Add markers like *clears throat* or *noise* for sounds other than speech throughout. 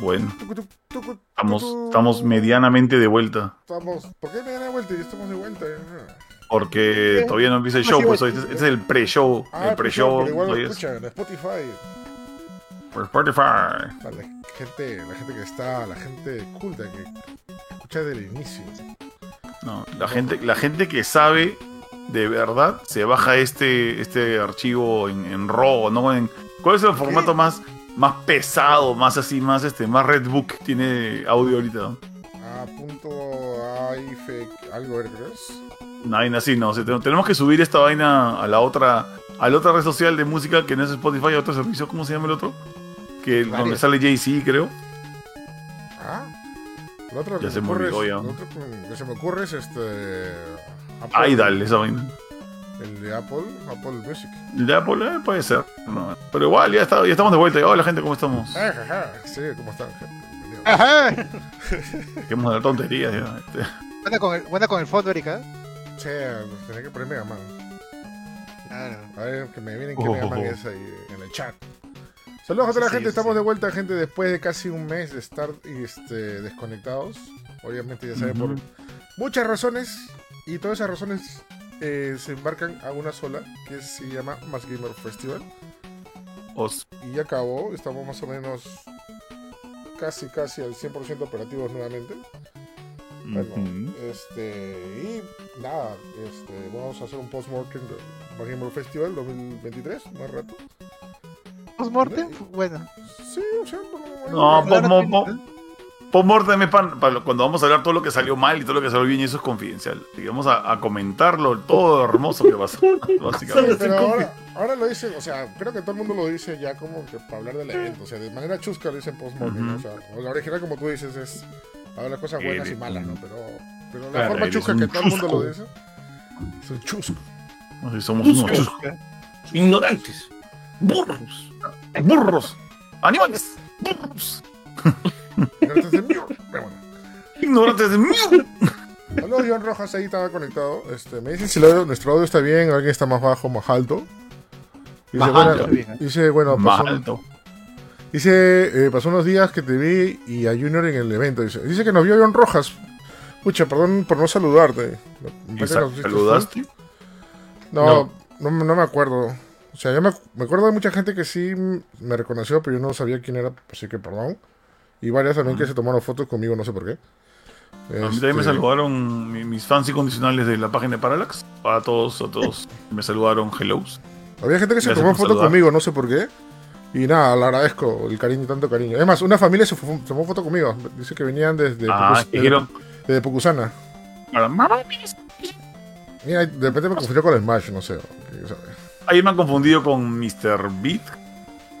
Bueno, estamos, estamos medianamente de vuelta. Estamos. ¿Por qué me dan de vuelta? Ya estamos de vuelta. Porque todavía no empieza el show, pues este, este es el pre-show. Ah, el pre-show. igual lo escuchan en Spotify. por Spotify. Para la gente, la gente que está, la gente culta que escucha desde el inicio. No, la gente, la gente que sabe de verdad se baja este, este archivo en, en RAW, ¿no? En, ¿Cuál es el formato más, más pesado, más así, más este, más Redbook tiene audio ahorita? A punto AIF algo así, no. o sea, te- tenemos que subir esta vaina a la otra, a la otra red social de música que no es Spotify, a otro servicio, ¿cómo se llama el otro? Que donde sale Jay-Z, creo. Ah. Lo otro Ya que se me ocurre ya. Lo otro que- se me ocurre es este. Apple, Idal, esa vaina. El de Apple, Apple Music. El de Apple, eh, puede ser. No, pero igual, ya, está, ya estamos de vuelta. Hola, gente, ¿cómo estamos? Ah. Sí, ¿cómo están, gente? Bienvenidos. Ajá. *laughs* Dejemos de tonterías. Ya. Este, Buena con el, buena con el fondo, Erika. Che, tenía que poner Mega Man. Claro. A ver, que me vienen que Oh. Mega Man es ahí en el chat. Saludos a toda la Sí, gente, sí, estamos sí. de vuelta, gente, después de casi un mes de estar este, desconectados. Obviamente, ya saben, por muchas razones. Y todas esas razones eh, se embarcan a una sola, que se llama Mass Gamer Festival. os- Y ya acabó, estamos más o menos casi, casi al 100% operativos nuevamente. Bueno, este, y nada, este, vamos a hacer un post-mortem de Mass Gamer Festival 2023, más rato. Postmortem, bueno. Sí, o sea, no, No, Postmortem es pan- para cuando vamos a hablar todo lo que salió mal y todo lo que salió bien, y eso es confidencial. Y vamos a, a comentarlo, todo hermoso que pasó, *laughs* básicamente. Pero ahora, ahora lo dicen, o sea, creo que todo el mundo lo dice ya como que para hablar del evento, o sea, de manera chusca lo dicen post-mortem. ¿no? o sea, o la original como tú dices es hablar las cosas buenas y malas, ¿no? Pero, pero la Claro, forma chusca que todo el mundo lo dice es un chusco. No sé, somos unos chuscos. Ignorantes. burros. Burros. Animales. Burros. *laughs* Ignorantes de mierda. Pero bueno. Ignorantes de mierda. Saludos, Joan Rojas, ahí estaba conectado. Este, me dicen si el audio- nuestro audio está bien, alguien está más bajo, más alto. Dice, Más bueno, dice, bueno, Más pasó, alto. dice, eh, pasó unos días que te vi y a Junior en el evento. Dice, dice que nos vio Joan Rojas. Pucha, perdón por no saludarte. Me ¿Y parece sa- que nos viste ¿Saludaste? No, no, no me acuerdo. O sea, yo me, me acuerdo de mucha gente que sí me reconoció, pero yo no sabía quién era, así que perdón. Y varias también que se tomaron fotos conmigo, no sé por qué. A mí también me Este, saludaron mi- mis fans incondicionales de la página de Parallax. A todos, a todos. *laughs* Me saludaron hellos. Había gente que se Gracias tomó fotos conmigo, no sé por qué. Y nada, le agradezco el cariño, tanto cariño. Es más, una familia se tomó foto conmigo. Dice que venían desde, Ah, quiero. desde Mamá, Mira, de repente me confundió con Smash, no sé. Ahí me han confundido con Mr. Beat,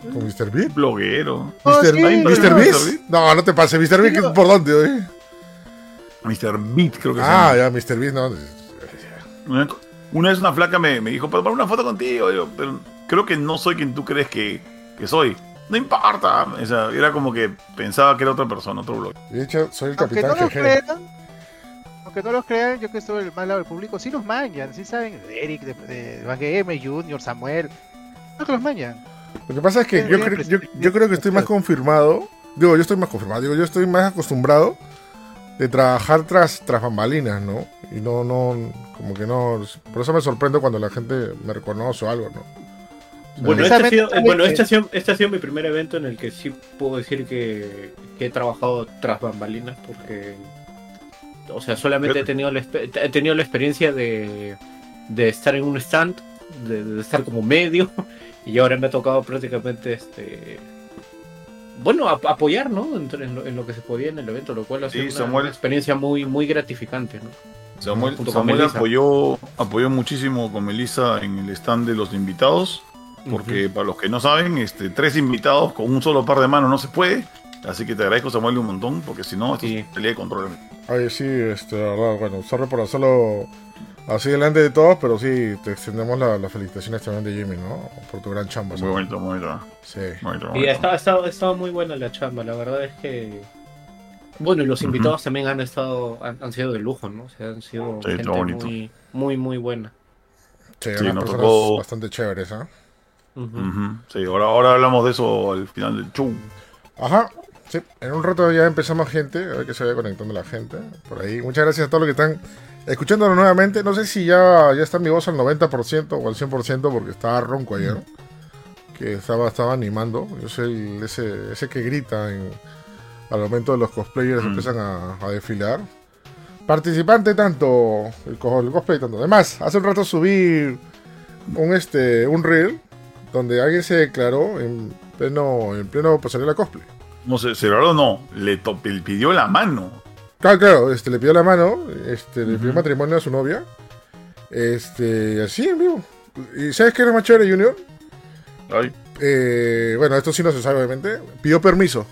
¿Con Mr. Beat? bloguero. Oh, ¿Mr. sí. Beat? ¿Mr. Beast? No, no te pases. ¿Mr. Beat ¿qué- por dónde, oye? Mr. Beat, creo que Ah, se ya, Mr. Beast, no. llama. Una, vez una flaca me, me dijo, para tomar una foto contigo. Digo, pero creo que no soy quien tú crees que, que soy. No importa. O sea, era como que pensaba que era otra persona, otro blog. De hecho, soy el Aunque capitán no los crean, aunque no los crean, yo que estoy del mal lado del público, sí los manjan, sí saben, de Eric, de, de Van Game, Junior, Samuel, no que los manjan. Lo que pasa es que yo, cre- yo, creo que estoy más confirmado. Digo, yo estoy más confirmado. Digo, yo estoy más acostumbrado de trabajar tras, tras bambalinas, ¿no? Y no, no, como que no. Por eso me sorprendo cuando la gente me reconoce o algo, ¿no? Bueno, este ha, sido, eh, bueno este, ha sido, este ha sido mi primer evento en el que sí puedo decir que, que he trabajado tras bambalinas porque, o sea, solamente he tenido la, he tenido la experiencia de, de estar en un stand, de, de estar como medio, y ahora me ha tocado prácticamente este... Bueno, ap- apoyar, ¿no? En, en lo, en lo que se podía en el evento, lo cual ha Sí, sido una, Samuel. una experiencia muy, muy gratificante, ¿no? Samuel, Samuel apoyó, apoyó muchísimo con Melissa en el stand de los invitados. Porque para los que no saben, este, tres invitados con un solo par de manos no se puede. Así que te agradezco, Samuel, un montón, porque si no, esto Sí. es pelea de control. Ay, sí, este, la verdad, bueno, sorry por hacerlo así delante de todos, pero sí, te extendemos la- las felicitaciones también de Jimmy, ¿no? Por tu gran chamba. Muy bonito, muy bonito. Sí. muy bonito, muy Y bonito. estaba, estaba, estaba muy buena la chamba, la verdad es que. Bueno, y los invitados también han estado, han, han sido de lujo, ¿no? O sea, han sido Sí, gente bonito. muy, muy, muy buena. Sí, Sí, unas nos personas tocó- bastante chéveres, ¿ah? Sí, ahora, ahora hablamos de eso al final del show. Ajá. Sí, en un rato ya empezamos gente, a ver que se vaya conectando la gente por ahí. Muchas gracias a todos los que están escuchándonos nuevamente. No sé si ya, ya está mi voz al 90% o al 100% porque estaba ronco ayer. Que estaba, estaba animando. Yo soy el- ese, ese que grita en- al momento de los cosplayers Mm. empiezan a, a desfilar. Participante tanto, el, el cosplay tanto. Además, hace un rato subí un, este, un reel donde alguien se declaró en pleno, en pleno pasarela cosplay. No sé, se o no, le pidió la mano. Claro, claro, este, le pidió la mano, este, le pidió matrimonio a su novia. Este, así en vivo. ¿Y sabes qué era más chévere, Junior? Ay, Eh, bueno, esto sí no se sabe, obviamente. Pidió permiso.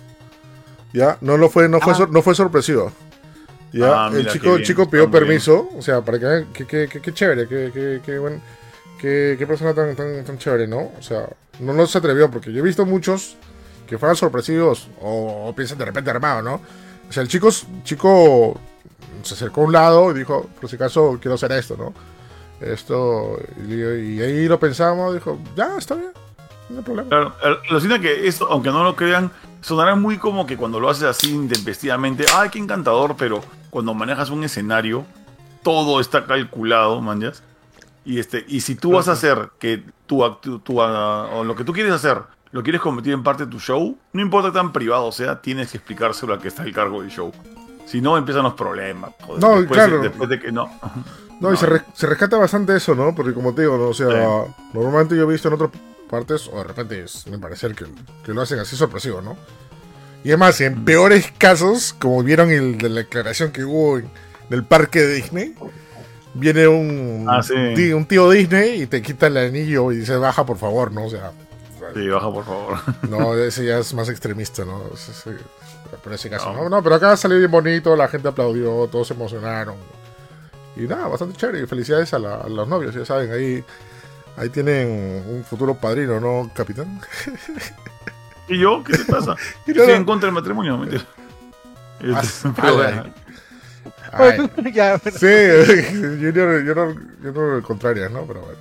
Ya, no lo fue, no fue, Ah. sor- no fue sorpresivo. Ya, Ah, el mira, chico, el bien, chico pidió está permiso, o sea, para que vean qué qué- qué- qué chévere, qué, qué, qué buen- qué- qué persona tan, tan, tan chévere, ¿no? O sea, no, no se atrevió, porque yo he visto muchos que fueran sorpresivos o, o piensan de repente armado, ¿no? O sea, el chico, chico se acercó a un lado y dijo, por si acaso quiero hacer esto, ¿no? Esto, y, y ahí lo pensamos, dijo, ya, está bien, no hay problema. Claro, alucina que esto, aunque no lo crean, sonará muy como que cuando lo haces así intempestivamente, ay, qué encantador, pero cuando manejas un escenario, todo está calculado, manjas. Y este, y si tú vas a hacer que tu, tu, ah, o lo que tú quieres hacer, lo quieres convertir en parte de tu show, no importa tan privado sea, tienes que explicárselo al que está al cargo del show. Si no, empiezan los problemas. joder. No, después, claro. después de que no. No, y se, re- se rescata bastante eso, ¿no? Porque como te digo, ¿no? o sea, normalmente yo he visto en otras partes, o de repente es, me parece que, que lo hacen así sorpresivo, ¿no? Y además, en peores casos, como vieron el de la declaración que hubo en el parque de Disney, viene un, Ah, sí. ti- un tío Disney y te quita el anillo y dice, baja por favor, ¿no? O sea, Sí, baja por favor. no, ese ya es más extremista, ¿no? Ese- ese- por ese caso, ¿no? No, pero acá salió bien bonito, la gente aplaudió, todos se emocionaron. Y nada, bastante chévere. Y felicidades a, la- a los novios, ya saben, ahí, ahí tienen un futuro padrino, ¿no, capitán? ¿Y yo? ¿Qué te pasa? *laughs* Y no, Estoy no. en contra del matrimonio, mentira. Ay, sí, Junior, Junior, Junior contrarias, ¿no? Pero bueno.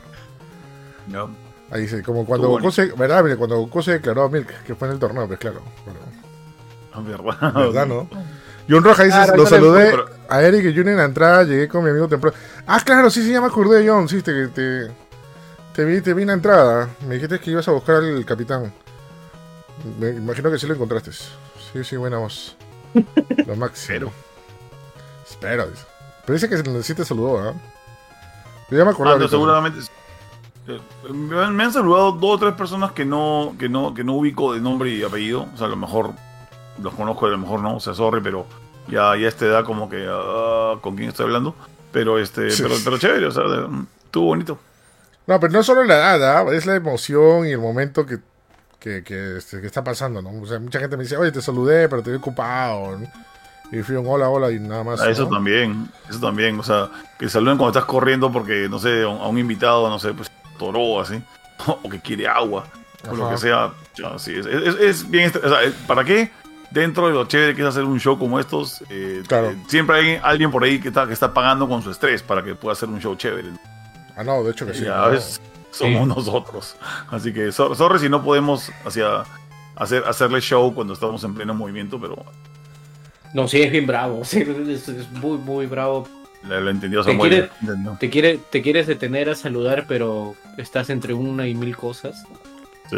No. Ahí sí, como cuando Goku se, ¿verdad? Mire, cuando Goku se declaró a Milk, que fue en el torneo, pues claro. Bueno, Es verdad. ¿Verdad, no? *laughs* John Roja dice, Claro, lo yo le- saludé pero- a Eric y Junior en la entrada, llegué con mi amigo temprano. Ah, claro, sí, sí, ya me acordé, John, sí, te, te, te vi, te vi en la entrada. Me dijiste que ibas a buscar al capitán. Me imagino que sí lo encontraste. Sí, sí, buena voz. Lo *laughs* máximo. Espero. Espero, dice. Pero dice que sí te saludó, ¿ah? Yo ya me acordé. Ah, no, seguramente. Me han, saludado dos o tres personas que no, que no, que no ubico de nombre y apellido. O sea, a lo mejor los conozco, a lo mejor no. O sea, sorry, pero ya, ya a esta edad como que ah, con quién estoy hablando. Pero este, Sí. pero, pero chévere, o sea, de- estuvo bonito. No, pero no solo la edad, ¿ah? es la emoción y el momento que, que, que, este, que está pasando, ¿no? O sea, mucha gente me dice, oye, te saludé, pero te vi ocupado. ¿no? Y fui un hola, hola y nada más. Ah, eso ¿no? también, eso también. O sea, que saluden cuando estás corriendo porque, no sé, a un invitado, no sé, pues toró así. *laughs* O que quiere agua. O lo que sea. Sí, es, es- es bien. O sea, ¿para qué? Dentro de lo chévere que es hacer un show como estos, eh, Claro. eh, siempre hay alguien por ahí que está, que está pagando con su estrés para que pueda hacer un show chévere. Ah, no, de hecho que sí. y a ¿no? veces somos nosotros. *laughs* Así que, sor- sorry si no podemos hacia, hacer, hacerle show cuando estamos en pleno movimiento, pero No, sí, es bien bravo. *laughs* sí, es, es muy, muy bravo. Lo, entendió Te quiere- ¿entendió? Te, quiere, te quieres detener a saludar, pero estás entre una y mil cosas. Sí.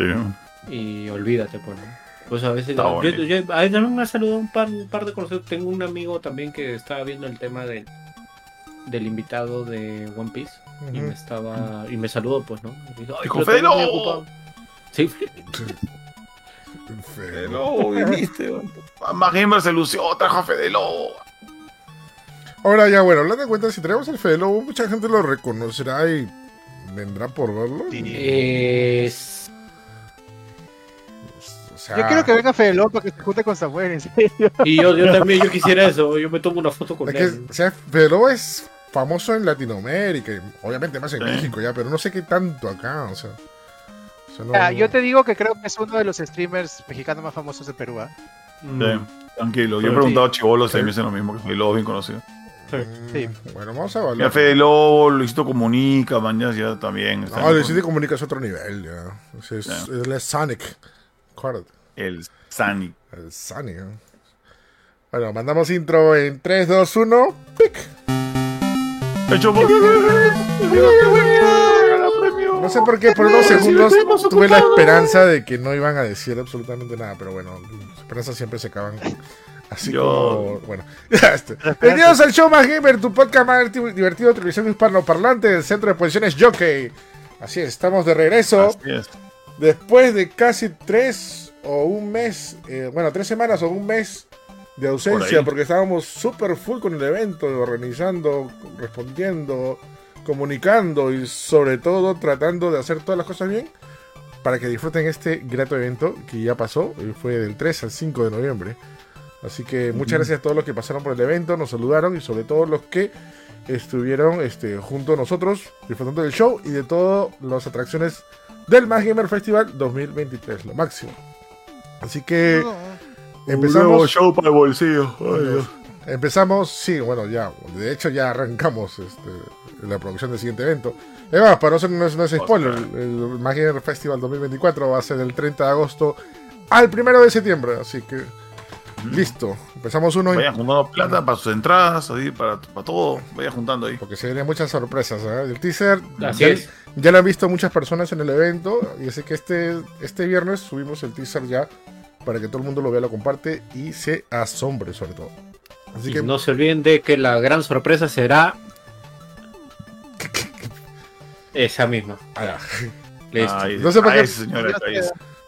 Y olvídate, pues. ¿no? Pues a veces. Yo, yo- a mí también me ha saludado un par, un par de conocidos. Tengo un amigo también que estaba viendo el tema del, del invitado de One Piece. Y me estaba. Y me saludó, pues, ¿no? Y dijo, "Ay, "Felo". estoy ocupado". Sí, *laughs* Feo. No, viniste. Más Gamer se lució, trajo a Fede Lobo. Ahora ya, bueno, hablando de cuenta, si traemos el Fede Lobo, mucha gente lo reconocerá y vendrá por verlo. es. O sea, Yo quiero que venga Fede Lobo para que se junte con Samuel, en serio. Y yo, yo también yo quisiera eso. Yo me tomo una foto con es que, él. o sea, Fede Lobo es famoso en Latinoamérica, y obviamente más en. México ya, pero no sé qué tanto acá, o sea. o sea, no- Ah, yo te digo que creo que es uno de los streamers mexicanos más famosos de Perú. Sí, tranquilo. Yo he Sí. preguntado a Chibolos y me dicen lo mismo, que Lobo es bien conocido. Mm, Sí. Bueno, vamos a Ya. Fede Lobo, Luisito Comunica, mañana ya también. está No, Luisito Comunica es otro nivel, ya. Es, es Sonic. Acuérdate. El Sani. El Sunny, ¿eh? Bueno, mandamos intro en 3, 2, 1. ¡Pic! Hecho por... No sé por qué, por unos segundos tuve la esperanza de que no iban a decir absolutamente nada, pero bueno, las esperanzas siempre se acaban. Así Yo- como. Bueno, ya *laughs* está. Bienvenidos al show más gamer, tu podcast más diverti- divertido de televisión hispanoparlante del centro de exposiciones Jockey. Así es, estamos de regreso. Así es. Después de casi tres o un mes, eh, bueno, tres semanas o un mes de Por ausencia, ahí. porque estábamos súper full con el evento, organizando, respondiendo, comunicando y sobre todo tratando de hacer todas las cosas bien para que disfruten este grato evento que ya pasó, y fue del 3 al 5 de noviembre. Así que muchas gracias a todos los que pasaron por el evento, nos saludaron y sobre todo los que estuvieron este, junto a nosotros disfrutando del show y de todas las atracciones del Más Gamer Festival 2023, lo máximo. Así que Un nuevo empezamos. show para el bolsillo. Ay. Empezamos, sí, bueno, ya, de hecho ya arrancamos este, la producción del siguiente evento. Es más, para nosotros no es, no es spoiler, el, el Más Gamer Festival 2024 va a ser del 30 de agosto al 1 de septiembre, así que listo, empezamos uno y- Vayan juntando plata para sus entradas, ahí, para, para todo. Vaya juntando ahí. porque se vienen muchas sorpresas. ¿eh? El teaser Así ya, es. ya lo han visto muchas personas en el evento y así que este, este viernes subimos el teaser ya para que todo el mundo lo vea, lo comparte y se asombre sobre todo. Así Y que no se olviden de que la gran sorpresa será esa misma. Ah, Listo. Ay, No sé por qué-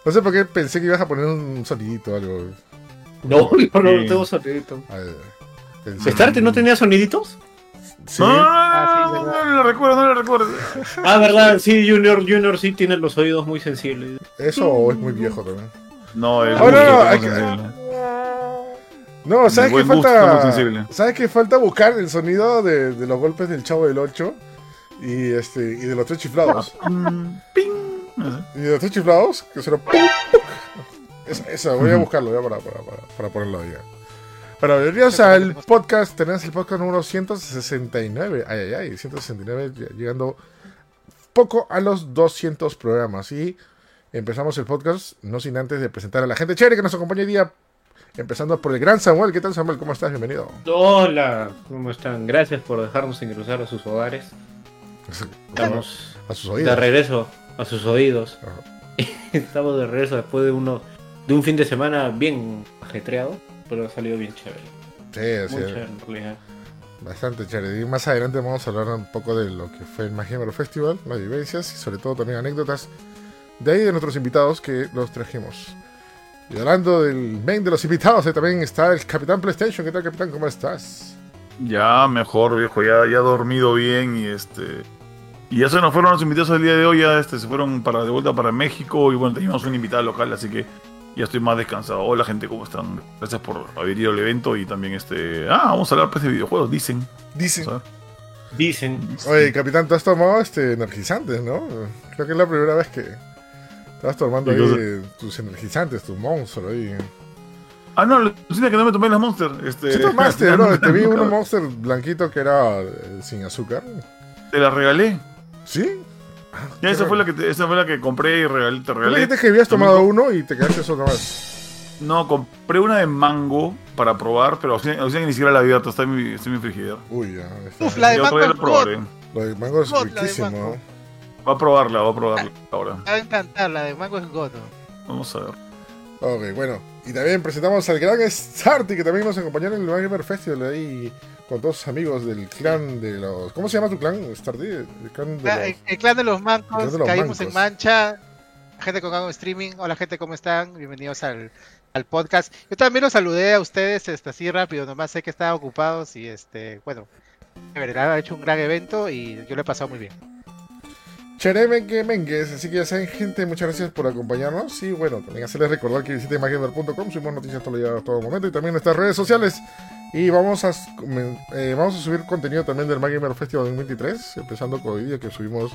no sé por qué pensé que ibas a poner un sonidito o algo. No, *laughs* yo no tengo sonidito. A ver, pensé- ¿Starte no tenía soniditos? Sí. No, no, no, Ah, sí, no, no, no le recuerdo, no le recuerdo. Ah, verdad, sí, Junior, Junior sí tiene los oídos muy sensibles. Eso es muy viejo también. No, el Oh, no, no, hay es muy que- sensible. No, ¿sabes qué falta? ¿Sabes qué falta buscar el sonido de, de los golpes del chavo del 8 y este y de los tres chiflados? *laughs* Mm. No. Y de los tres chiflados, que suena ¡pum! Esa, esa, voy a buscarlo ya para, para, para, para ponerlo ahí. ya. Bueno, bienvenidos al podcast. Tenemos el podcast número 169. Ay, ay, ay, 169, ya- llegando poco a los 200 programas. Y empezamos el podcast, no sin antes de presentar a la gente chévere que nos acompaña hoy día. Empezando por el gran Samuel. ¿Qué tal, Samuel? ¿Cómo estás? Bienvenido. Hola, ¿cómo están? Gracias por dejarnos ingresar a sus hogares. Estamos A sus de oídos. regreso a sus oídos. Ajá. *laughs* Estamos de regreso después de uno de un fin de semana bien ajetreado, pero ha salido bien chévere. Sí, así Muy es. chévere en realidad. Bastante chévere. Y más adelante vamos a hablar un poco de lo que fue el Magiamero Festival, las vivencias y sobre todo también anécdotas de ahí de nuestros invitados que los trajimos. Y hablando del main de los invitados, ahí también está el Capitán PlayStation. ¿Qué tal, Capitán? ¿Cómo estás? Ya mejor, viejo, ya, ya dormido bien y este. Y ya se nos fueron los invitados el día de hoy, ya este, se fueron para de vuelta para México y bueno, teníamos un invitado local, así que ya estoy más descansado. Hola gente, ¿cómo están? Gracias por haber ido al evento y también este. Ah, vamos a hablar pues de videojuegos, dicen. Dice. ¿sabes? Dicen. Oye, Capitán, tú has tomado este energizantes, ¿no? Creo que es la primera vez que estabas tomando ahí tus energizantes, tu monstruo ahí. Ah, no, alucina que no me tomé las Monster. Este, ¿Qué tomaste, *laughs* no, bro? no, Te vi un monster blanquito que era eh, sin azúcar. Te la regalé. ¿Sí? Ya esa fue la que te- esa fue la que compré y regalé, te regalé. dijiste que habías tomado uno y te quedaste solo más. *laughs* No, compré una de mango para probar, pero o sea, o sea, ni siquiera la abierto, está en mi, está en mi frigider. Uy, ya. está. Uf, la de Yo todavía mango la es God. probaré. Lo de mango es God, la de riquísimo. mango. ¿no? Va a probarla, va a probarla ahora. Va a encantar, la de mango es goto. Vamos a ver. Ok, bueno. Y también presentamos al gran Starty, que también nos acompañó en el Gamer Festival ahí con sus amigos del clan de los. ¿Cómo se llama tu clan, Starty? El clan de La- los. el, el clan de los mancos, de los caímos mancos. en mancha. Gente con algo de streaming. Hola, gente, ¿cómo están? Bienvenidos al, al podcast. Yo también los saludé a ustedes este, así rápido, nomás sé que estaban ocupados y este, bueno, chévere, ha hecho un gran evento y yo lo he pasado muy bien. Cheremengue Mengues, así que ya saben, gente, muchas gracias por acompañarnos. Y bueno, también hacerles recordar que visiten magamer.com, subimos noticias todo, el día, todo momento y también nuestras redes sociales. Y vamos a, eh, vamos a subir contenido también del Magamer Festival 2023, empezando con hoy día que subimos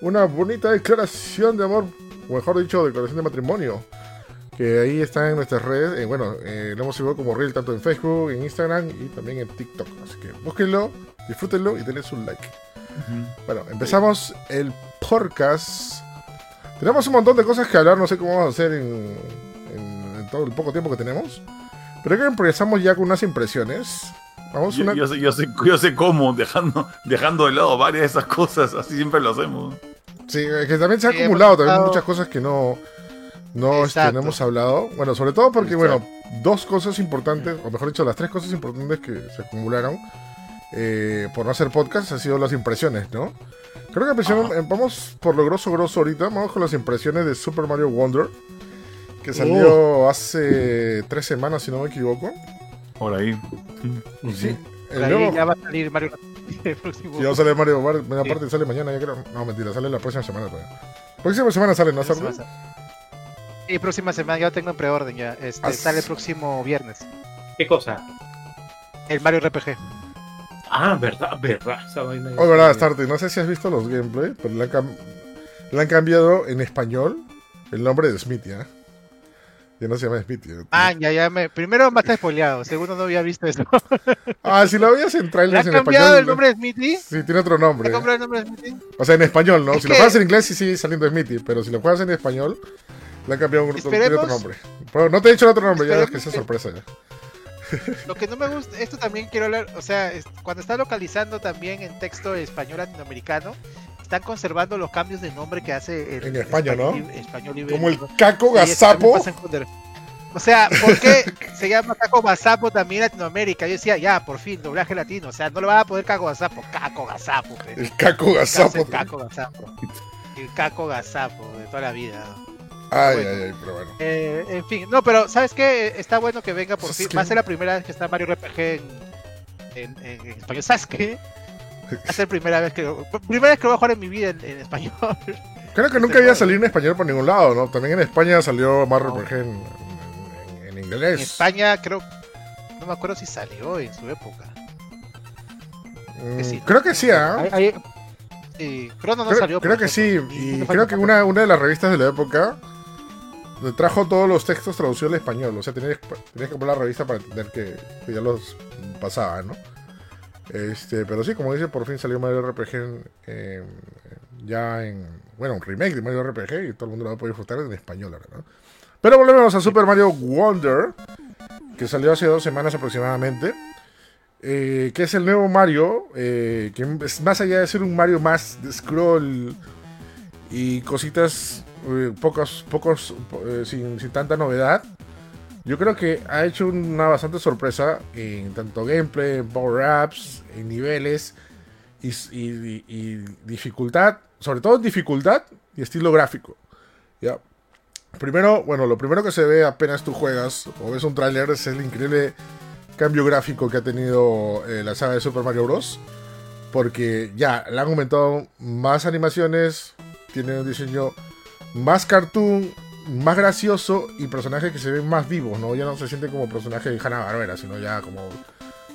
una bonita declaración de amor, o mejor dicho, declaración de matrimonio. Que ahí está en nuestras redes. eh, bueno, eh, lo hemos subido como Reel tanto en Facebook, en Instagram y también en TikTok. Así que búsquenlo, disfrútenlo y denle un like. Bueno, empezamos el podcast. Tenemos un montón de cosas que hablar, no sé cómo vamos a hacer en, en todo el poco tiempo que tenemos. Pero creo que empezamos ya con unas impresiones. Vamos Yo, una... yo sé, yo, sé, yo sé cómo, dejando, dejando de lado varias de esas cosas, así siempre lo hacemos. Sí, es que también se ha Sí, acumulado también muchas cosas que no, no, este, no hemos hablado. Bueno, sobre todo porque, Exacto. bueno, dos cosas importantes, o mejor dicho, las tres cosas importantes que se acumularon eh, por no hacer podcast han sido las impresiones, ¿no? Creo que empezamos- eh, vamos por lo grosso grosso ahorita, vamos con las impresiones de Super Mario Wonder, que salió hace tres semanas, si no me equivoco. Por ahí. Sí, Por el ahí nuevo- ya va a salir Mario *laughs* el próximo. Sí, ya sale Mario, Mario aparte sale mañana, ya creo. No, mentira, sale la próxima semana todavía. Próxima semana sale, ¿no? Se- Sí, próxima semana, ya lo tengo en preorden ya. Este, Ah, sale el próximo viernes. ¿Qué cosa? El Mario RPG. Ah, verdad, verdad. Esa vaina ya Hoy, verdad, Starty, no sé si has visto los gameplay, pero le han, cam- le han cambiado en español el nombre de Smithy, ¿eh? Ya no se llama Smithy. ¿eh? Ah, ya, ya me. Primero me está spoileado, segundo no había visto eso. *laughs* Ah, si lo veías en ¿Le trailers han en cambiado español. el nombre de Smithy? Sí, tiene otro ¿Le nombre. han cambiado el nombre de Smithy? O sea, en español, ¿no? Es si lo que- juegas en inglés, sí sigue saliendo Smithy, pero si lo juegas en español, le han cambiado un, tiene otro Esperemos- nombre. Pero no te he dicho el otro nombre, ya es que esperemos sea que- sorpresa ya. Lo que no me gusta, esto también quiero hablar, o sea, es- cuando está localizando también en texto español latinoamericano, están conservando los cambios de nombre que hace el En España, ¿no? español, ibérico. Como el Caco Gazapo. O sea, ¿por qué *laughs* se llama Caco Gazapo también en Latinoamérica? Yo decía, ya, por fin, doblaje latino. O sea, no le van a poner Caco Gazapo, Caco Gazapo. El Caco Caco- Gazapo. El Caco Gazapo. El Caco Gazapo de toda la vida. Ay, Bueno. ay, ay, pero bueno. Eh, en fin, no, pero ¿sabes qué? Está bueno que venga por fin. Va a ser la primera vez que está Mario RPG en, en, en- en español. ¿Sabes qué? Va a ser primera vez que lo, primera vez que lo voy a jugar en mi vida en, en español. *laughs* Creo que nunca Se había salido en español por ningún lado, ¿no? También en España salió Mario No. RPG en, en- en- en inglés. En España creo, no me acuerdo si salió en su época. Mm, que sí. Creo que sí, ¿ah? Sí, Chrono no creo, salió. creo que sí, y creo que una, una de las revistas de la época trajo todos los textos traducidos al español. O sea, tenías, tenías que comprar la revista para entender que, ya los pasaba, ¿no? Este, pero sí, como dice, por fin salió Mario RPG ya en. Bueno, un remake de Mario RPG y todo el mundo lo va a poder disfrutar en español ahora, ¿no? Pero volvemos a Super Mario Wonder, que salió hace dos semanas aproximadamente. eh, que es el nuevo Mario, eh, que es más allá de ser un Mario más de scroll y cositas eh, pocos, pocos eh, sin, tanta novedad. Yo creo que ha hecho una bastante sorpresa en tanto gameplay, en power-ups, en niveles y, dificultad, sobre todo dificultad y estilo gráfico. ¿ya? Primero, bueno, lo primero que se ve apenas tú juegas o ves un tráiler es el increíble cambio gráfico que ha tenido eh, la saga de Super Mario Bros. Porque ya le han aumentado más animaciones, tiene un diseño más cartoon, más gracioso y personajes que se ven más vivos, ¿no? Ya no se siente como personaje de Hanna Barbera, sino ya como,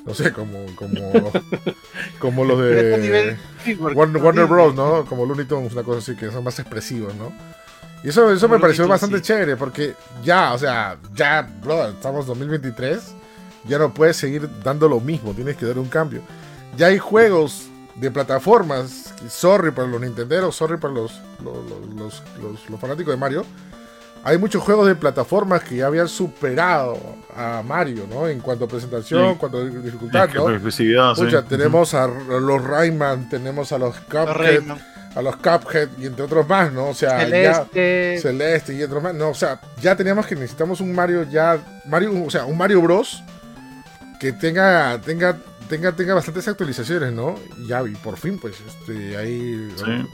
no sé, como, como, *laughs* como los este de nivel- sí, porque Warner. Bros, ¿no? Como Looney Tunes, una cosa así, que son más expresivos, ¿no? Y eso, eso me pareció bastante sí. chévere, porque ya, o sea, ya, bro, estamos en 2023, ya no puedes seguir dando lo mismo, tienes que dar un cambio. Ya hay juegos de plataformas, sorry para los nintenderos, sorry para los, los, los- los- fanáticos de Mario. Hay muchos juegos de plataformas que ya habían superado a Mario, ¿no? En cuanto a presentación, Sí. en cuanto a dificultad, ¿no? Exclusividad, sí. Pucha, tenemos a los Rayman, tenemos a los Cuphead, a los Cuphead y entre otros más, ¿no? O sea, Celeste, ya Celeste y otros más, no, o sea, ya teníamos que necesitamos un Mario ya Mario, o sea, un Mario Bros que tenga tenga tenga tenga bastantes actualizaciones, ¿no? Y ya y por fin pues este ahí Sí.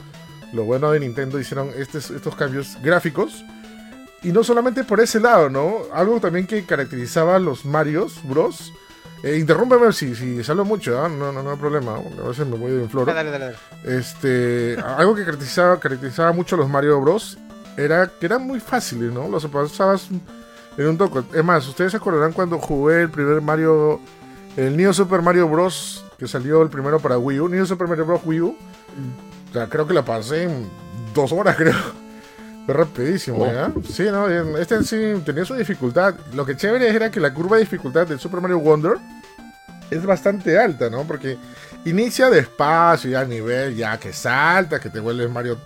lo bueno de Nintendo hicieron estos estos cambios gráficos y no solamente por ese lado, ¿no? Algo también que caracterizaba a los Marios Bros. Eh, interrúmpeme si, si salgo mucho, ¿ah? no, no, no hay problema. A veces me voy de floro. dale, dale, dale. Este, algo que caracterizaba, caracterizaba mucho a los Mario Bros. era que eran muy fáciles, ¿no? Los pasabas en un toque. Es más, ustedes se acordarán cuando jugué el primer Mario, el Neo Super Mario Bros. que salió el primero para Wii U, Neo Super Mario Bros. Wii U. O sea, creo que la pasé en dos horas, *laughs* creo. Fue rapidísimo, Oh. ¿ya? Sí, no, este en sí tenía su dificultad. Lo que chévere era que la curva de dificultad del Super Mario Wonder es bastante alta, ¿no? Porque inicia despacio, ya a nivel, ya que salta, que te vuelves Mario,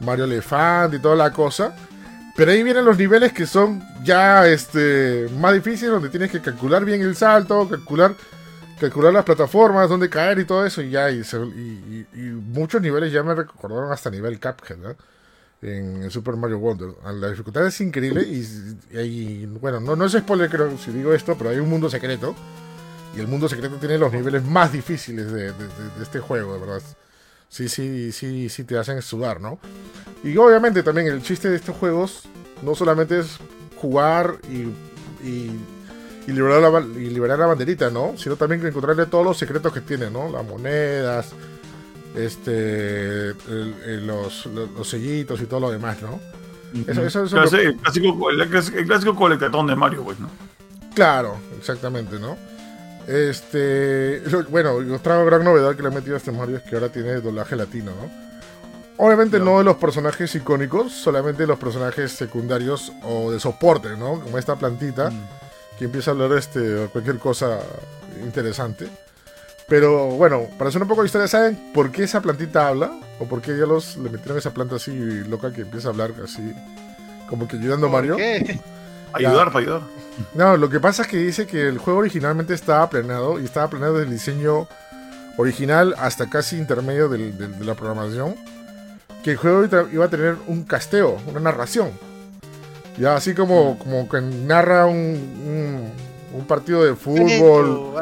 Mario Elefante y toda la cosa. Pero ahí vienen los niveles que son ya este, más difíciles, donde tienes que calcular bien el salto, calcular, calcular las plataformas, dónde caer y todo eso. Y ya, y, y- y- muchos niveles ya me recordaron hasta nivel Cuphead. En, Super Mario Wonder. La dificultad es increíble y, bueno, no, no es spoiler creo si digo esto, pero hay un mundo secreto. Y el mundo secreto tiene los niveles más difíciles de- de este juego, de verdad. Sí, sí, sí, sí te hacen sudar, ¿no? Y obviamente también el chiste de estos juegos no solamente es jugar y, y, y liberar, la, ba- y liberar la banderita, ¿no? Sino también encontrarle todos los secretos que tiene, ¿no? Las monedas, este, el- el- los, los, los sellitos y todo lo demás, ¿no? Eso, eso- eso Claro, lo- sí, el, clásico, el, clásico, el clásico colectatón de Mario, pues, ¿no? Claro, exactamente, ¿no? Este, bueno, otra gran novedad que le han metido a este Mario es que ahora tiene doblaje latino, ¿no? Obviamente no de los personajes icónicos, solamente de los personajes secundarios o de soporte, ¿no? Como esta plantita que empieza a hablar este, cualquier cosa interesante. Pero bueno, para hacer un poco de historia, ¿saben por qué esa plantita habla? ¿O por qué ya los le metieron esa planta así loca que empieza a hablar así, como que ayudando a Mario? ¿Qué? *laughs* Ayudar, para ayudar. No, lo que pasa es que dice que el juego originalmente estaba planeado y estaba planeado desde el diseño original hasta casi intermedio del- del- de la programación. Que el juego iba- a tener un casteo, una narración. Ya así como, como que narra un, un- un partido de fútbol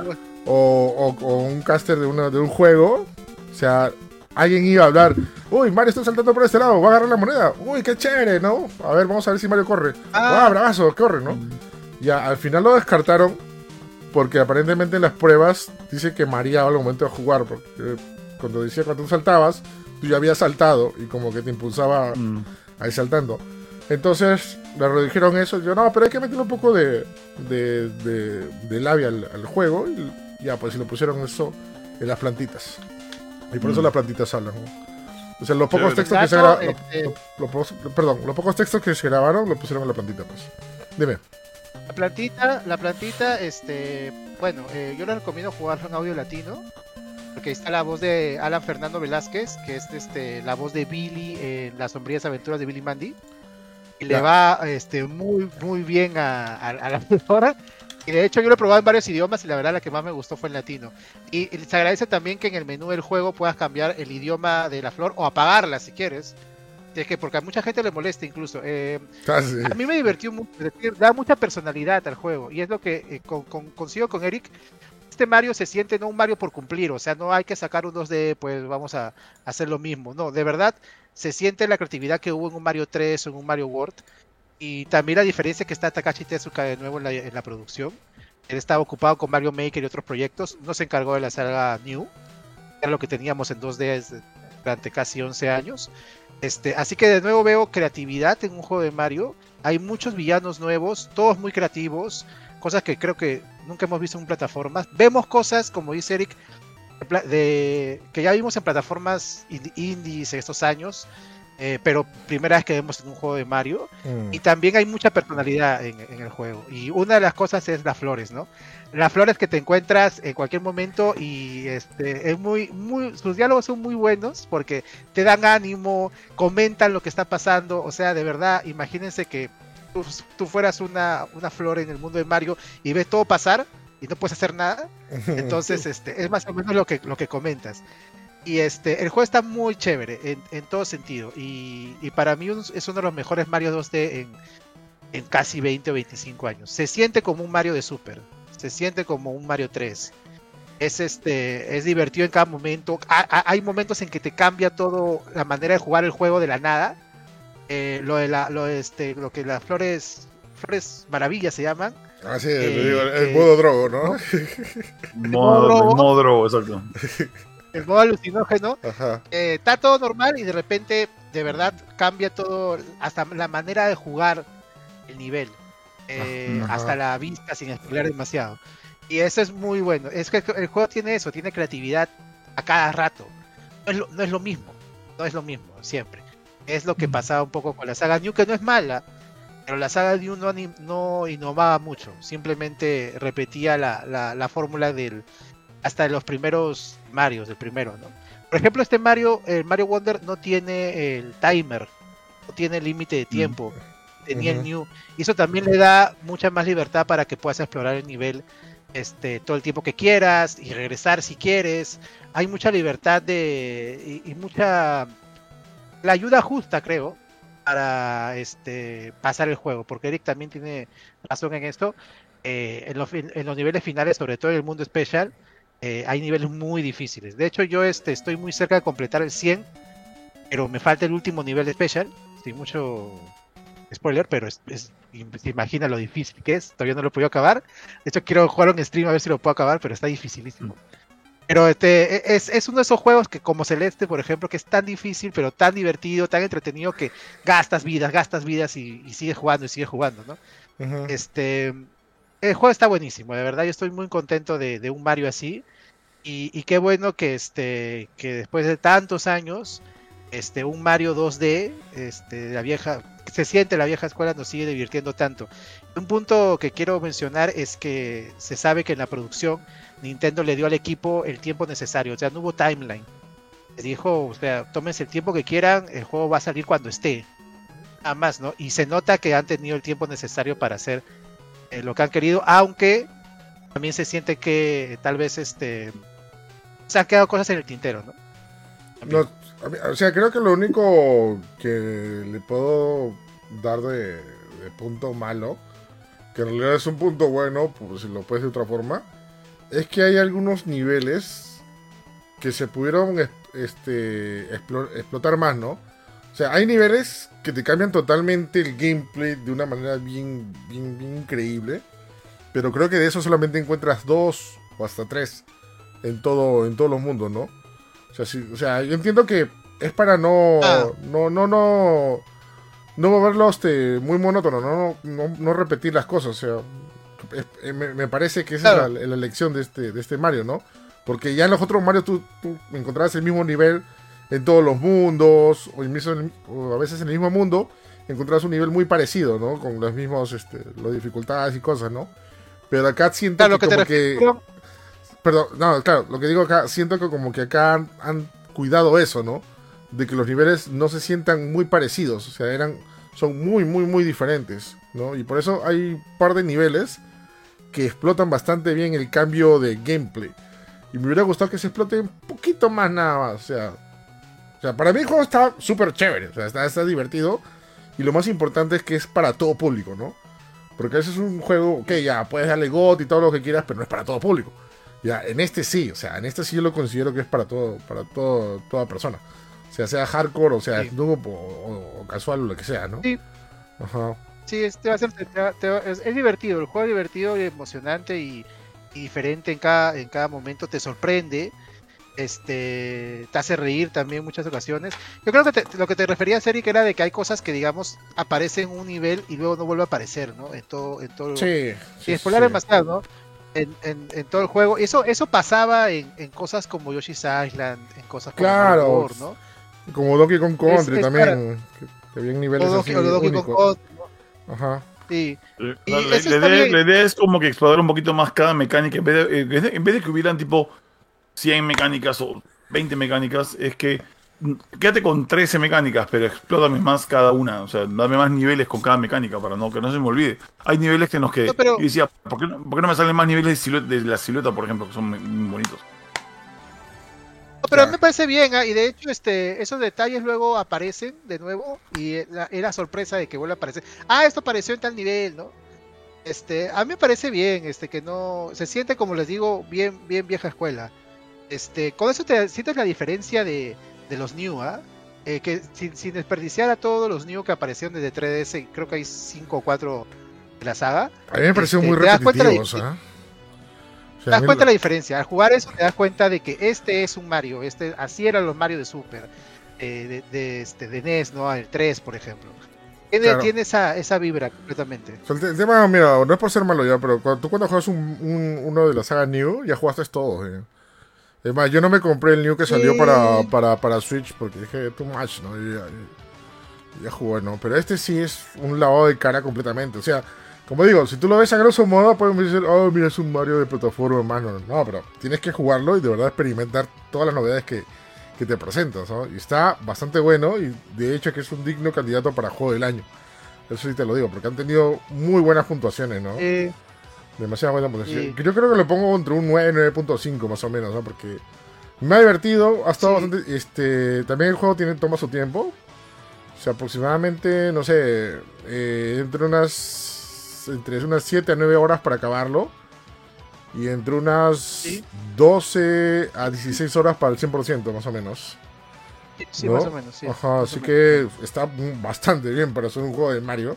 o, o- o un caster de, una, de un juego. O sea, alguien iba a hablar. Uy, Mario está saltando por este lado, va a agarrar la moneda. Uy, qué chévere, ¿no? A ver, vamos a ver si Mario corre. Ah. Ah, bravazo, corre, ¿no? Ya, al final lo descartaron porque aparentemente en las pruebas dice que mareaba al momento de jugar. Porque eh, cuando decía cuando tú saltabas, tú ya habías saltado y como que te impulsaba Mm. ahí saltando. Entonces le redijeron eso. Yo, no, pero hay que meterle un poco de, de, de, de labia al, al juego. Y ya, pues y le pusieron eso en las plantitas. Y por eso Mm. las plantitas hablan. ¿no? O sea, los pocos textos que se grabaron. este, perdón, los pocos textos que se grabaron lo pusieron en la plantita, pues. Dime. La plantita, la plantita, este, bueno, eh, yo les recomiendo jugar en audio latino, porque ahí está la voz de Alan Fernando Velázquez, que es este, la voz de Billy en Las sombrías aventuras de Billy Mandy. Y le va este, muy, muy bien a, a, a la *laughs* flora. Y de hecho yo lo he probado en varios idiomas y la verdad la que más me gustó fue en latino. Y, y se agradece también que en el menú del juego puedas cambiar el idioma de la flor o apagarla si quieres. Es que porque a mucha gente le molesta incluso. Eh, *laughs* Ah, sí. a mí me divirtió mucho, es decir, da mucha personalidad al juego y es lo que eh, con, con- consigo con Eric. Este Mario se siente no un Mario por cumplir, o sea, no hay que sacar un 2D, pues vamos a hacer lo mismo. No, de verdad se siente la creatividad que hubo en un Mario 3 o en un Mario World y también la diferencia que está Takashi Tezuka de nuevo en la, producción. Él estaba ocupado con Mario Maker y otros proyectos, no se encargó de la saga New, era lo que teníamos en 2D desde- durante casi 11 años. Este, así que de nuevo veo creatividad en un juego de Mario. Hay muchos villanos nuevos, todos muy creativos, cosas que creo que nunca hemos visto en plataformas. Vemos cosas, como dice Eric, de que ya vimos en plataformas indi- indies estos años, eh, pero primera vez que vemos en un juego de Mario. Mm. Y también hay mucha personalidad en, en el juego. Y una de las cosas es las flores, ¿no? Las flores que te encuentras en cualquier momento y este es muy, muy, sus diálogos son muy buenos porque te dan ánimo, comentan lo que está pasando. O sea, de verdad, imagínense que tú, tú fueras una, una flor en el mundo de Mario y ves todo pasar y no puedes hacer nada. *laughs* Entonces, este, es más o menos lo que, lo que comentas. Y este, el juego está muy chévere en, en todo sentido. Y, y para mí un- es uno de los mejores Mario 2D en, en casi 20 o 25 años. Se siente como un Mario de Super. Se siente como un Mario 3. Es este, es divertido en cada momento. Ha- ha- hay momentos en que te cambia todo la manera de jugar el juego de la nada. Eh, lo de la, lo de este, lo que las flores, flores maravillas se llaman. Ah, sí, Eh, digo, el, el eh, modo drogo, ¿no? Modo drogo, exacto. *laughs* El modo alucinógeno. Eh, está todo normal y de repente de verdad cambia todo, hasta la manera de jugar el nivel, eh, Ajá. hasta la vista sin spoiler demasiado. Y eso es muy bueno. Es que el juego tiene eso, tiene creatividad a cada rato. No es lo, no es lo mismo, no es lo mismo siempre. Es lo que pasaba un poco con la saga New, que no es mala, pero la saga New no, no innovaba mucho, simplemente repetía la, la, la fórmula del hasta los primeros Marios, del primero, ¿no? Por ejemplo, este Mario, el Mario Wonder no tiene el timer, no tiene límite de tiempo. tenía el. New. Y eso también le da mucha más libertad para que puedas explorar el nivel este, todo el tiempo que quieras y regresar si quieres. Hay mucha libertad de y, y mucha la ayuda justa, creo, para este pasar el juego, porque Eric también tiene razón en esto. Eh, en, los, fin- en los niveles finales, sobre todo en el mundo especial, eh, hay niveles muy difíciles. De hecho, yo este, estoy muy cerca de completar el 100, pero me falta el último nivel especial, sin mucho spoiler, pero es, es- imagina lo difícil que es. Todavía no lo he podido acabar. De hecho, quiero jugar en stream a ver si lo puedo acabar, pero está dificilísimo. Pero este e- es, es uno de esos juegos que, como Celeste, por ejemplo, que es tan difícil, pero tan divertido, tan entretenido que gastas vidas, gastas vidas y, y sigues jugando y sigues jugando, ¿no? Ujú. Este, el juego está buenísimo, de verdad, yo estoy muy contento de, un Mario así. Y, y qué bueno que este, que después de tantos años, este, un Mario 2D, este, la vieja, se siente la vieja escuela, nos sigue divirtiendo tanto. Un punto que quiero mencionar es que se sabe que en la producción Nintendo le dio al equipo el tiempo necesario, o sea, no hubo timeline. Le dijo, o sea, tómense el tiempo que quieran, el juego va a salir cuando esté. Nada más, ¿no? Y se nota que han tenido el tiempo necesario para hacer eh, lo que han querido, aunque también se siente que tal vez este se han quedado cosas en el tintero, ¿no? O sea, creo que lo único que le puedo dar de, punto malo, que en realidad es un punto bueno, por si lo puedes de otra forma, es que hay algunos niveles que se pudieron es- este, explo- explotar más, ¿no? O sea, hay niveles que te cambian totalmente el gameplay de una manera bien, bien, bien increíble. Pero creo que de eso solamente encuentras dos o hasta tres en todo, en todos los mundos, ¿no? O sea, sí, o sea, yo entiendo que es para no, Ah. no, no, no, no moverlo este, muy monótono, ¿no? No, no, no repetir las cosas, o sea, es- eh, me, me parece que esa Claro. es la, la elección de este, de este Mario, ¿no? Porque ya en los otros Mario tú, tú encontrabas el mismo nivel en todos los mundos, o, mismo- o a veces en el mismo mundo, encontrabas un nivel muy parecido, ¿no? Con los mismos, este, las dificultades y cosas, ¿no? Pero acá siento Claro, lo que, te como que... Perdón, no, claro, lo que digo acá, siento que como que acá han, han cuidado eso, ¿no? De que los niveles no se sientan muy parecidos, o sea, eran, son muy, muy, muy diferentes, ¿no? Y por eso hay un par de niveles que explotan bastante bien el cambio de gameplay. Y me hubiera gustado que se explote un poquito más nada más, o sea... O sea, para mí el juego está súper chévere, o sea, está, está divertido. Y lo más importante es que es para todo público, ¿no? Porque ese es un juego que ya puedes darle GOT y todo lo que quieras, pero no es para todo público. Ya, en este sí, o sea, en este sí yo lo considero que es para todo, para todo, toda persona. O sea, sea hardcore, o sea, Sí. o, o- o casual o lo que sea, ¿no? Sí. Ajá. Sí, este va a ser, te va- te va- es, es divertido, el juego es divertido y emocionante y, y diferente en cada, en cada momento, te sorprende, este, te hace reír también en muchas ocasiones. Yo creo que te- lo que te refería, Eric, era de que hay cosas que, digamos, aparecen en un nivel y luego no vuelve a aparecer, ¿no? En todo, en todo, Sí. sin spoiler demasiado, ¿no? En, en, en todo el juego. Eso, eso pasaba en, en cosas como Yoshi's Island, en cosas como Claro. World, ¿no? Como Donkey Kong Country es también. Que, que había niveles O así o Donkey Kong únicos. Country, ¿no? Ajá. Sí. La, Y la- eso la está idea, bien. la idea es como que explorar un poquito más cada mecánica. Vez de- en vez de que hubieran tipo 100 mecánicas o 20 mecánicas, es que mm, quédate con 13 mecánicas, pero explótame más cada una. O sea, dame más niveles con cada mecánica para no que no se me olvide. Hay niveles en los que No, pero- yo decía, ¿por qué, no, por qué no me salen más niveles de, silueta, de la silueta, por ejemplo, que son muy bonitos? No, pero a Ya. mí me parece bien, ah, y de hecho este, esos detalles luego aparecen de nuevo y eh, la- era sorpresa de que vuelva a aparecer. Ah, esto apareció en tal nivel, ¿no? Este, a mí me parece bien, este, que no, se siente como les digo, bien, bien vieja escuela. Este, con eso te sientes la diferencia de, de los New, ¿ah? Eh, que sin, sin desperdiciar a todos los New que aparecieron desde 3DS, creo que hay 5 o 4 de la saga. A mí me pareció Este, muy te das cuenta de- repetitivos, ¿ah? O Te sea, das cuenta lo- la diferencia. Al jugar eso te das cuenta de que este es un Mario. Este, así eran los Mario de Super. eh, de, de, este, de NES, ¿no? El 3, por ejemplo. Tiene, Claro. tiene esa, esa vibra completamente. O sea, el, te- el tema, mira, no es por ser malo ya, pero cuando, tú cuando juegas un, un- uno de la saga New, ya jugaste todo. eh. Es más, yo no me compré el New que salió Sí. para, para, para Switch porque dije, too much, ¿no? Y ya, ya jugué, ¿no? Pero este sí es un lavado de cara completamente. O sea, como digo, si tú lo ves a grosso modo, pueden decir, oh, mira, es un Mario de plataforma, hermano. No, pero tienes que jugarlo y de verdad experimentar todas las novedades que, que te presentas, ¿no? Y está bastante bueno y de hecho que es un digno candidato para juego del año. Eso sí te lo digo, porque han tenido muy buenas puntuaciones, ¿no? Eh, Demasiada buena puntuación. Sí. Yo creo que lo pongo entre un 9 9.5 más o menos, ¿no? Porque me ha divertido, ha estado Sí. bastante... Este, también el juego tiene, toma su tiempo. O sea, aproximadamente, no sé, eh, entre unas entre unas 7 a 9 horas para acabarlo. Y entre unas Sí. 12 a 16 horas para el 100%, más o menos. sí, ¿no? más o menos, sí. Ajá, así que está bastante bien para ser un juego de Mario.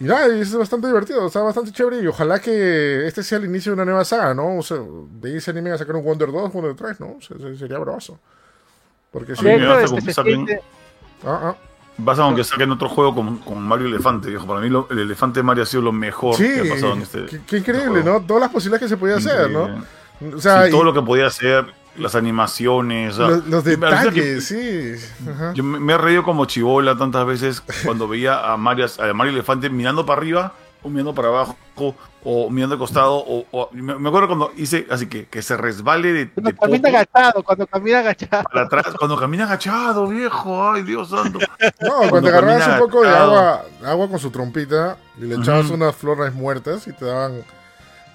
Y nada, y es bastante divertido, está bastante chévere y ojalá que este sea el inicio de una nueva saga, ¿no? O sea, de ahí se animen a sacar un Wonder 2, Wonder 3, ¿no? O sea, se- sería bravazo. Porque basta este con se que saquen- siente- Ah, ah. Basta con que saquen otro juego con, con Mario Elefante, viejo. Para mí lo- el Elefante Mario ha sido lo mejor Sí, que ha pasado en este qué, qué increíble, juego. ¿no? Todas las posibilidades que se podía hacer, ¿no? O sea, Sí, todo y lo que podía hacer, las animaciones. los, los que- detalles, sí. Ajá. Yo me, me he reído como chivola tantas veces cuando veía a Mario, a Mario Elefante mirando para arriba o mirando para abajo o mirando al costado. O, o- me, me acuerdo cuando hice así que, que se resbale de, de Cuando camina agachado, cuando camina agachado. para atrás. Cuando camina agachado, viejo. Ay, Dios santo. No, cuando Cuando agarrabas un poco de agua, agua con su trompita y le echabas unas flores muertas y te daban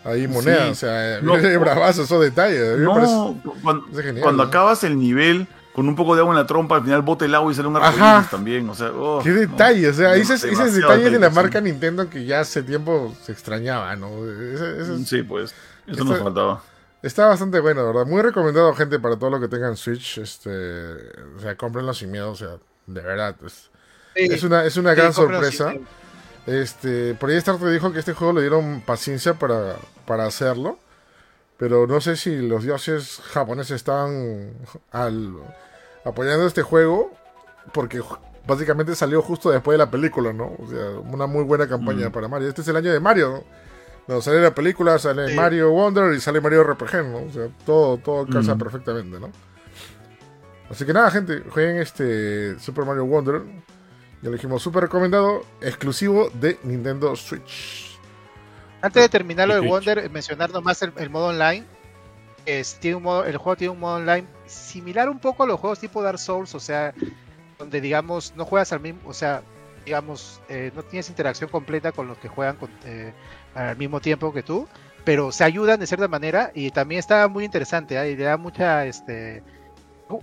ahí monedas. Sí. O sea, No. *laughs* bravazo esos detalles. Parece- No, cuando, parece genial, cuando ¿no? acabas el nivel con un poco de agua en la trompa, al final bote el agua y sale un Ajá. arcoíris también. O sea, oh, Qué no. detalle, o sea, esos, detalles de la detalle, marca. Nintendo que ya hace tiempo se extrañaba, ¿no? Ese- ese es- Sí, pues. Eso nos faltaba. Está bastante bueno, de ¿verdad? Muy recomendado, gente, para todo lo que tengan Switch. Este, o sea, cómprenlo sin miedo, o sea, de verdad. pues, Sí, es una, es una sí, gran sorpresa. sin- Este, por ahí Starter dijo que este juego le dieron paciencia para, para hacerlo. Pero no sé si los dioses japoneses están al, apoyando este juego. Porque básicamente salió justo después de la película, ¿no? O sea, una muy buena campaña Mm. para Mario. Este es el año de Mario, ¿no? No, sale la película, sale Sí. Mario Wonder y sale Mario RPG, ¿no? O sea, todo, todo calza Mm. perfectamente, ¿no? Así que nada, gente, jueguen este Super Mario Wonder. Ya lo dijimos, súper recomendado, exclusivo de Nintendo Switch. Antes de terminar lo de. Wonder, eh, mencionar nomás el, el modo online. Es, tiene un modo, el juego tiene un modo online similar un poco a los juegos tipo Dark Souls, o sea, donde digamos no juegas al mismo, o sea, digamos, eh, no tienes interacción completa con los que juegan con- eh, al mismo tiempo que tú, pero se ayudan de cierta manera y también está muy interesante, ¿ah? y le da mucha, este,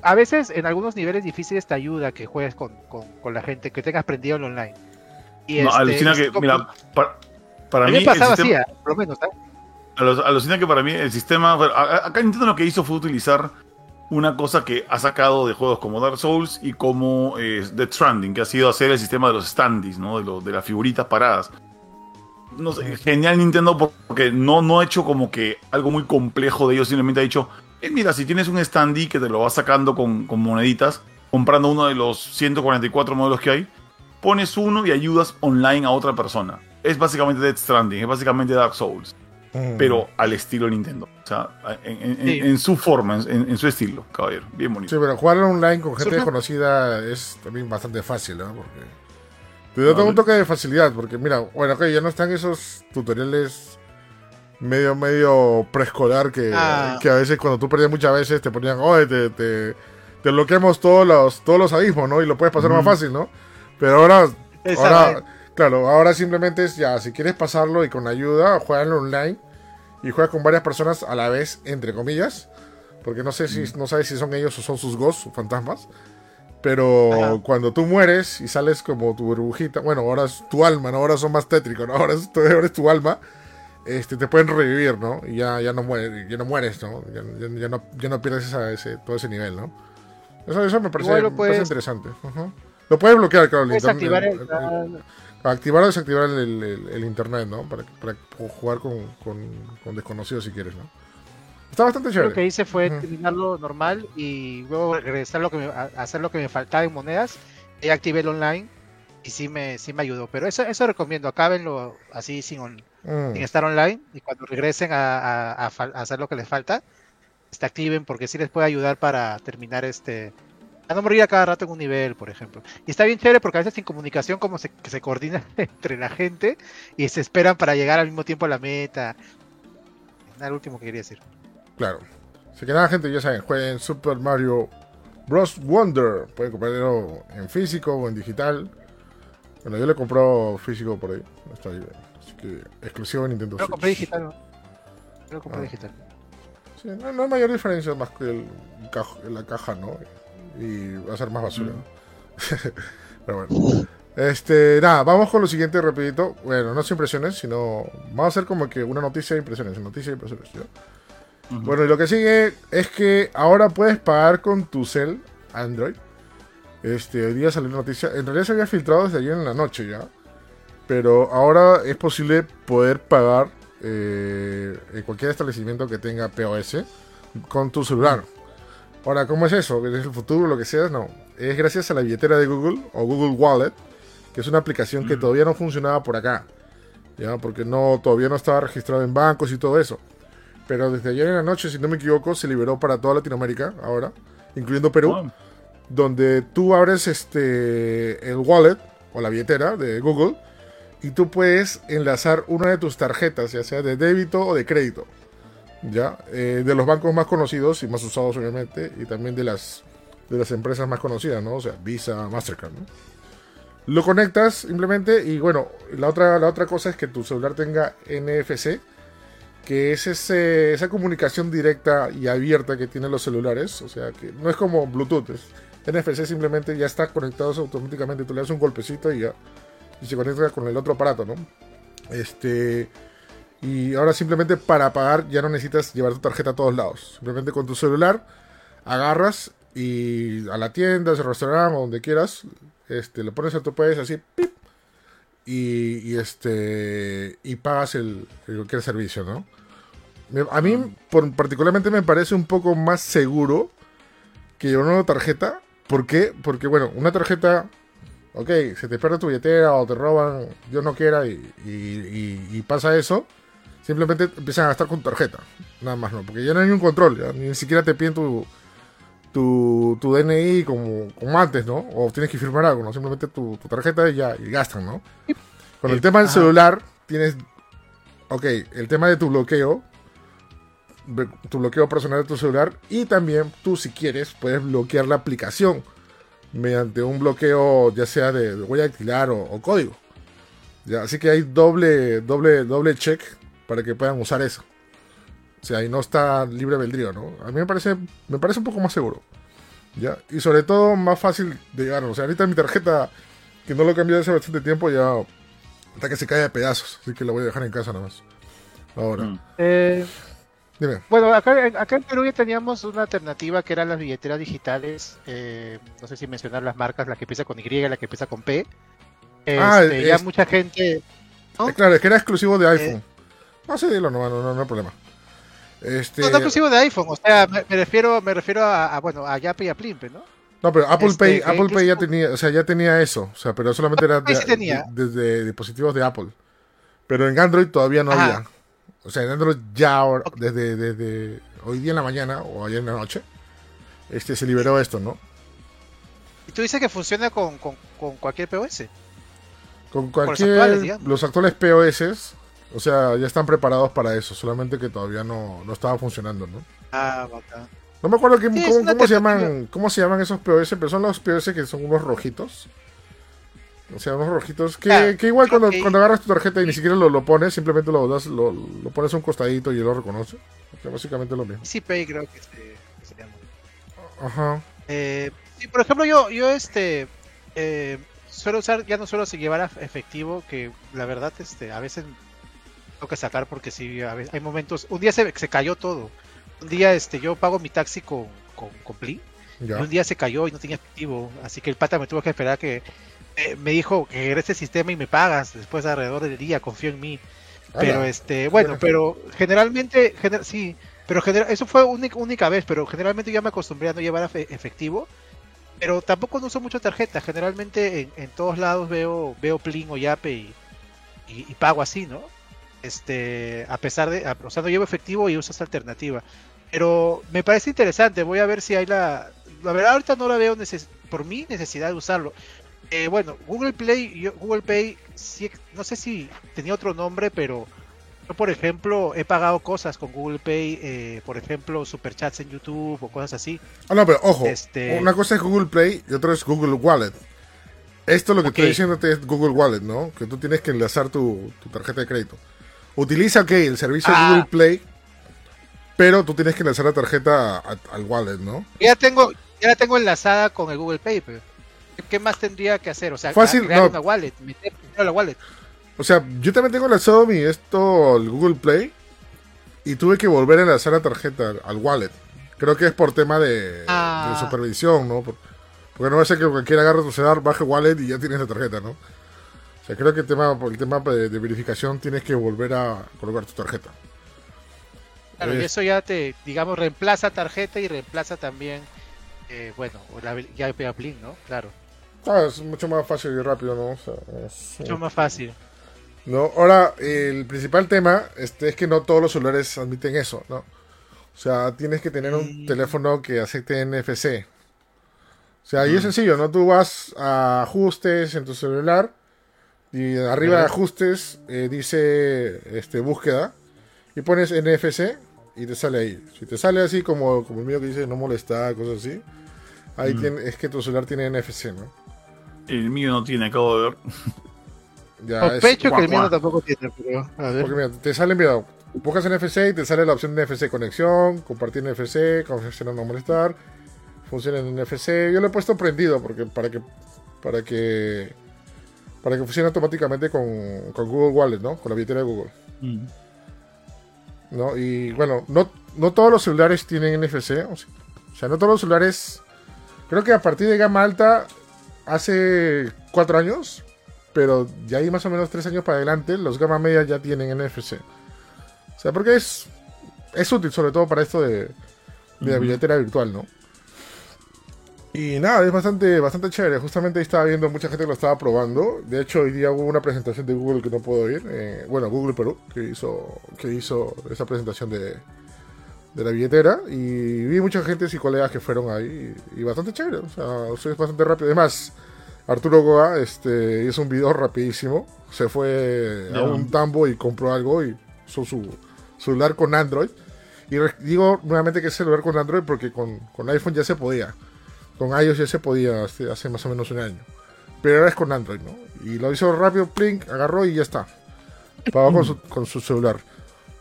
a veces en algunos niveles difíciles te ayuda que juegues con, con- con la gente, que tengas prendido el online. Y No, este, alucina que, como- mira, para, para a mí. pasaba sistema- así, ¿ah? por lo menos. Alu- Alucina que para mí el sistema. Acá Nintendo lo que hizo fue utilizar una cosa que ha sacado de juegos como Dark Souls y como eh, Death Stranding, que ha sido hacer el sistema de los standees, ¿no? De, lo- de las figuritas paradas. No sé, genial Nintendo porque no, no ha hecho como que algo muy complejo de ellos, simplemente ha dicho, eh, mira, si tienes un standee que te lo vas sacando con, con moneditas, comprando uno de los 144 modelos que hay, pones uno y ayudas online a otra persona. Es básicamente Death Stranding, es básicamente Dark Souls pero al estilo Nintendo. O sea, en, en- en- Sí. en su forma, en, en su estilo, caballero. Bien Sí, bonito. pero jugar online con gente desconocida es también bastante fácil, ¿no? Porque te da Vale. un toque de facilidad, porque mira, bueno, ok, ya no están esos tutoriales medio, medio preescolar que, Ah. que a veces cuando tú perdías muchas veces te ponían, oye, te, te, te bloqueamos todos los, todos los abismos, ¿no? Y lo puedes pasar más fácil, ¿no? Pero ahora, Esa ahora claro, ahora simplemente es ya, si quieres pasarlo y con ayuda, jueganlo online y juega con varias personas a la vez, entre comillas. Porque no sé si no sabes si son ellos o son sus ghosts, sus fantasmas. Pero Ajá. cuando tú mueres y sales como tu burbujita, bueno, ahora es tu alma, ¿no? Ahora son más tétricos, ¿no? Ahora es, tu- ahora es tu alma. Este, te pueden revivir, ¿no? Y ya, ya no mueres, ya no mueres, ¿no? Ya, ya- no, ya no pierdes esa- ese, todo ese nivel, ¿no? Eso, eso me parece, me parece puedes- interesante. Ujú. Lo puedes bloquear, claro. el Puedes internet- activar el- el, el- activar o desactivar el, el- el internet, ¿no? Para, para jugar con, con, con desconocidos si quieres, ¿no? Está bastante Yo lo chévere. que hice fue Ujú. terminarlo normal y luego regresar lo que me- a- hacer lo que me faltaba en monedas y activé el online y sí me, sí me ayudó. Pero eso, eso recomiendo, acábenlo así sin, Mm. sin estar online y cuando regresen a, a- a fal- a hacer lo que les falta, este, activen porque sí les puede ayudar para terminar este... A no morir a cada rato en un nivel, por ejemplo. Y está bien chévere porque a veces sin comunicación como se, que se coordina *laughs* entre la gente y se esperan para llegar al mismo tiempo a la meta. Nada, el último que quería decir. Claro. Así que nada, gente, ya saben, jueguen Super Mario Bros. Wonder. Pueden comprarlo en físico o en digital. Bueno, yo le he comprado físico por ahí. Está ahí. Que exclusivo de Nintendo lo Switch. compré digital, ¿no? Lo compré Ah. digital. Sí, no, no hay mayor diferencia más que el la caja, ¿no? Y va a ser más basura. ¿no? *laughs* Pero bueno. Este, nada, vamos con lo siguiente rapidito. Bueno, no son impresiones, sino vamos a hacer como que una noticia de impresiones, noticia de impresiones. ¿ya? Ujú. Bueno, y lo que sigue es que ahora puedes pagar con tu cel Android. Este, hoy día salió una noticia. En realidad se había filtrado desde ayer en la noche ya. Pero ahora es posible poder pagar eh, en cualquier establecimiento que tenga POS con tu celular. Ahora, ¿cómo es eso? ¿Es el futuro, lo que sea? No. Es gracias a la billetera de Google o Google Wallet, que es una aplicación que todavía no funcionaba por acá. ¿Ya? Porque no, todavía no estaba registrado en bancos y todo eso. Pero desde ayer en la noche, si no me equivoco, se liberó para toda Latinoamérica ahora, incluyendo Perú donde tú abres este el wallet o la billetera de Google y tú puedes enlazar una de tus tarjetas, ya sea de débito o de crédito, ya Eh, de los bancos más conocidos y más usados obviamente y también de las de las empresas más conocidas, ¿no? O sea, Visa, Mastercard, ¿no? Lo conectas simplemente y bueno, la otra la otra cosa es que tu celular tenga NFC que es ese- esa comunicación directa y abierta que tienen los celulares, o sea, que no es como Bluetooth, NFC simplemente ya está conectado automáticamente, tú le das un golpecito y ya y se conecta con el otro aparato, ¿no? Este y ahora simplemente para pagar ya no necesitas llevar tu tarjeta a todos lados, simplemente con tu celular agarras y a la tienda, al restaurante o donde quieras, este, le pones a tu país así, pip, y, y, este y pagas el, el cualquier servicio, ¿no? A mí por, particularmente me parece un poco más seguro que llevar una tarjeta. ¿Por qué? Porque bueno, una tarjeta, ok, se te pierde tu billetera o te roban, Dios no quiera, y, y- y- y pasa eso, simplemente empiezan a gastar con tu tarjeta. Nada más, ¿no? Porque ya no hay un control, ya ni siquiera te piden tu, tu, tu DNI como, como antes, ¿no? O tienes que firmar algo, ¿no? Simplemente tu, tu tarjeta y ya, y gastan, ¿no? Con el tema del celular, tienes, ok, el tema de tu bloqueo, tu bloqueo personal de tu celular y también tú si quieres puedes bloquear la aplicación mediante un bloqueo ya sea de, de huella dactilar o, o código. Ya, así que hay doble, doble, doble check para que puedan usar eso. O sea, ahí no está libre albedrío, ¿no? A mí me parece, me parece un poco más seguro. ¿Ya? Y sobre todo más fácil de llegar. O sea, ahorita mi tarjeta, que no lo cambié hace bastante tiempo, ya hasta que se cae a pedazos. Así que la voy a dejar en casa nada más. Ahora, Mm. Eh, dime. bueno, acá, en- acá en Perú ya teníamos una alternativa que eran las billeteras digitales. eh, no sé si mencionar las marcas, la que empieza con Y, la que empieza con P. Ah, Este, ya es- mucha gente. ¿no? Eh, claro, es que era exclusivo de iPhone. No, sí, dilo, no, no, no, no hay problema. Este, No, no exclusivo de iPhone, o sea, me, me refiero, me refiero a, a, bueno, a Yape y a Plimpe, ¿no? No, pero Apple Este, Pay, Apple Pay ya tenía, o sea, ya tenía eso, o sea, pero solamente era Pay de- sí tenía. de- desde dispositivos de Apple. Pero en Android todavía no Ajá. había. O sea, Android ya ahora, desde, desde hoy día en la mañana o ayer en la noche, este se liberó esto, ¿no? Y tú dices que funciona con, con, con cualquier POS. Con los cualquier actuales, digamos. los actuales POS, o sea, ya están preparados para eso, solamente que todavía no, no estaba funcionando, ¿no? Ah, bacán. No me acuerdo Sí, es cómo, cómo se llaman, cómo se llaman esos POS, pero son los POS que son unos rojitos. O sea, unos rojitos que, Claro, que igual cuando, que- cuando agarras tu tarjeta y ni siquiera lo, lo pones, simplemente lo das, lo, lo pones a un costadito y lo reconoce. O sea, básicamente lo mismo. Easy Pay creo que se, que se llama. Ajá. Eh, sí, por ejemplo, yo, yo este eh, suelo usar, ya no suelo llevar a- efectivo, que la verdad, este, a veces tengo que sacar porque sí, a veces, hay momentos, un día se, se cayó todo. Un día, este, yo pago mi taxi con, con, con Pli, y un día se cayó y no tenía efectivo, así que el pata me tuvo que esperar que eh, me dijo que regrese el sistema y me pagas después alrededor del día, confío en mí. Pero este, bueno, pero generalmente, gener- sí, pero gener- eso fue única, única vez, pero generalmente ya me acostumbré a no llevar efe- efectivo, pero tampoco no uso mucho tarjeta, generalmente en, en todos lados veo veo Plin o Yape y, y- y pago así, ¿no? Este, a pesar de, a- o sea, no llevo efectivo y uso esta alternativa, pero me parece interesante, voy a ver si hay la, la verdad ahorita no la veo neces- por mi necesidad de usarlo. Eh, bueno, Google Play, yo- Google Pay, sí, no sé si tenía otro nombre, pero yo, por ejemplo, he pagado cosas con Google Pay, eh, por ejemplo, superchats en YouTube o cosas así. Ah, no, pero ojo. Este- Una cosa es Google Play y otra es Google Wallet. Esto lo que estoy Ok. diciéndote es Google Wallet, ¿no? Que tú tienes que enlazar tu, tu tarjeta de crédito. Utiliza, ok, el servicio de Ah. Google Play, pero tú tienes que enlazar la tarjeta a- al wallet, ¿no? Ya tengo, ya la tengo enlazada con el Google Pay, pero ¿qué- ¿qué más tendría que hacer? O sea, Fácil, crear no. una wallet, meter la wallet. O sea, yo también tengo enlazado mi esto, el Google Play, y tuve que volver a enlazar la tarjeta al- al wallet. Creo que es por tema de, Ah. de supervisión, ¿no? Por- porque no va a ser que cualquiera agarre tu celular, baje wallet y ya tienes la tarjeta, ¿no? O sea, creo que el tema, por el tema de, de verificación tienes que volver a colocar tu tarjeta. Claro, y eso ya te, digamos, reemplaza tarjeta y reemplaza también, eh, bueno, la, ya ya Blink, ¿no? Claro, Ah, es mucho más fácil y rápido, ¿no? O sea, es- mucho más fácil. ¿no? Ahora, el principal tema este, es que no todos los celulares admiten eso, ¿no? O sea, tienes que tener un Mm. teléfono que acepte NFC. O sea, y es sencillo, ¿no? Tú vas a ajustes en tu celular y arriba de ajustes eh, dice este, búsqueda y pones NFC y te sale ahí. Si te sale así como, como el mío que dice no molestar, cosas así, ahí Mm. tiene- es que tu celular tiene NFC, ¿no? El mío no tiene, acabo de ver. *laughs* Ya es- Sospecho que el mío tampoco tiene, pero a ver. Porque mira, te sale, mira, buscas NFC y te sale la opción de NFC conexión, compartir NFC, confeccionar no molestar, funciona en NFC. Yo lo he puesto prendido porque para que para que para que funcione automáticamente con, con Google Wallet, ¿no? Con la billetera de Google, Mm. ¿no? Y bueno, no, no todos los celulares tienen NFC, o sea, no todos los celulares. Creo que a partir de gama alta hace cuatro años, pero ya hay más o menos tres años para adelante, los gama media ya tienen NFC. O sea, porque es, es útil sobre todo para esto de, de la Ujú. billetera virtual, ¿no? Y nada, es bastante, bastante chévere. Justamente ahí estaba viendo mucha gente que lo estaba probando. De hecho, hoy día hubo una presentación de Google que no puedo ir. eh, bueno, Google Perú, que hizo, que hizo esa presentación de, de la billetera. Y vi mucha gente y colegas que fueron ahí. Y, y bastante chévere. O sea, es bastante rápido. Además, Arturo Goa este, hizo un video rapidísimo. Se fue a un tambo y compró algo y usó su celular con Android. Y digo nuevamente que es celular con Android porque con, con iPhone ya se podía. Con iOS ya se podía hace, hace más o menos un año. Pero ahora es con Android, ¿no? Y lo hizo rápido, plink, agarró y ya está. Pagó con *clears throat* su, con su celular.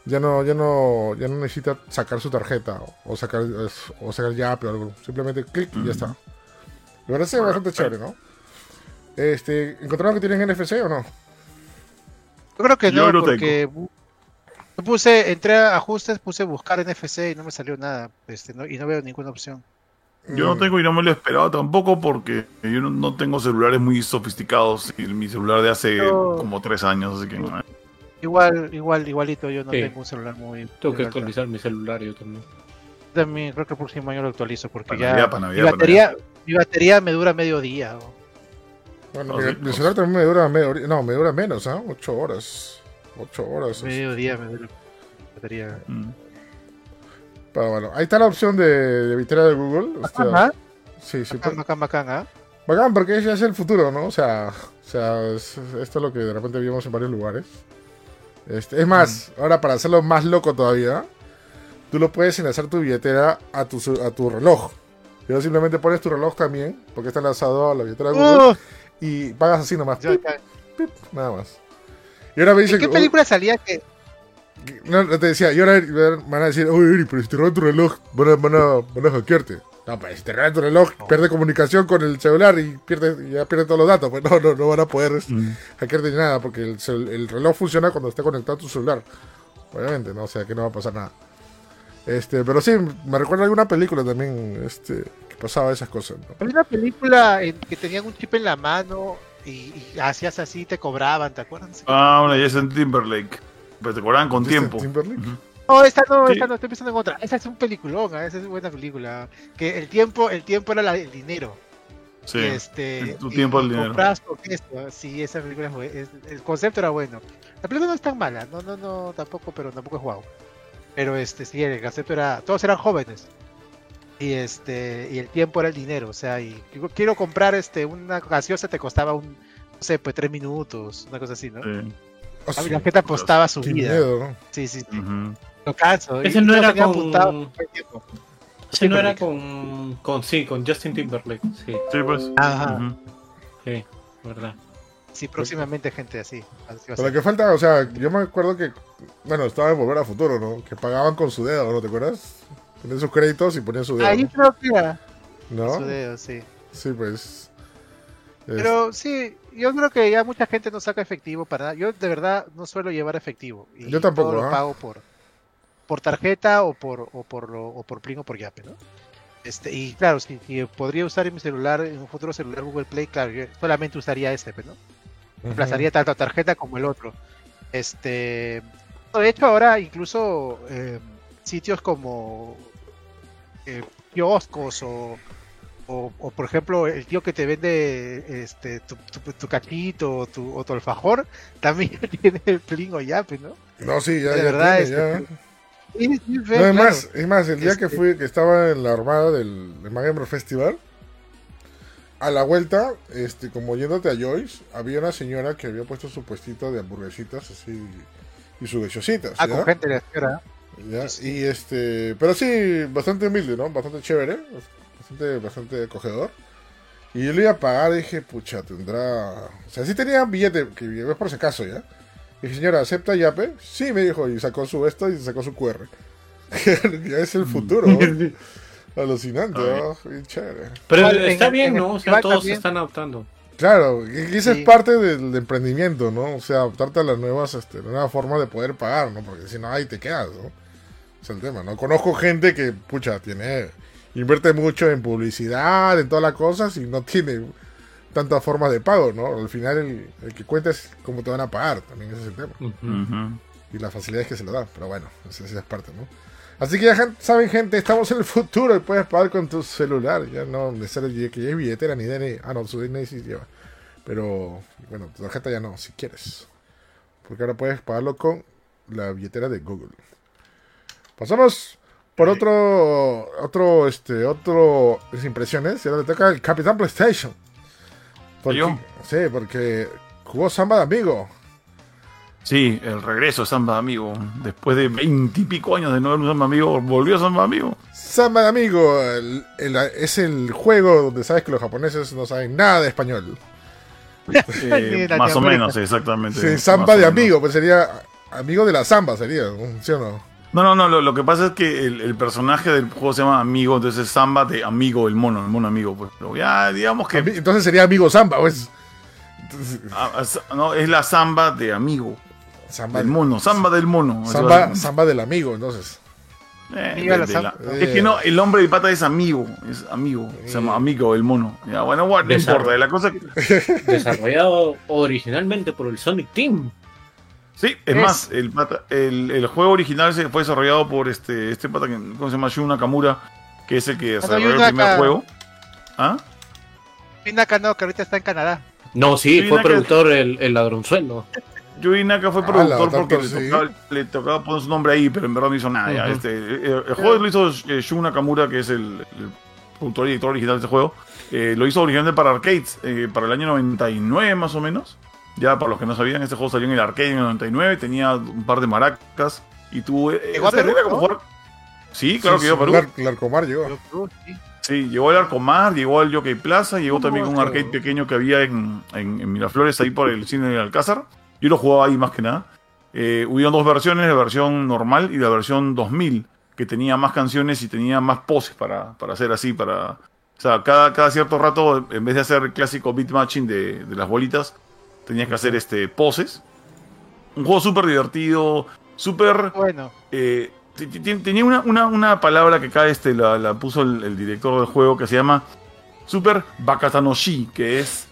Ya no, ya no, ya no necesita sacar su tarjeta o sacar, o sacar Yape o algo. Simplemente clic y ya está. Me parece bastante chévere, ¿no? Este, ¿Encontraron que tienen NFC o no? Yo creo que Yo no, lo porque bu- yo puse, entré a ajustes, puse buscar NFC y no me salió nada, este, no- y no veo ninguna opción. Yo no Mm, tengo y no me lo esperaba tampoco porque yo no, no tengo celulares muy sofisticados y mi celular de hace No. como tres años, así que no. Igual, igual, igualito, yo no Sí. tengo un celular muy. Tengo que actualizar mi celular yo también. También creo que el próximo año lo actualizo porque Para ya Navidad, para mi para batería, mi batería me dura medio día. o- Bueno, Ah, mi, pues. celular también me dura medio, no, me dura menos, ¿ah? Ocho horas. Ocho horas. medio día me dura la batería. Mm. Pero bueno, ahí está la opción de, de billetera de Google. Hostia, Ajá, sí, sí. bacán, bacán, bacán, ¿ah? Bacán, porque ya es el futuro, ¿no? O sea, o sea es- esto es lo que de repente vimos en varios lugares. Este, es más, ahora para hacerlo más loco todavía, tú lo puedes enlazar tu billetera a tu, a tu reloj. Y simplemente pones tu reloj también, porque está enlazado a la billetera de Google, Oh, y pagas así nomás, pip, pip, nada más. Y ahora me ¿En dicen qué película salía que No, no te decía, y ahora van a decir, oye, Eri, pero si te roban tu reloj, van a, van a, van a hackearte. No, pues si te roban tu reloj, pierde comunicación con el celular y pierde, ya pierde todos los datos. Pues *laughs* no, no, no van a poder Mm. hackearte ni nada, porque el, el reloj funciona cuando está conectado a tu celular. Obviamente, ¿no? O sea que no va a pasar nada. Este, pero sí, me recuerda a alguna película también, este, que pasaba esas cosas, ¿no? había una película en que tenían un chip en la mano y, y hacías así y te cobraban, ¿te acuerdas? Ah, una Jason Timberlake. Pero te cobraban con ¿Justin tiempo. Timberlake? No, esta no, esta no, estoy pensando en otra. Esa es un peliculón, ¿ah? esa es buena película. Que el tiempo, el tiempo era la- el dinero. Sí. Este, tu tiempo el dinero. esto. Sí, esa película es, es- el concepto era bueno. La película no es tan mala, no, no, no, tampoco, pero tampoco es guau. Pero este, sí, el concepto era, todos eran jóvenes. Y este, y el tiempo era el dinero, o sea, y quiero comprar este una gaseosa te costaba un, no sé, pues tres minutos, una cosa así, ¿no? Sí. Oh, A mí la gente apostaba su qué vida. Sí, sí, sí. Ese no lo era con-. Sí, no era con, con. Sí, con Justin Timberlake. Sí. Sí, pues. Ajá. Ujú. sí. ¿verdad? Sí, próximamente gente así. así Pero lo que falta, o sea, yo me acuerdo que, bueno, estaba en Volver a Futuro, ¿no? Que pagaban con su dedo, ¿no te acuerdas? Ponían sus créditos y ponían su dedo, Ahí creo que era ¿no? su dedo, sí. Sí, pues. es- Pero sí, yo creo que ya mucha gente no saca efectivo para nada. Yo de verdad no suelo llevar efectivo. Y Yo tampoco, todo lo ¿ah? pago por, por tarjeta o por, o por, lo- o por Plin o por Yape, ¿no? Este, y claro, si, si podría usar en mi celular, en un futuro celular Google Play, claro, yo solamente usaría este, ¿no? Reemplazaría tanto la tarjeta como el otro. Este, de hecho, ahora incluso eh, sitios como eh, kioscos o, o, o, por ejemplo, el tío que te vende este tu, tu, tu cachito o tu, o tu alfajor también *laughs* tiene el plin o yape, ¿no? No, sí, ya, de ya verdad, tiene, este, ya. Sí, sí, ve, No, es claro. más, es más, el día que Este- fui, que estaba en la armada del, del Magamro Festival, a la vuelta, este, como yéndote a Joyce, había una señora que había puesto su puestito de hamburguesitas así y sus gachositas. Ah, ¿ya? con gente de la. Ya, Sí, sí. Y este, pero sí, bastante humilde, ¿no? Bastante chévere, bastante, bastante acogedor. Y yo le iba a pagar y dije, pucha, tendrá. O sea, sí tenía billete, que es por si acaso, ¿ya? Y dije, señora, ¿acepta Yape? Sí, me dijo, y sacó su esto y sacó su QR. *laughs* ya es el futuro, *laughs* ¿no? Alucinante, ¿no? Chévere. Pero está en- bien, en ¿no? O sea, todos se están adaptando. Claro, y esa Sí. es parte del, emprendimiento, ¿no? O sea, adaptarte a las nuevas, este, nueva forma de poder pagar, ¿no? Porque si no, ahí te quedas, ¿no? Es el tema, ¿no? Conozco gente que, pucha, tiene, invierte mucho en publicidad, en todas las cosas y no tiene tantas formas de pago, ¿no? Al final el, el que cuenta es cómo te van a pagar, también ese es el tema. Y las facilidades que se le dan, pero bueno, esa, esa es parte, ¿no? Así que ya saben, gente, estamos en el futuro y puedes pagar con tu celular. Ya no necesario que lleve billetera ni DNI. Ah, no, su DNI sí lleva. Pero, bueno, tu tarjeta ya no, si quieres. Porque ahora puedes pagarlo con la billetera de Google. Pasamos por otro, otro, este, otro es impresiones. Y ahora le toca el Capitán PlayStation. Porque, ¿Yo? Sí, porque jugó Samba de Amigo. Sí, el regreso de Samba Amigo. Después de veintipico años de no ver un Samba Amigo, volvió Samba Amigo. Samba de Amigo el- el- es el juego donde sabes que los japoneses no saben nada de español. *laughs* Eh, más o menos, exactamente. Sí, samba o de amigo, pues sería amigo de la samba, sería, ¿sí o no? No, no, no, lo, lo que pasa es que el, el personaje del juego se llama Amigo, entonces es Samba de Amigo, el mono, el mono amigo, pues. Pero ya, digamos que Entonces sería amigo samba, pues. Entonces, ah, ah, no, es la Samba de Amigo, samba, del mono, Samba del mono. samba, samba del amigo, entonces. Eh, de- de la- Es que no, el nombre de pata es amigo, es amigo, se llama amigo, el mono. Ya, bueno, bueno, no importa, la cosa que- *laughs* Desarrollado originalmente por el Sonic Team. Sí, es, Es- más, el, pata- el, el juego original se fue desarrollado por este, este pata que ¿cómo se llama? Shun Nakamura, que es el que desarrolló el primer Naka. juego. ¿Ah? Pinaka no, que ahorita está en Canadá. No, sí, fue Naka- productor el, el ladronzuelo. Yui Naka fue Ah, productor porque le, sí. tocaba, le tocaba poner su nombre ahí, pero en verdad no hizo nada. este, el, el juego lo hizo eh, Shun Nakamura, que es el, el productor y editor original de este juego. Eh, lo hizo originalmente para arcades, eh, para el año 99 más o menos. Ya para los que no sabían, este juego salió en el arcade en el 99, tenía un par de maracas y tú... eh, Llegó a Perú, era como ¿no? jugar- Sí, claro Sí, que llegó a Perú. Lar- Larcomar llegó. Sí. Sí, llegó al Arcomar, llegó al Jockey Plaza, llegó ¿Cómo también a un esto? arcade pequeño que había en, en- en Miraflores, ahí por el cine de Alcázar. Yo lo jugaba ahí más que nada. Eh, hubieron dos versiones, la versión normal y la versión 2000, que tenía más canciones y tenía más poses para, para hacer así, para... O sea, cada, cada cierto rato, en vez de hacer el clásico beat matching de, de las bolitas, tenías que hacer este poses. Un juego súper divertido, súper... Bueno, Eh, tenía una, una, una palabra que acá este, la, la puso el, el director del juego que se llama Super Bakatanoshi, que es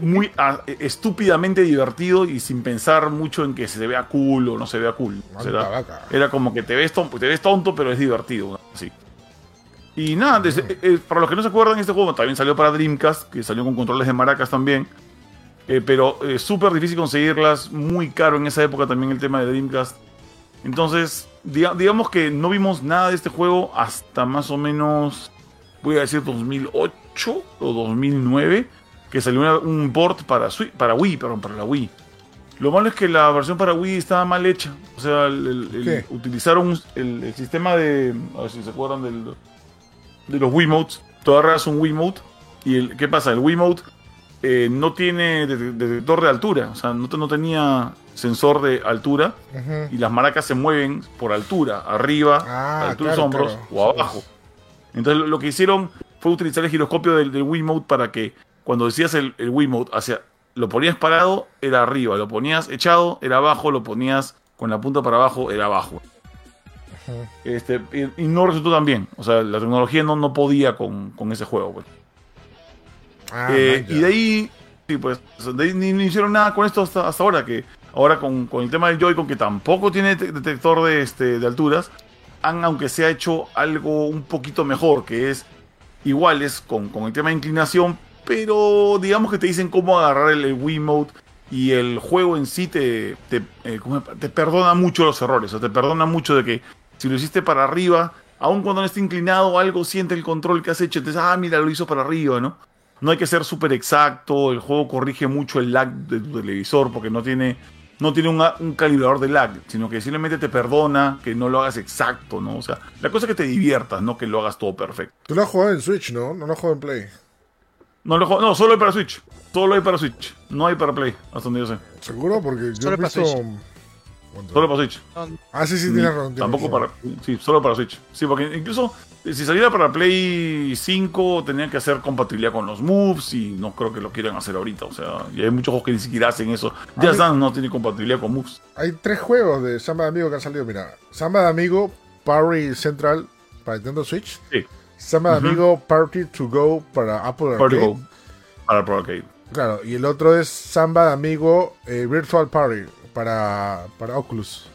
muy ah, estúpidamente divertido y sin pensar mucho en que se vea cool o no se vea cool. O sea, era, era como que te ves, tonto, te ves tonto, pero es divertido. Así. Y nada, desde- eh, para los que no se acuerdan, este juego también salió para Dreamcast, que salió con controles de maracas también. Eh, pero eh, súper difícil conseguirlas, muy caro en esa época también el tema de Dreamcast. Entonces, diga- digamos que no vimos nada de este juego hasta más o menos, voy a decir 2008 o 2009, que salió una- un port para, para Wii, perdón, para la Wii. Lo malo es que la versión para Wii estaba mal hecha. O sea, el- el- el- ¿Qué? utilizaron el, el sistema de, a ver si se acuerdan del, de los Wiimotes. Tú agarras un Wiimote y el, ¿qué pasa? El Wiimote eh, no tiene det- detector de altura, o sea, no, te- no tenía sensor de altura y las maracas se mueven por altura, arriba, Ah, a altura de los hombros claro. o abajo. Entonces lo- que hicieron fue utilizar el giroscopio del, del Wiimote para que cuando decías el, el Wiimote hacia lo ponías parado era arriba, lo ponías echado era abajo, lo ponías con la punta para abajo era abajo. Este, y, y no resultó tan bien. O sea, la tecnología no, no podía con, con ese juego. pues. Ah, Eh, y de ahí, sí, pues, de ahí ni, ni hicieron nada con esto hasta, hasta ahora. Que ahora con, con el tema del Joy-Con, que tampoco tiene te- detector de, este, de alturas, han, aunque se ha hecho algo un poquito mejor, que es iguales con, con el tema de inclinación, pero digamos que te dicen cómo agarrar el, el Wiimote y el juego en sí te, te, eh, ¿cómo se- te perdona mucho los errores, o sea, te perdona mucho de que si lo hiciste para arriba, aun cuando no esté inclinado, algo siente el control que has hecho, entonces, ah, mira, lo hizo para arriba, ¿no? No hay que ser súper exacto, el juego corrige mucho el lag de tu televisor porque no tiene, no tiene un, un calibrador de lag, sino que simplemente te perdona que no lo hagas exacto, ¿no? O sea, la cosa es que te diviertas, no que lo hagas todo perfecto. Tú lo has jugado en Switch, ¿no? No lo has jugado en Play. No, lo juego- no, solo hay para Switch. Solo hay para Switch. No hay para Play, hasta donde yo sé. ¿Seguro? Porque yo Solo he visto... Solo para Switch. Ah, sí, sí, tienes razón. Tampoco razón. para. Sí, solo para Switch. Sí, porque incluso si saliera para Play 5, tenían que hacer compatibilidad con los moves y no creo que lo quieran hacer ahorita. O sea, y hay muchos juegos que ni siquiera hacen eso. Just Dance no tiene compatibilidad con moves. Hay tres juegos de Samba de Amigo que han salido. Mira, Samba de Amigo Party Central para Nintendo Switch. Sí. Samba de. Amigo Party to Go para Apple Party Arcade. Go para Pro Arcade. Claro, y el otro es Samba de Amigo eh, Virtual Party para, para Oculus.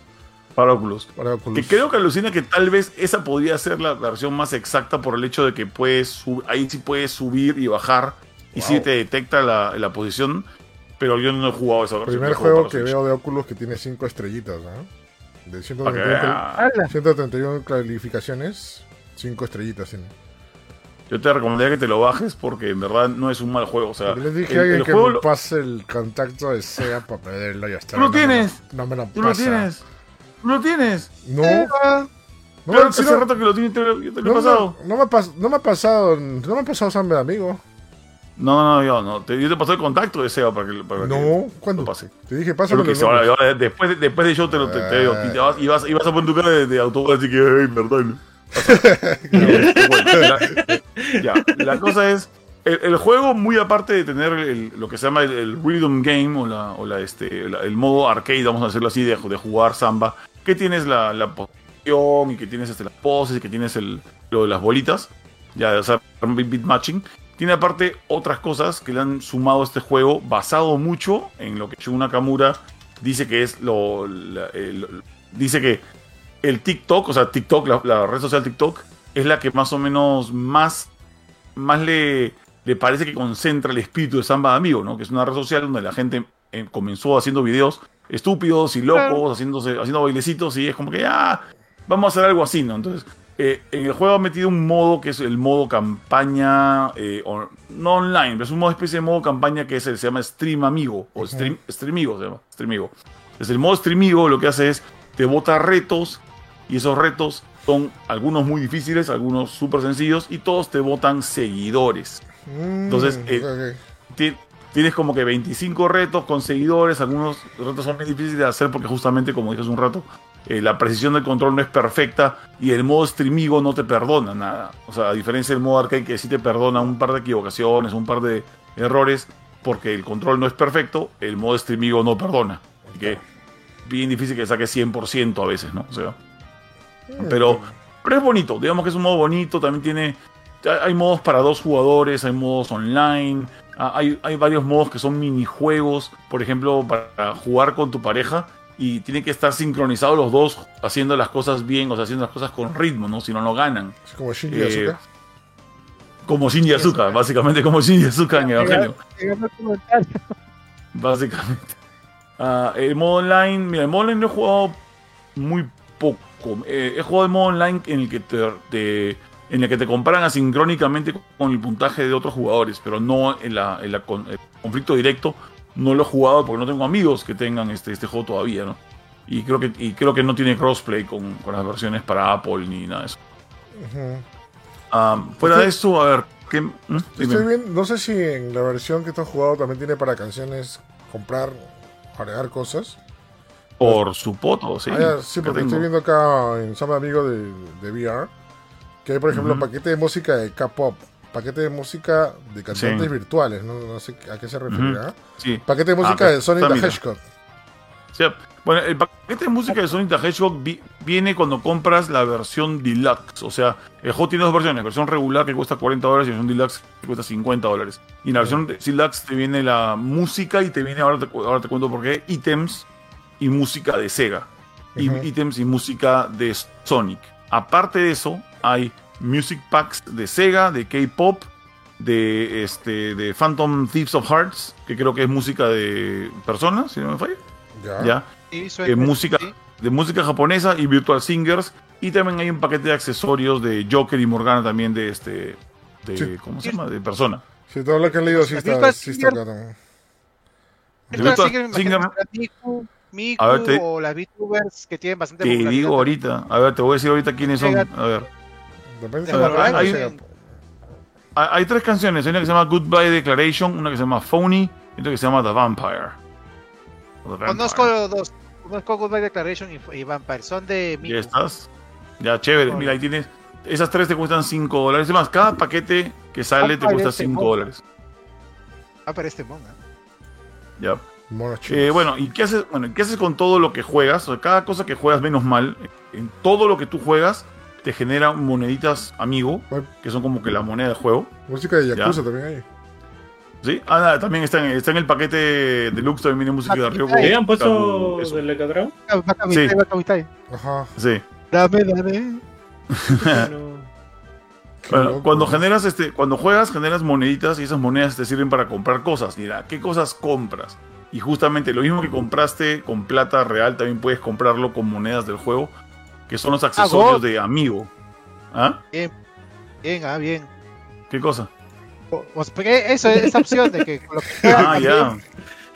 Para Oculus. Para Oculus. Que creo que alucina que tal vez esa podría ser la versión más exacta por el hecho de que puedes sub- ahí sí puedes subir y bajar y sí Wow. te detecta la, la posición. Pero yo no he jugado esa versión. Primer juego que Switch. veo de Oculus que tiene 5 estrellitas, ¿no? De Para que 131, vea. ¡Hala! 131 calificaciones, 5 estrellitas tiene. Yo te recomendaría que te lo bajes porque en verdad no es un mal juego. O sea, les dije el- a alguien que juego me lo- pase el contacto de SEA para pedirlo y ya está. ¡Tú lo No me tienes! No me lo Tú lo tienes. Lo tienes. No, no, Claro, si hace no- rato que lo tienes, te, yo lo he no, pasado. no, no me ha pas- no me ha pasado, no me ha pasado Samba de amigo. No, no, no, yo no. Te, yo te pasé el contacto de SEO para que, para No, ¿cuándo? lo pase. Te dije, pásame que se va- ahora, después, de- después del show te lo te, te digo. Y, vas, y, vas, y vas a poner tu cara de, de autobús así que, ay, perdón. *laughs* Ya, la cosa es, el, el juego, muy aparte de tener el- lo que se llama el, el rhythm game o, la, o la, este, la- el modo arcade, vamos a decirlo así, de, de jugar samba, que tienes la, la posición y que tienes este, las poses y que tienes el, lo de las bolitas, ya de hacer beat matching. Tiene aparte otras cosas que le han sumado a este juego, basado mucho en lo que Shun Nakamura dice que es lo. dice que el TikTok, o sea, TikTok, la, la red social TikTok, es la que más o menos más, más le, le parece que concentra el espíritu de Samba de Amigo, ¿no? Que es una red social donde la gente eh, comenzó haciendo videos estúpidos y locos, haciéndose, haciendo bailecitos, y es como que, ah, vamos a hacer algo así, ¿no? Entonces, eh, en el juego ha metido un modo que es el modo campaña, eh, on- no online, pero es un modo especie de modo campaña que es el- se llama Stream Amigo, o Stream, Streamigo se llama, Streamigo. Entonces el modo Streamigo lo que hace es, te bota retos, y esos retos son algunos muy difíciles, algunos súper sencillos, y todos te botan seguidores. Entonces, Mm, eh, ok. Ti- Tienes como que 25 retos con seguidores, algunos retos son muy difíciles de hacer porque justamente, como dije hace un rato, eh, la precisión del control no es perfecta y el modo streamigo no te perdona nada. O sea, a diferencia del modo arcade que sí te perdona un par de equivocaciones, un par de errores, porque el control no es perfecto, el modo streamigo no perdona. Así que bien difícil que saque 100% a veces, ¿no? O sea, pero, pero es bonito, digamos que es un modo bonito, también tiene... Hay modos para dos jugadores, hay modos online, hay, hay varios modos que son minijuegos, por ejemplo, para jugar con tu pareja y tienen que estar sincronizados los dos haciendo las cosas bien, o sea, haciendo las cosas con ritmo, ¿no? Si no, no ganan. Es como Shinji eh, Asuka. Como Shinji Asuka, básicamente como Shinji Asuka en Evangelio. *laughs* Básicamente. Ah, el modo online, mira, el modo online lo he jugado muy poco. Eh, he jugado el modo online en el que te, te- en el que te comparan asincrónicamente con el puntaje de otros jugadores, pero no en la, en la con- el conflicto directo. No lo he jugado porque no tengo amigos que tengan este, este juego todavía, ¿no? Y creo que, y creo que no tiene crossplay con, con las versiones para Apple ni nada de eso. Ah, fuera de eso, a ver, ¿Qué? ¿Mm? Estoy bien, no sé si en la versión que tú has jugado también tiene para canciones comprar, agregar cosas. Por su poto, sí. Ah, ya, sí, que porque estoy viendo acá en Amigo de, de VR que hay, por ejemplo, Ujú. paquete de música de K-pop, paquete de música de cantantes Sí. virtuales, no, no sé a qué se referirá. Sí. Paquete de música Ah, de Sonic the. Hedgehog. Sí, Bueno, el paquete de música de Sonic the Hedgehog vi- viene cuando compras la versión deluxe. O sea, el juego tiene dos versiones: versión regular que cuesta 40 dólares y versión deluxe que cuesta 50 dólares. Y en la versión de- deluxe te viene la música y te viene, ahora te, cu- ahora te cuento por qué, ítems y música de Sega. Y ítems y música de Sonic. Aparte de eso, hay music packs de Sega, de K-pop, de este de Phantom Thieves of Hearts, que creo que es música de personas, si no me falla. Ya. ¿Ya? Sí, suena- Eh, música sí. de música japonesa y Virtual Singers y también hay un paquete de accesorios de Joker y Morgana también de este de Sí. ¿cómo se llama? de persona. Sí, todo lo que han leído sí está, Virtual sí está Singer- acá también. Virtual Singer- Miku, Miku A ver, te- o las VTubers que tienen bastante Te digo ahorita, a ver, te voy a decir ahorita quiénes son. A ver, Depende De si A ver, lo hagan, hay- hay, hay tres canciones, hay una que se llama Goodbye Declaration, una que se llama Phony y otra que se llama The Vampire. O The Vampire. Conozco dos. Conozco Goodbye Declaration y, y Vampire. Son de Miku. Ya estás. Ya, chévere. Mira, ahí tienes. Esas tres te cuestan 5 dólares. Es más, cada paquete que sale te cuesta este 5 mono. dólares. Ah, pero este monga. Ya. monos Eh, bueno, ¿y qué haces, bueno, ¿qué haces con todo lo que juegas? O sea, cada cosa que juegas menos mal, en todo lo que tú juegas, te genera moneditas amigo, que son como que la moneda del juego. música de Yakuza ya. también hay. ¿Sí? Ah, nada, también está en, está en el paquete deluxe, también viene música de Ryoko. ¿Le ¿Le han puesto del Lecatrao? Sí. Ajá. Sí. Dame, dame. *laughs* Bueno, loco, cuando generas este, cuando juegas, generas moneditas y esas monedas te sirven para comprar cosas. Mira, ¿qué cosas compras? Y justamente lo mismo que compraste con plata real, también puedes comprarlo con monedas del juego, que son los accesorios God. de amigo. ¿Ah? Bien, ah, bien. ¿Qué cosa? Porque eso, esa opción de que *laughs* lo que Ah, ya.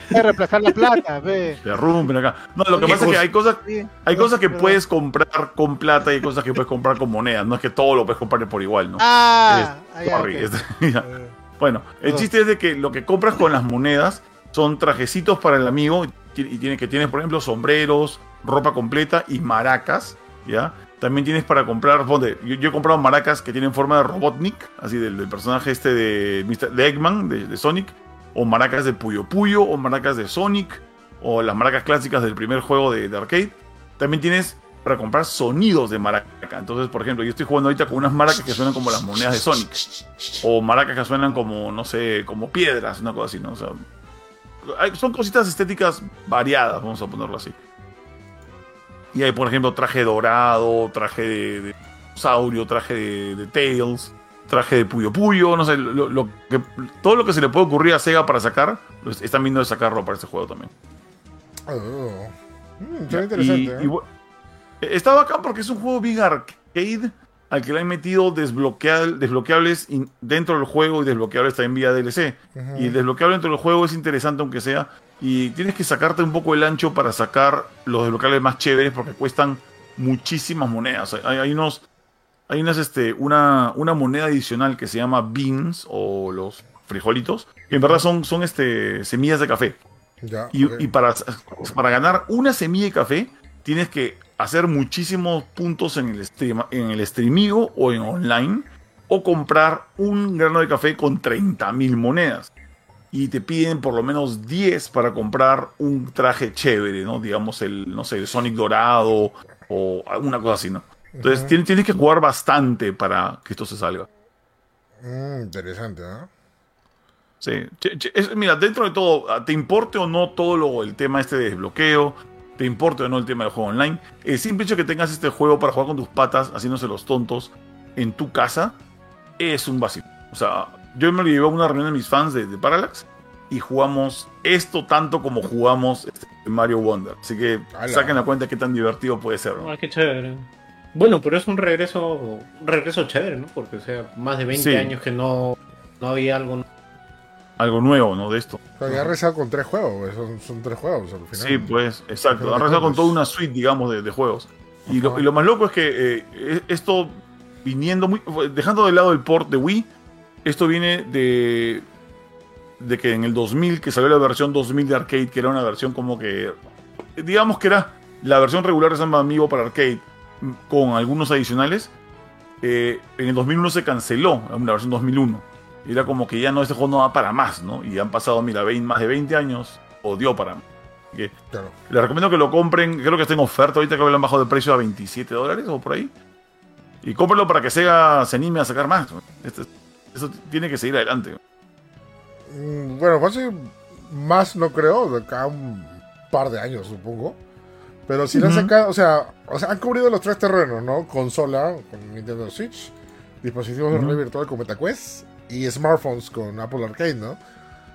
puedes reemplazar la plata, ve. Te rompen acá. No, lo que pasa es que hay cosas, hay cosas que puedes comprar con plata y hay cosas que puedes comprar con monedas. No es que todo lo puedes comprar por igual, ¿no? Ah, ah, Sorry, *laughs* ya. Eh, Bueno, el chiste es de que lo que compras con las monedas son trajecitos para el amigo y tiene que tienes, por ejemplo, sombreros, ropa completa y maracas, También tienes para comprar, ponte, yo, he comprado maracas que tienen forma de Robotnik, así del, personaje este de, Eggman, de, Sonic, o maracas de Puyo Puyo, o maracas de Sonic, o las maracas clásicas del primer juego de, de arcade. También tienes para comprar sonidos de maraca. Entonces, por ejemplo, yo estoy jugando ahorita con unas maracas que suenan como las monedas de Sonic. O maracas que suenan como, no sé, como piedras, una cosa así, ¿no? O son cositas estéticas variadas, vamos a ponerlo así. Y hay, por ejemplo, traje dorado, traje de, de dinosaurio, traje de, de Tails, traje de Puyo Puyo, no sé, lo, lo que, todo lo que se le puede ocurrir a Sega para sacar, lo es- están viendo de sacarlo para este juego también. Oh. Mm, interesante. y ¿eh? está bacán porque es un juego big arcade al que le han metido desbloquea- desbloqueables dentro del juego y desbloqueables también vía DLC. Y el desbloqueable dentro del juego es interesante aunque sea. Y tienes que sacarte un poco el ancho para sacar los desbloqueables más chéveres porque cuestan muchísimas monedas. Hay, hay unos. Hay unas, este, una, una moneda adicional que se llama beans o los frijolitos, que en verdad son, son este, semillas de café. Ya, Y, para, para ganar una semilla de café, tienes que hacer muchísimos puntos en el, stream, en el streamigo o en online, o comprar un grano de café con 30.000 monedas. Y te piden por lo menos 10 para comprar un traje chévere, ¿no? Digamos el, no sé, el Sonic dorado o alguna cosa así, ¿no? Entonces tienes, tienes que jugar bastante para que esto se salga. Mm, interesante, ¿no? Sí, che- che- es- mira, dentro de todo, ah, te importe o no todo lo, el tema este de desbloqueo, te importe o no el tema del juego online, el simple hecho que tengas este juego para jugar con tus patas, haciéndose los tontos en tu casa, es un vacío. O sea, yo me lo llevé a una reunión de mis fans de, de Parallax y jugamos esto tanto como jugamos este, Mario Wonder. Así que Ala. saquen la cuenta qué tan divertido puede ser. ¿no? ah, qué chévere. Bueno, pero es un regreso, un regreso chévere, ¿no? Porque, o sea, más de 20 Sí. años que no, no había algo. Algo nuevo, ¿no? De esto. Pero ya ha rezado con tres juegos, son, son tres juegos al final. Sí, pues, exacto. De rezado con toda una suite, digamos, de, de juegos. Y lo, y lo más loco es que eh, eh, esto viniendo muy. Dejando de lado el port de Wii, esto viene de, de que en el 2000, que salió la versión 2000 de arcade, que era una versión como que, digamos que era la versión regular de Samba Amigo para arcade, mm, con algunos adicionales. eh, en el 2001 se canceló, la versión 2001. Y era como que ya no, este juego no da para más, ¿no? Y han pasado, mira, 20 más de 20 años, o dio para más. Que Claro. les recomiendo que lo compren. Creo que está en oferta ahorita que lo han bajado de precio a 27 dólares o por ahí. Y cómprenlo para que Sega se anime a sacar más. Esto- eso tiene que seguir adelante. Mm, Bueno, fácil más no creo, de acá un par de años supongo. Pero si le han Ujú. sacado, o sea, o sea, han cubrido los tres terrenos, ¿no? Consola con Nintendo Switch, dispositivos de Ujú. realidad virtual con MetaQuest y smartphones con Apple Arcade, ¿no?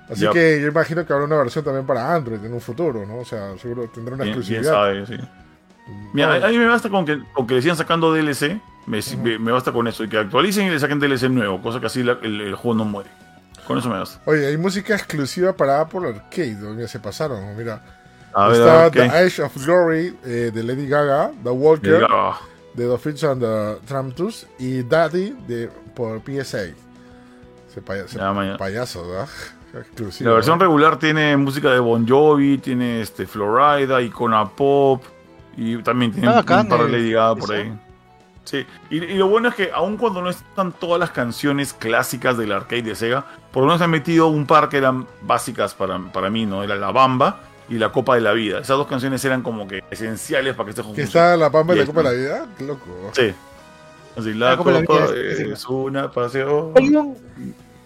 Así que yo imagino que habrá una versión también para Android en un futuro, ¿no? O sea, seguro tendrá una Bien, bien exclusividad. sabe, sí. Mira, No, a mí me basta con que, con que le sigan sacando DLC. Me, me- me basta con eso. Y que actualicen y le saquen DLC nuevo. Cosa que así la- el, el juego no muere. Con eso me basta. Oye, hay música exclusiva para Apple Arcade, mira, se pasaron, mira. A ver, Está. The Age of Glory eh, de Lady Gaga, The Walker ah, de The Fitch and the Tramtus y Daddy de, por PSA. Ese paya- ese Ya, payaso, ¿verdad? *laughs* Exclusivo. La versión ¿no? regular tiene música de Bon Jovi, tiene este Florida, Icona Pop y también tiene Ah, un par de eh, Lady Gaga por ahí. Sí, y, y lo bueno es que aun cuando no están todas las canciones clásicas del arcade de Sega, por lo menos han metido un par que eran básicas para, para mí, ¿no? Era La Bamba y La Copa de la Vida. Esas dos canciones eran como que esenciales para que este juego Que está la de Y la Copa de la Vida, qué loco. Sí. Así, La La Copa de la Vida es- es una pasión. Hay un,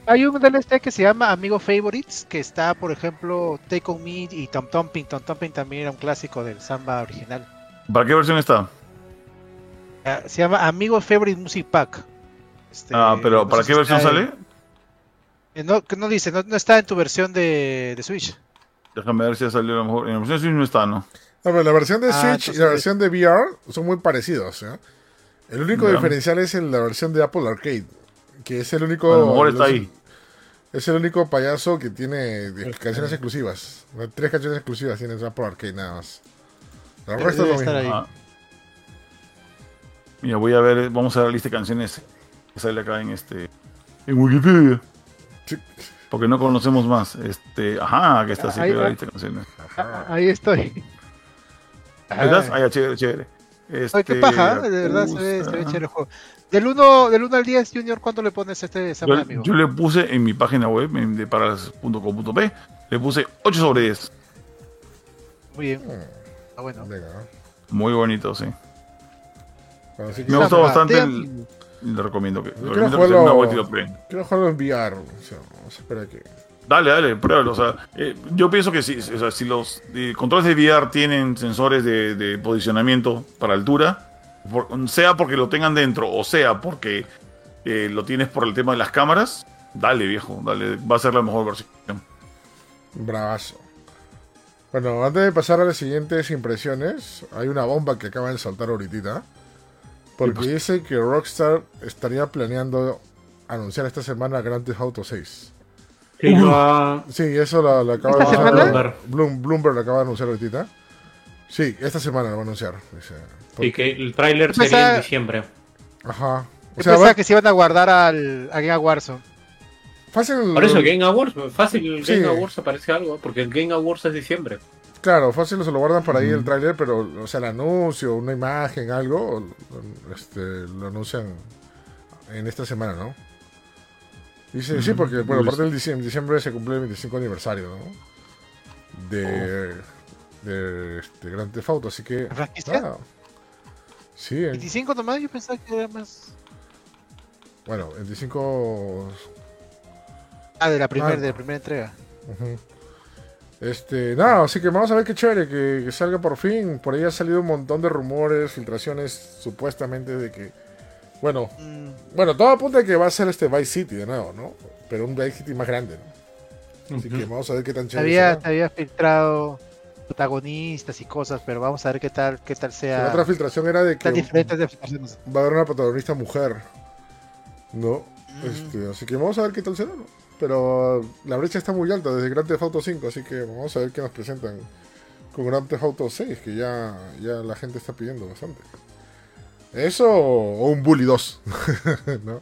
hay un DLC que se llama Amigo Favorites, que está, por ejemplo, Take On Me y Tom Tomping. Tom Tomping también era un clásico del samba original. ¿Para qué versión está? Ah, Se llama Amigo Favorite Music Pack. Este, Ah, pero no ¿para qué si versión sale? en- eh, no, que no dice, no, no está en tu versión de, de Switch. Déjame ver si ya salió a lo mejor. En la versión de Switch no está, ¿no? No, pero la versión de Ah, Switch y la versión de VR son muy parecidos. ¿eh? El único diferencial es en la versión de Apple Arcade, que es el único. A lo mejor está es- ahí. Es el único payaso que tiene de- canciones exclusivas. Tres canciones exclusivas tiene Apple Arcade nada más. El resto es lo estar mismo. ahí. Ah. Mira, voy a ver, vamos a ver la lista de canciones que sale acá en este. En Wikipedia. Sí. Porque no conocemos más. Este. Ajá, que está así Ahí que la va. lista de canciones. Ah, ahí estoy. ¿Ahí estás? Ah, ya, chévere, chévere. Este, Ay, qué paja, ¿eh? de verdad se ve, se ve chévere el juego. Del 1, del 1 al 10, Junior, ¿cuánto le pones a este samba, Yo, amigo? yo le puse en mi página web en de paras.com.p, le puse 8 sobre 10. Muy bien. Ah, bueno. Muy bonito, sí. Bueno, así que Me gustado bastante te- el- Le recomiendo que, le quiero jugarlo- quiero jugarlo en VR. O sea, vamos a esperar que. Dale, dale, pruébalo. O sea, eh, yo pienso que si, o sea, si los eh, controles de VR tienen sensores de, de posicionamiento para altura, por- sea porque lo tengan dentro o sea porque eh, lo tienes por el tema de las cámaras, dale, viejo, dale, va a ser la mejor versión. Bravazo. Bueno, antes de pasar a las siguientes impresiones, hay una bomba que acaba de saltar ahorita. Porque pues. dice que Rockstar estaría planeando anunciar esta semana Grand Theft Auto 6. Sí, Sí, eso lo, lo acaba de ¿Esta anunciar. semana? Bloom- Bloomberg lo acaba de anunciar ahorita. Sí, esta semana lo va a anunciar. dice. y que el tráiler Pues, sería en diciembre. Ajá. O sea, pensaba va, que se iban a guardar al, a Game Warzone. fácil. Por eso, Game Awards, fácil, el Sí. Game Awards aparece algo, porque el Game Awards es diciembre. Claro, fácil se lo guardan para ahí el tráiler, pero, o sea, el anuncio, una imagen, algo, este, lo anuncian en esta semana, ¿no? Dice, sí, porque, bueno, aparte del diciembre, diciembre se cumple el 25 aniversario, ¿no? De, de este, Grand Theft Auto, así que... Ah, sí, el- 25 nomás, yo pensaba que era más. bueno, el 25... Ah, de la primera, Ah. de la primera entrega. Este, nada, así que vamos a ver qué chévere que, que salga por fin. Por ahí ha salido un montón de rumores, filtraciones, supuestamente de que, bueno, Mm, bueno, todo apunta a que va a ser este Vice City de nuevo, ¿no? Pero un Vice City más grande, ¿no? Así que vamos a ver qué tan chévere había, será. había filtrado protagonistas y cosas, pero vamos a ver qué tal, qué tal La sea. otra filtración era de que Tan diferentes de filtraciones. va a haber una protagonista mujer, ¿no? Mm. Este, así que vamos a ver qué tal será, ¿no? Pero la brecha está muy alta desde Grand Theft Auto 5, así que vamos a ver qué nos presentan con Grand Theft Auto 6, que ya, ya la gente está pidiendo bastante. Eso o un Bully 2, *laughs* ¿no?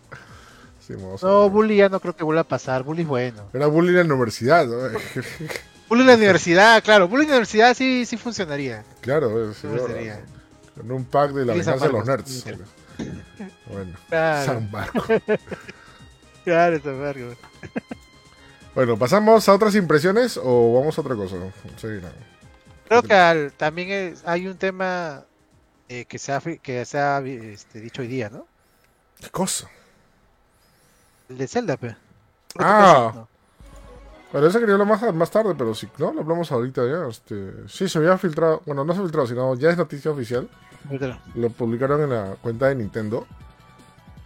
Sí, No. Bully ya no creo que vuelva a pasar. Bully es bueno. Era bullying en la universidad, ¿no? *laughs* Bully en la universidad, claro. Bully en la universidad sí, sí funcionaría. claro, sí, Sí funcionaría. con un pack de la venganza de los nerds. Bueno, Claro, San Marcos. *laughs* claro, San Marcos. *laughs* Bueno, ¿pasamos a otras impresiones o vamos a otra cosa? Sí, no. Creo que al- también es- hay un tema eh, que se ha, que se ha este, dicho hoy día, ¿no? ¿Qué cosa? El de Zelda, pe. Ah. No. Bueno, eso quería hablar más, más tarde, pero si no, lo hablamos ahorita ya. Este, sí, se había filtrado, bueno, no se ha filtrado, sino ya es noticia oficial. Lo publicaron en la cuenta de Nintendo.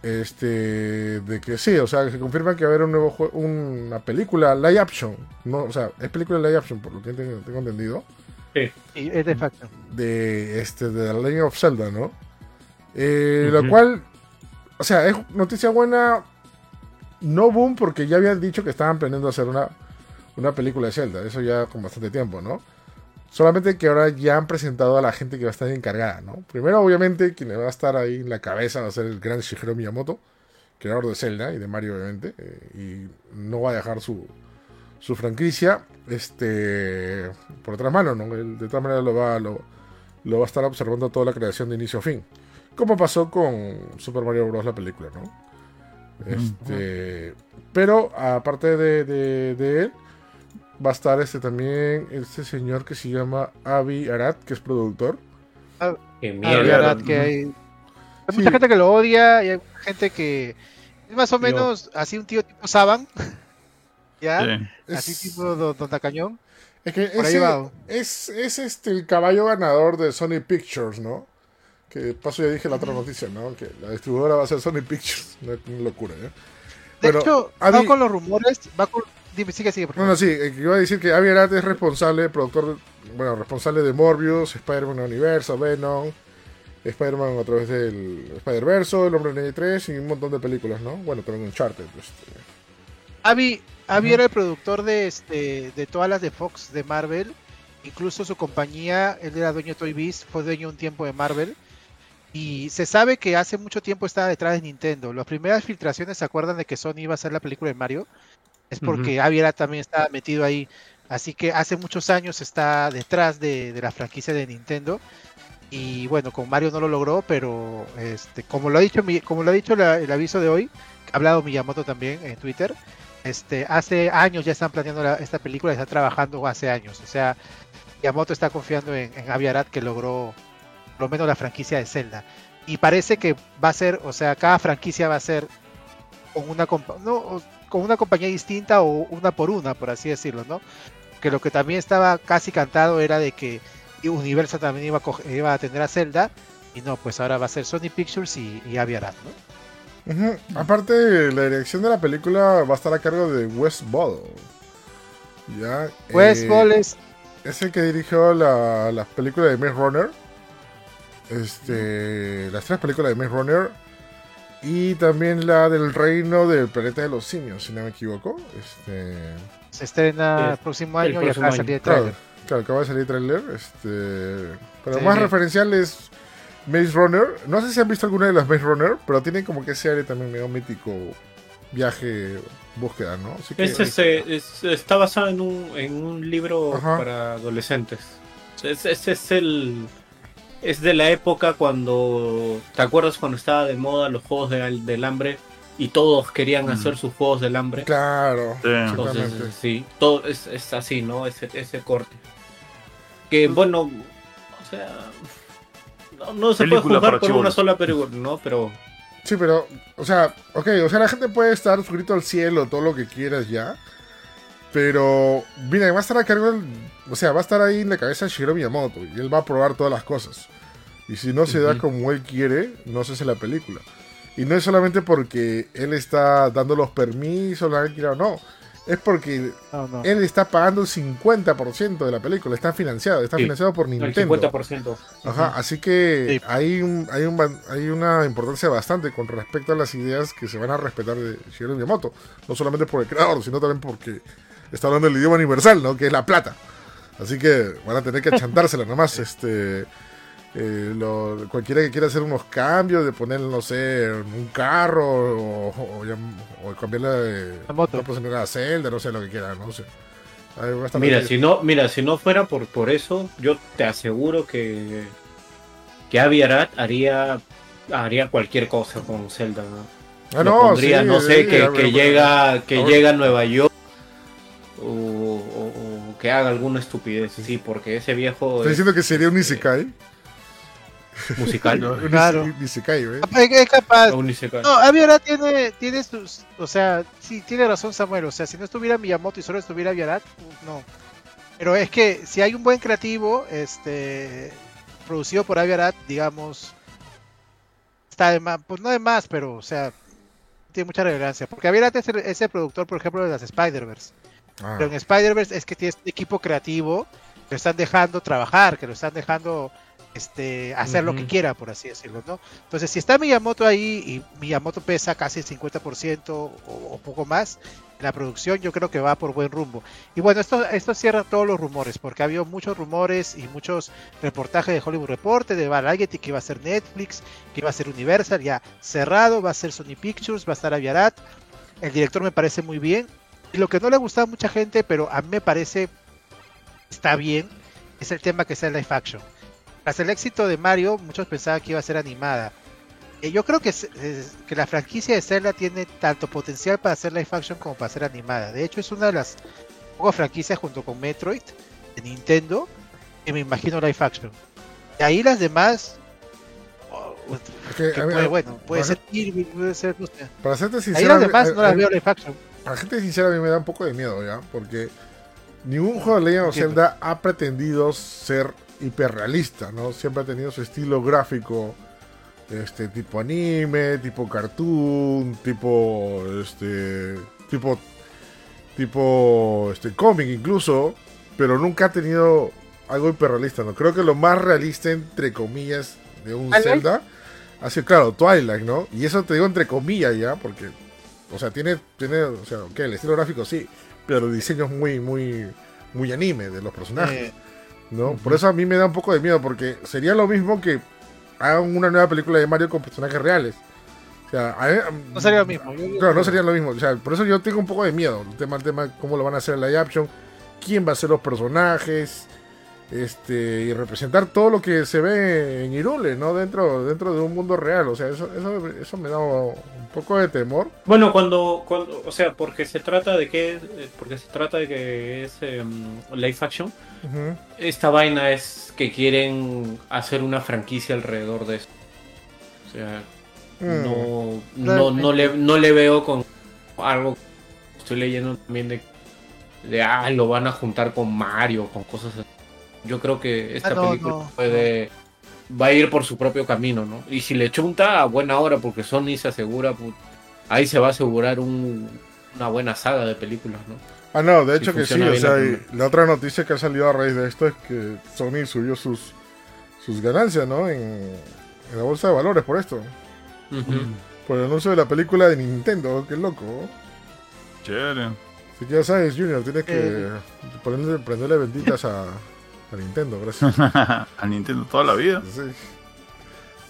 Este, de que sí, o sea, que se confirma que va a haber un nuevo jue- una película live action. No, o sea, es película live action, por lo que tengo, tengo entendido. Y es de facto. de este de The Legend of Zelda, ¿no? Eh. Lo cual, o sea, es noticia buena, no boom, porque ya habían dicho que estaban planeando hacer una, una película de Zelda, eso ya con bastante tiempo, ¿no? Solamente que ahora ya han presentado a la gente que va a estar encargada, ¿no? Primero, obviamente, quien va a estar ahí en la cabeza va a ser el gran Shigeru Miyamoto, creador de Zelda y de Mario, obviamente, eh, y no va a dejar su, su franquicia este por otra mano, ¿no? Él de todas maneras lo va, lo, lo va a estar observando toda la creación de inicio a fin. Como pasó con Super Mario Bros. la película, ¿no? Este, pero aparte de, de- de él, va a estar este también, este señor que se llama Avi Arad, que es productor. Ah, que hay, hay Sí. mucha gente que lo odia y hay gente que es más o Yo- menos así un tío tipo Saban. *laughs* ¿Ya? Sí. Así Es, tipo Don, Don Tacañón. es que ese- es, es este el caballo ganador de Sony Pictures, ¿no? Que de paso ya dije la otra noticia, ¿no? Que la distribuidora va a ser Sony Pictures. Una, *laughs* una locura, ¿eh? De Bueno, hecho, Avi- va con los rumores, va con... Dime, sigue, sigue, por No, favor. no, sí, eh, iba a decir que Avi Arad es responsable, productor, de- bueno, responsable de Morbius, Spider-Man Universo, Venom, Spider-Man a través del Spider-Verso, El Hombre Araña 3 y un montón de películas, ¿no? Bueno, también Uncharted. Este. Avi, Avi Ujú. era el productor de, este, de todas las de Fox de Marvel. Incluso su compañía, él era dueño de Toy Biz, fue dueño un tiempo de Marvel. Y se sabe que hace mucho tiempo estaba detrás de Nintendo. Las primeras filtraciones se acuerdan de que Sony iba a hacer la película de Mario. Es porque era, también estaba metido ahí. Así que hace muchos años está detrás de, de la franquicia de Nintendo. Y bueno, con Mario no lo logró, pero este, como lo ha dicho, como lo ha dicho la- el aviso de hoy, ha hablado Miyamoto también en Twitter, este, hace años ya están planeando la- esta película, está trabajando hace años. O sea, Miyamoto está confiando en, en Avi Arad que logró por lo menos la franquicia de Zelda. Y parece que va a ser, o sea, cada franquicia va a ser con una, no, con una compañía distinta o una por una, por así decirlo, ¿no? Que lo que también estaba casi cantado era de que Universal también iba a, coge- iba a tener a Zelda. Y no, pues ahora va a ser Sony Pictures y, y Avi Arad, ¿no? Aparte, la dirección de la película va a estar a cargo de Wes Ball. Ya. Wes eh, Ball es Es el que dirigió la, las películas de Maze Runner. Este, las tres películas de Maze Runner. Y también la del reino del planeta de los simios, si no me equivoco. Este, Se estrena el Es próximo el año y próximo acaba de salir el trailer. claro, acaba de salir el trailer. Este, pero Sí, más bien. referencial es Maze Runner. No sé si han visto alguna de las Maze Runner, pero tiene como que ese área también medio mítico. Viaje, búsqueda, ¿no? Así que- Es ese- es- está basado en un, en un libro Ajá. para adolescentes. Es- Ese es el. Es de la época cuando. ¿Te acuerdas cuando estaba de moda los juegos del, del hambre? Y todos querían Mm. hacer sus juegos del hambre. Claro. Sí. Entonces, Exactamente. sí, todo es, es así, ¿no? Ese, ese corte. Que bueno, o sea. No, no se Película puede jugar por una sola película, ¿no? Pero. Sí, pero, o sea, ok, o sea, la gente puede estar suscrito al cielo, todo lo que quieras ya. Pero, mira, va a estar a cargo, del- o sea, va a estar ahí en la cabeza de Shigeru Miyamoto y él va a probar todas las cosas. Y si no se da como él quiere, no se hace la película. Y no es solamente porque él está dando los permisos, la o no. Es porque No, no. él está pagando el 50% de la película, está financiado, está Sí, financiado por El Nintendo. 50%. Ajá, así que Sí. hay, un, hay, un, hay una importancia bastante con respecto a las ideas que se van a respetar de Shigeru Miyamoto. No solamente por el creador, sino también porque está hablando el idioma universal, ¿no? Que es la plata. Así que van a tener que achantársela nomás. *laughs* Este, eh, lo- cualquiera que quiera hacer unos cambios, de poner, no sé, un carro o, o, o cambiarle de La moto. la personalidad a Zelda, no sé lo que quiera, no sé. Mira, si no, mira, si no fuera por, por eso, yo te aseguro que, que Avi Arad haría, haría cualquier cosa con Zelda. ¿no? Ah, no, pondría, sí, no sé, sí, que, llega, que Ahora- llega a Nueva York o, o- o que haga alguna estupidez, sí, porque ese viejo Estoy es diciendo que sería un Isekai. *laughs* musical. *laughs* No. Claro. Isekai, ¿eh? Es capaz. No, Aviarat tiene, tiene sus, o sea, sí, tiene razón Samuel, o sea, si no estuviera Miyamoto y solo estuviera Aviarat, no. Pero es que si hay un buen creativo, este, producido por Aviarat, digamos, está de más, pues no de más, pero, o sea, tiene mucha relevancia, porque Aviarat es el, es el productor, por ejemplo, de las Spider-Verse. Ah, Pero en Spider-Verse es que tienes un equipo creativo que lo están dejando trabajar, que lo están dejando este, hacer lo que quiera, por así decirlo, ¿no? Entonces, si está Miyamoto ahí y Miyamoto pesa casi el 50% o, o poco más en la producción, yo creo que va por buen rumbo. Y bueno, esto, esto cierra todos los rumores, porque ha habido muchos rumores y muchos reportajes de Hollywood Reporter, de Variety, que iba a ser Netflix, que iba a ser Universal, ya cerrado, va a ser Sony Pictures, va a estar Aviarat. El director me parece muy bien. Y lo que no le gustaba a mucha gente, pero a mí me parece está bien, es el tema que sea live action. Tras el éxito de Mario, muchos pensaban que iba a ser animada. Eh, yo creo que, es- que la franquicia de Zelda tiene tanto potencial para ser live action como para ser animada. De hecho, es una de las pocas franquicias junto con Metroid de Nintendo que me imagino live action. De ahí las demás, oh, que, a puede, bueno, puede para- ser Kirby, puede ser, no sé. Para serte Ahí sincero, las a mí- demás a- no las veo live action. A la gente sincera a mí me da un poco de miedo ya, porque ningún juego de Legend of Entiendo. Zelda ha pretendido ser hiperrealista, ¿no? Siempre ha tenido su estilo gráfico, este tipo anime, tipo cartoon, tipo este tipo tipo este cómic incluso, pero nunca ha tenido algo hiperrealista, ¿no? Creo que lo más realista entre comillas de un. Zelda ha sido claro, Twilight, ¿no? Y eso te digo entre comillas ya, porque o sea, tiene, tiene, o sea, ok, el estilo gráfico sí, pero el diseño es muy, muy, muy anime de los personajes, Eh, ¿no? Por eso a mí me da un poco de miedo, porque sería lo mismo que hagan una nueva película de Mario con personajes reales. O sea, a mí- no sería lo mismo. Yo- Claro, no sería lo mismo. O sea, por eso yo tengo un poco de miedo. El tema, el tema, cómo lo van a hacer en la live action, quién va a ser los personajes, este, y representar todo lo que se ve en Irule, ¿no? Dentro, dentro de un mundo real. O sea, eso, eso, eso me da un poco de temor. Bueno, cuando, cuando, o sea, porque se trata de que, eh, porque se trata de que es em, live action, esta vaina es que quieren hacer una franquicia alrededor de eso. O sea, Mm. no, no, no, le, no le veo con algo. Estoy leyendo también de, de ah, lo van a juntar con Mario, con cosas así. Yo creo que esta Ah, no, película no, puede. Va a ir por su propio camino, ¿no? Y si le chunta a buena hora, porque Sony se asegura, pues, ahí se va a asegurar un- una buena saga de películas, ¿no? Ah, no, de Si hecho que sí. O sea, la y primera. la otra noticia que ha salido a raíz de esto es que Sony subió sus, sus ganancias, ¿no? En, en la bolsa de valores por esto. Por el anuncio de la película de Nintendo. Qué loco. Chévere. Que ya sabes, Junior, tienes que Eh. ponerle, prenderle benditas a, a Nintendo, gracias. *laughs* A Nintendo toda la vida. Sí.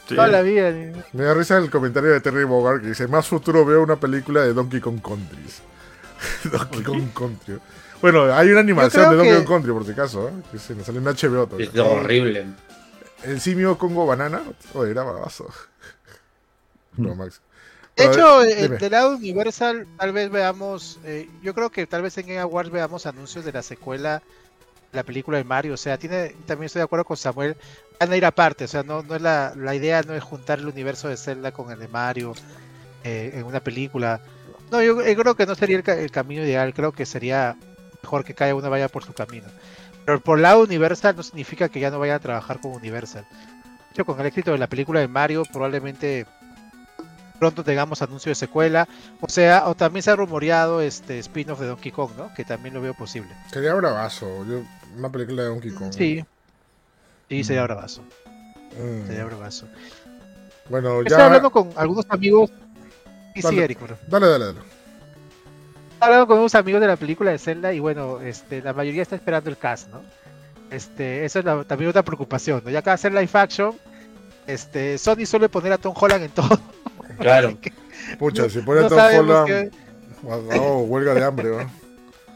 Sí. Toda la vida. Me da risa el comentario de Terry Bogard que dice, más futuro veo una película de Donkey Kong Countries. *laughs* Donkey. Kong Country. Bueno, hay una animación de Donkey que- Kong Country, por si acaso, ¿eh? que se nos sale en HBO todavía. Es horrible. El simio Congo Banana, oye, era babazo. *laughs* No, Max. De hecho, eh, dime. del lado Universal, tal vez veamos, eh, yo creo que tal vez en Game Awards veamos anuncios de la secuela de la película de Mario. O sea, tiene, también estoy de acuerdo con Samuel, van a ir aparte. O sea, no, no es la, la idea no es juntar el universo de Zelda con el de Mario eh, en una película. No, yo, yo creo que no sería el, el camino ideal. Creo que sería mejor que cada uno vaya por su camino. Pero por lado Universal no significa que ya no vayan a trabajar con Universal. De hecho, con el éxito de la película de Mario, probablemente pronto tengamos anuncio de secuela. O sea, o también se ha rumoreado este spin-off de Donkey Kong, ¿no? Que también lo veo posible. Sería bravazo. Yo, una película de Donkey Kong. Sí. Sí, sería bravazo. Mm. Sería bravazo. Bueno, Estoy ya. hablando con algunos amigos. Sí, sí, Dale. Eric, bueno. Dale, dale, dale. Estoy hablando con unos amigos de la película de Zelda y bueno, este, la mayoría está esperando el cast, ¿no? Este, eso es la- también otra preocupación, ¿no? Ya que va a hacer live action, este, Sony suele poner a Tom Holland en todo. Claro. que *laughs* Pucha, si pone no Tom sabemos Holland, qué- oh, huelga de hambre, ¿no?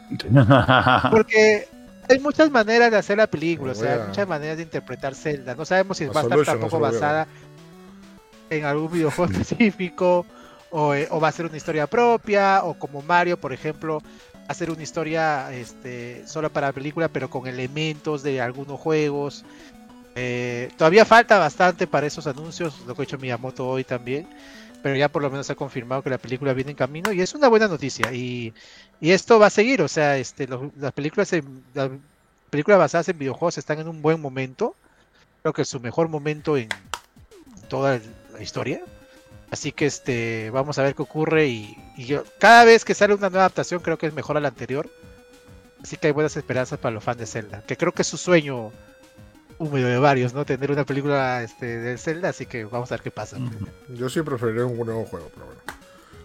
*laughs* porque hay muchas maneras de hacer la película, o sea, hay a- muchas maneras de interpretar Zelda. No sabemos si A va a estar tampoco basada en algún videojuego *laughs* específico, o, eh, o va a ser una historia propia, o como Mario, por ejemplo, hacer una historia este, solo para la película, pero con elementos de algunos juegos. Eh, todavía falta bastante para esos anuncios, lo que ha hecho Miyamoto hoy también, pero ya por lo menos ha confirmado que la película viene en camino y es una buena noticia. Y, esto va a seguir, o sea, este, las películas en- las películas basadas en videojuegos están en un buen momento, creo que es su mejor momento en toda la historia. Así que este, vamos a ver qué ocurre y, y yo cada vez que sale una nueva adaptación creo que es mejor a la anterior. Así que hay buenas esperanzas para los fans de Zelda, que creo que es su sueño húmedo de varios, ¿no? Tener una película este, de Zelda, así que vamos a ver qué pasa. Yo sí preferiría un nuevo juego, pero bueno.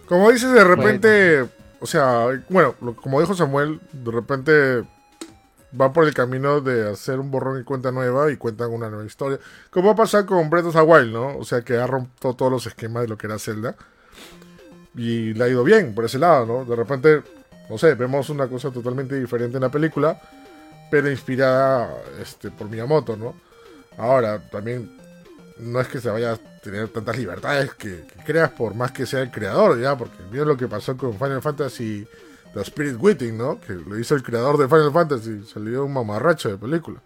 Como dices, de repente, o sea, bueno, como dijo Samuel, de repente va por el camino de hacer un borrón y cuenta nueva y cuentan una nueva historia. Como va a pasar con Breath of the Wild, ¿no? O sea, que ha roto todos los esquemas de lo que era Zelda. Y le ha ido bien por ese lado, ¿no? De repente, no sé, vemos una cosa totalmente diferente en la película, pero inspirada este, por Miyamoto, ¿no? Ahora, también no es que se vaya a tener tantas libertades que, que creas por más que sea el creador, ya, porque mira lo que pasó con Final Fantasy The Spirit Witting, ¿no? Que lo hizo el creador de Final Fantasy, salió un mamarracho de película.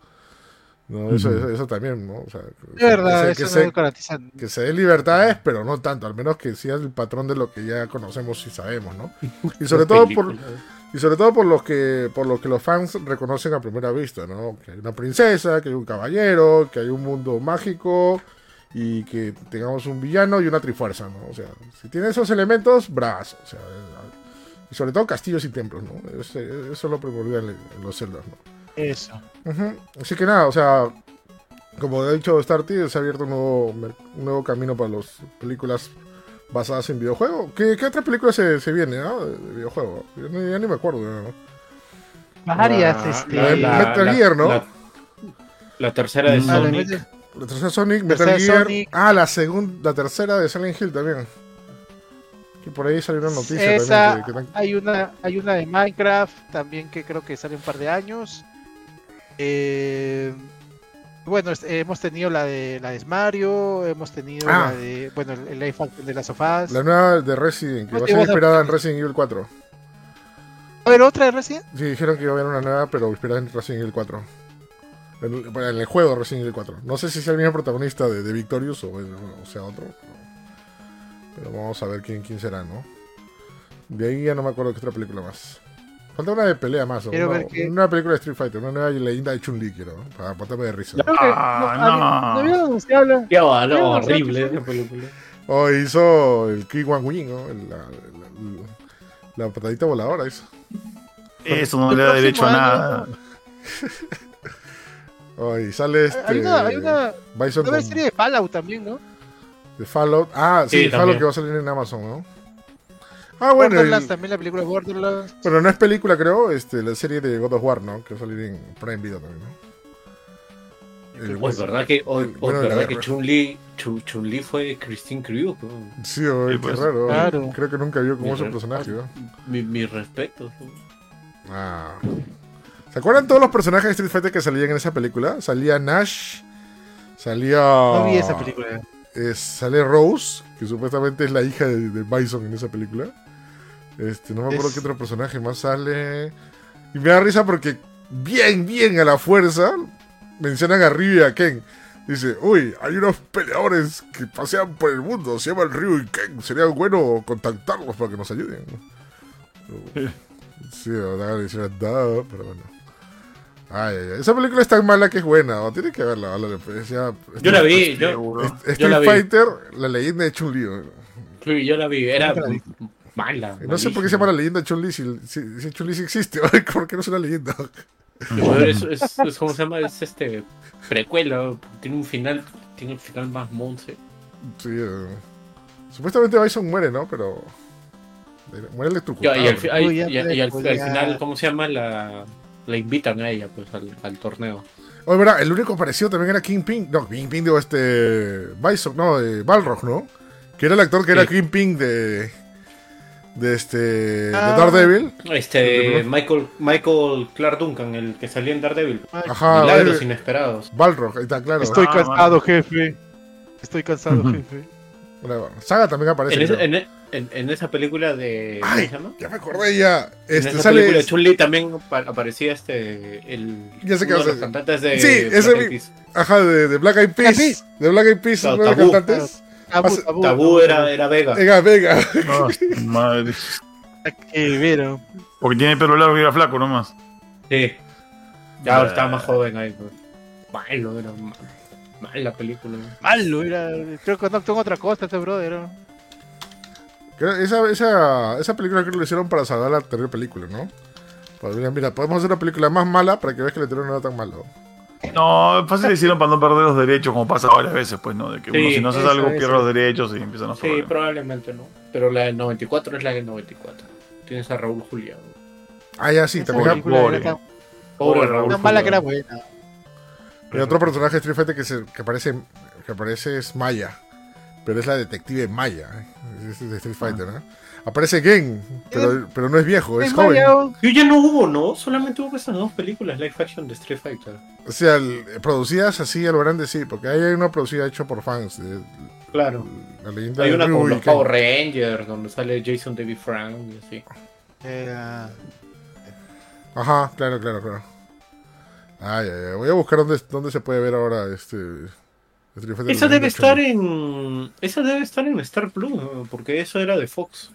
No, eso, eso, eso también, ¿no? O sea, Es verdad, que, eso se, no que, se, que se dé libertades, pero no tanto, al menos que sea el patrón de lo que ya conocemos y sabemos, ¿no? *laughs* Y sobre todo por, y sobre todo por los que por lo que los fans reconocen a primera vista, ¿no? Que hay una princesa, que hay un caballero, que hay un mundo mágico y que tengamos un villano y una trifuerza, ¿no? O sea, si tiene esos elementos, bravas, o sea, y sobre todo castillos y templos, ¿no? Es- Eso es lo primordial en, los celdas, ¿no? eso. Ujú. Así que nada, o sea, como ha dicho Starty, se ha abierto un nuevo, un nuevo camino para las películas basadas en videojuegos. ¿Qué, qué otra película se, se viene, ah, de, de videojuego? Yo ni- ya ni me acuerdo. ¿no? Varias, La- este. la de Metal Gear, ¿no? La, la tercera de Mm. La Sonic. de- La tercera Sonic, Tercera Metal Gear. Sonic. Ah, la segunda, la tercera de Silent Hill también. Que por ahí salió una noticia Esa, también. Que, que tan- hay una hay una de Minecraft también que creo que sale un par de años. Eh, bueno, es- hemos tenido la de la de Mario, hemos tenido Ah. la de bueno el, el de las sofás. la nueva de Resident, que No va a ser a- inspirada en Resident Evil 4. A ver otra de Resident. Sí, dijeron que iba a haber una nueva, pero inspirada en Resident Evil 4. En, el- bueno, en el juego Resident Evil 4. No sé si sea el mismo protagonista de, de Victorious o, o sea otro. Pero, pero vamos a ver quién, quién será, ¿no? De ahí ya no me acuerdo qué otra película más. Falta una de pelea más. o una, ver qué- una película de Street Fighter, una nueva leyenda de Chun-Li, quiero, ¿no? para matarme de risa. Ah, no, no. no había anunciado la- Ya va, no, horrible sí. esa película. O hizo el Ki Wan Wing, ¿no? La, la- la patadita voladora hizo. Eso no le da derecho a nada. *laughs* Oh, y sale este. Hay una, hay una, Bison una con- serie de Fallout también, ¿no? De Fallout. Ah, sí, Sí, Fallout que va a salir en Amazon, ¿no? Ah, bueno, Borderlands el- también la película de Borderlands. bueno, no es película, creo, este, la serie de God of War, ¿no? Que va a salir en Prime Video también, ¿no? El- O es verdad que, bueno verdad que. Chun-Li Chun- Chun-Li fue Christine Crew. ¿no? Sí, oye, Sí, qué pues. raro. Claro. Creo que nunca vio cómo es su Mira. personaje, ¿no? Mi, mi respeto. Ah. ¿Se acuerdan todos los personajes de Street Fighter que salían en esa película? Salía Nash, salía... No vi esa película. eh, sale Rose, que supuestamente es la hija de, de Bison en esa película. Este, no me acuerdo Es- qué otro personaje más sale. Y me da risa porque bien, bien a la fuerza mencionan a Ryu y a Ken. Dice, uy, hay unos peleadores que pasean por el mundo, se llaman Ryu y Ken. Sería bueno contactarlos para que nos ayuden. *laughs* Sí, verdad, le hicieron, "Duh", pero bueno. Ay, ay, ay. Esa película es tan mala que es buena, ¿no? Tiene que verla, ¿vale? Pues ya- Yo la vi, yo. Street Yo la vi. Fighter, la leyenda de Chun-Li. ¿no? sí, yo la vi, era. Mala. No sé por qué se llama la leyenda de Chun-Li si, si, si Chun-Li sí existe. *laughs* ¿Por qué no es una leyenda? Es, es, es como se llama, es este precuela, tiene un final, tiene un final más monce. Sí, eh, Supuestamente Bison muere, ¿no? Pero. Muere electrocutado. y al, y- y al- final, ¿cómo se llama? La, la invitan a ella pues al, al torneo. Oye, verá, el único parecido también era Kingpin. No, Kingpin, digo, este. Bison, no, de Balrog, ¿no? Que era el actor que era Sí. Kingpin de. De este. De Ah. Daredevil. Este, Michael, Michael Clark Duncan, el que salía en Daredevil. Ajá, Milagros inesperados. Balrog, ahí está claro. Estoy Ah, cansado, jefe. Estoy cansado, Ujú. jefe. Bueno, Saga también aparece. En, en, en- en esa película de. ¿Cómo Ay, se llama? ya me acordé ya. En Este esa sale. película de Chun-Li también pa- aparecía este. El, Ya sé uno de los cantantes de. Sí, Black ese Eyed mi- Peas. Ajá, de, de Black Eyed Peas. De Black Eyed Peas, uno de los cantantes. Tabú, tabú, Tabú era, era Vega. Venga. Ah, madre. Que vieron. Porque tiene pelo largo y era flaco nomás. Sí. Ya ahora Ah. estaba más joven ahí. pues. Malo, era ma- mal la película. Malo, era. Creo que no tengo otra cosa este brother. ¿no? Esa, esa, esa película creo que lo hicieron para salvar la anterior película, ¿no? Pues mira, mira, podemos hacer una película más mala para que veas que el anterior no era tan malo. No, fácil le hicieron para no perder los derechos, como pasa varias veces, pues, ¿no? De que Sí, uno si no haces algo pierde los derechos y empiezan a Sí, problemas. probablemente no. Pero la del 94 es la del 94. Tienes a Raúl Julián. Ah, ya sí, también. Pobre, pobre. Pobre Pobre Raúl tan mala que era buena. Y otro personaje de Street Fighter que, se, que, aparece, que aparece es Maya. Pero es la detective Maya. ¿eh? Es de Street Fighter, ¿no? Aparece Gen, pero, pero no es viejo, es Es joven. Yo ya no hubo, ¿no? Solamente hubo esas dos películas live action de Street Fighter. O sea, el- producidas así a lo grande, sí, porque ahí hay una producida hecha por fans. De, Claro. la leyenda Hay de una Ryu con los Ken. Power Rangers, donde sale Jason David Frank y así. Era- Ajá, claro, claro, claro. Ay, ay, ay. Voy a buscar dónde, dónde se puede ver ahora este. Street Fighter Esa debe 2008. estar en. Esa debe estar en Star Plus, porque eso era de Fox.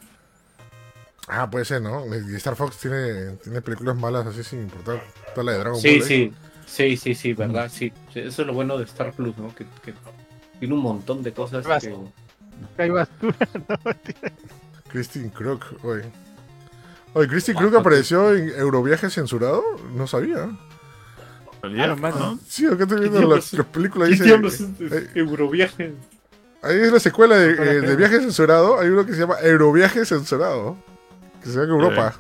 Ah, puede ser, ¿no? Y Star Fox tiene, tiene películas malas así sin importar. Toda la de Dragon Sí, Ball. ¿eh? sí. Sí, sí, sí, verdad, sí. Sí, Eso es lo bueno de Star Plus, ¿no? Que, que tiene un montón de cosas Vas. que. Hay basura. *laughs* Christine Crook, oye. Oye, Christine Crook apareció en Euroviaje censurado. No sabía. Ah, mano. ¿no? Sí, acá estoy viendo las películas. ¿Qué Dice, eh, Euroviaje? ahí es la secuela de, eh, de viaje censurado. Hay uno que se llama Euroviaje censurado. Que se llama en Europa.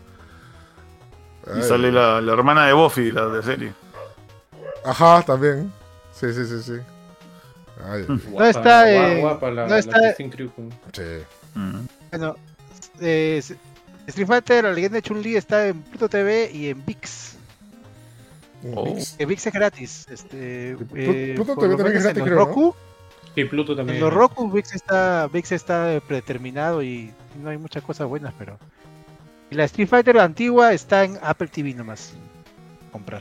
Y Ay, sale la, la hermana de Buffy, la de serie. Ajá, también. Sí, sí, sí, sí. Ay, Guapa, está, guapa, eh, guapa la, no está- sí. Bueno, eh, Street Fighter, la leyenda de Chun-Li está en Pluto TV y en VIX. Oh. VIX es gratis. Este, eh, Pluto TV también es gratis, en creo, los ¿no? Roku, Sí, Pluto también. En los Roku VIX está, VIX está predeterminado y no hay muchas cosas buenas, pero... Y la Street Fighter antigua está en Apple TV nomás. Comprar.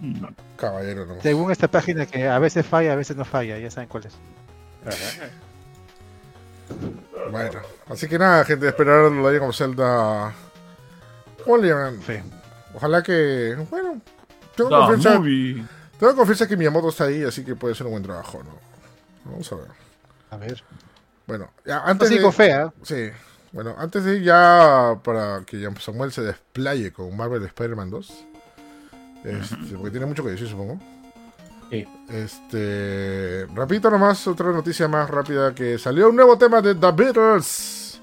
Mm. Caballero, no. Según esta página que a veces falla, a veces no falla, ya saben cuál es. Bueno, así que nada, gente, esperar lo de como Zelda. ¿Cómo le llaman? Sí. Ojalá que. Bueno, tengo Da, confianza. movie. Tengo confianza que Miyamoto está ahí, así que puede ser un buen trabajo, ¿no? Vamos a ver. A ver. Bueno, ya No antes sí de. con fe, ¿ah? Sí. Bueno, antes de ir ya para que Samuel se desplaye con Marvel Spider-Man 2. Este, porque tiene mucho que decir, supongo. Sí. Este. Rapidito nomás, otra noticia más rápida que salió un nuevo tema de The Beatles.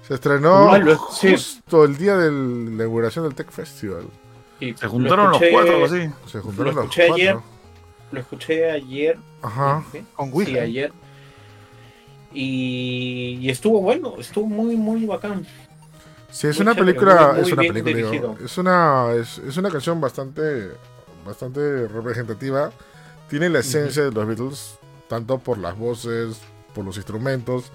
Se estrenó sí. justo el día de la inauguración del Tech Festival. Y Se lo juntaron los cuatro, así. Se juntaron Lo los escuché cuatro. ayer. Lo escuché ayer. Ajá. ¿sí? Con Wi-Fi. Sí, ayer. Y, y estuvo bueno, estuvo muy, muy bacán. Sí, es Muy una chévere, película, muy- es una película, digo, es una, es, es una canción bastante, bastante representativa. Tiene la esencia de los Beatles, tanto por las voces, por los instrumentos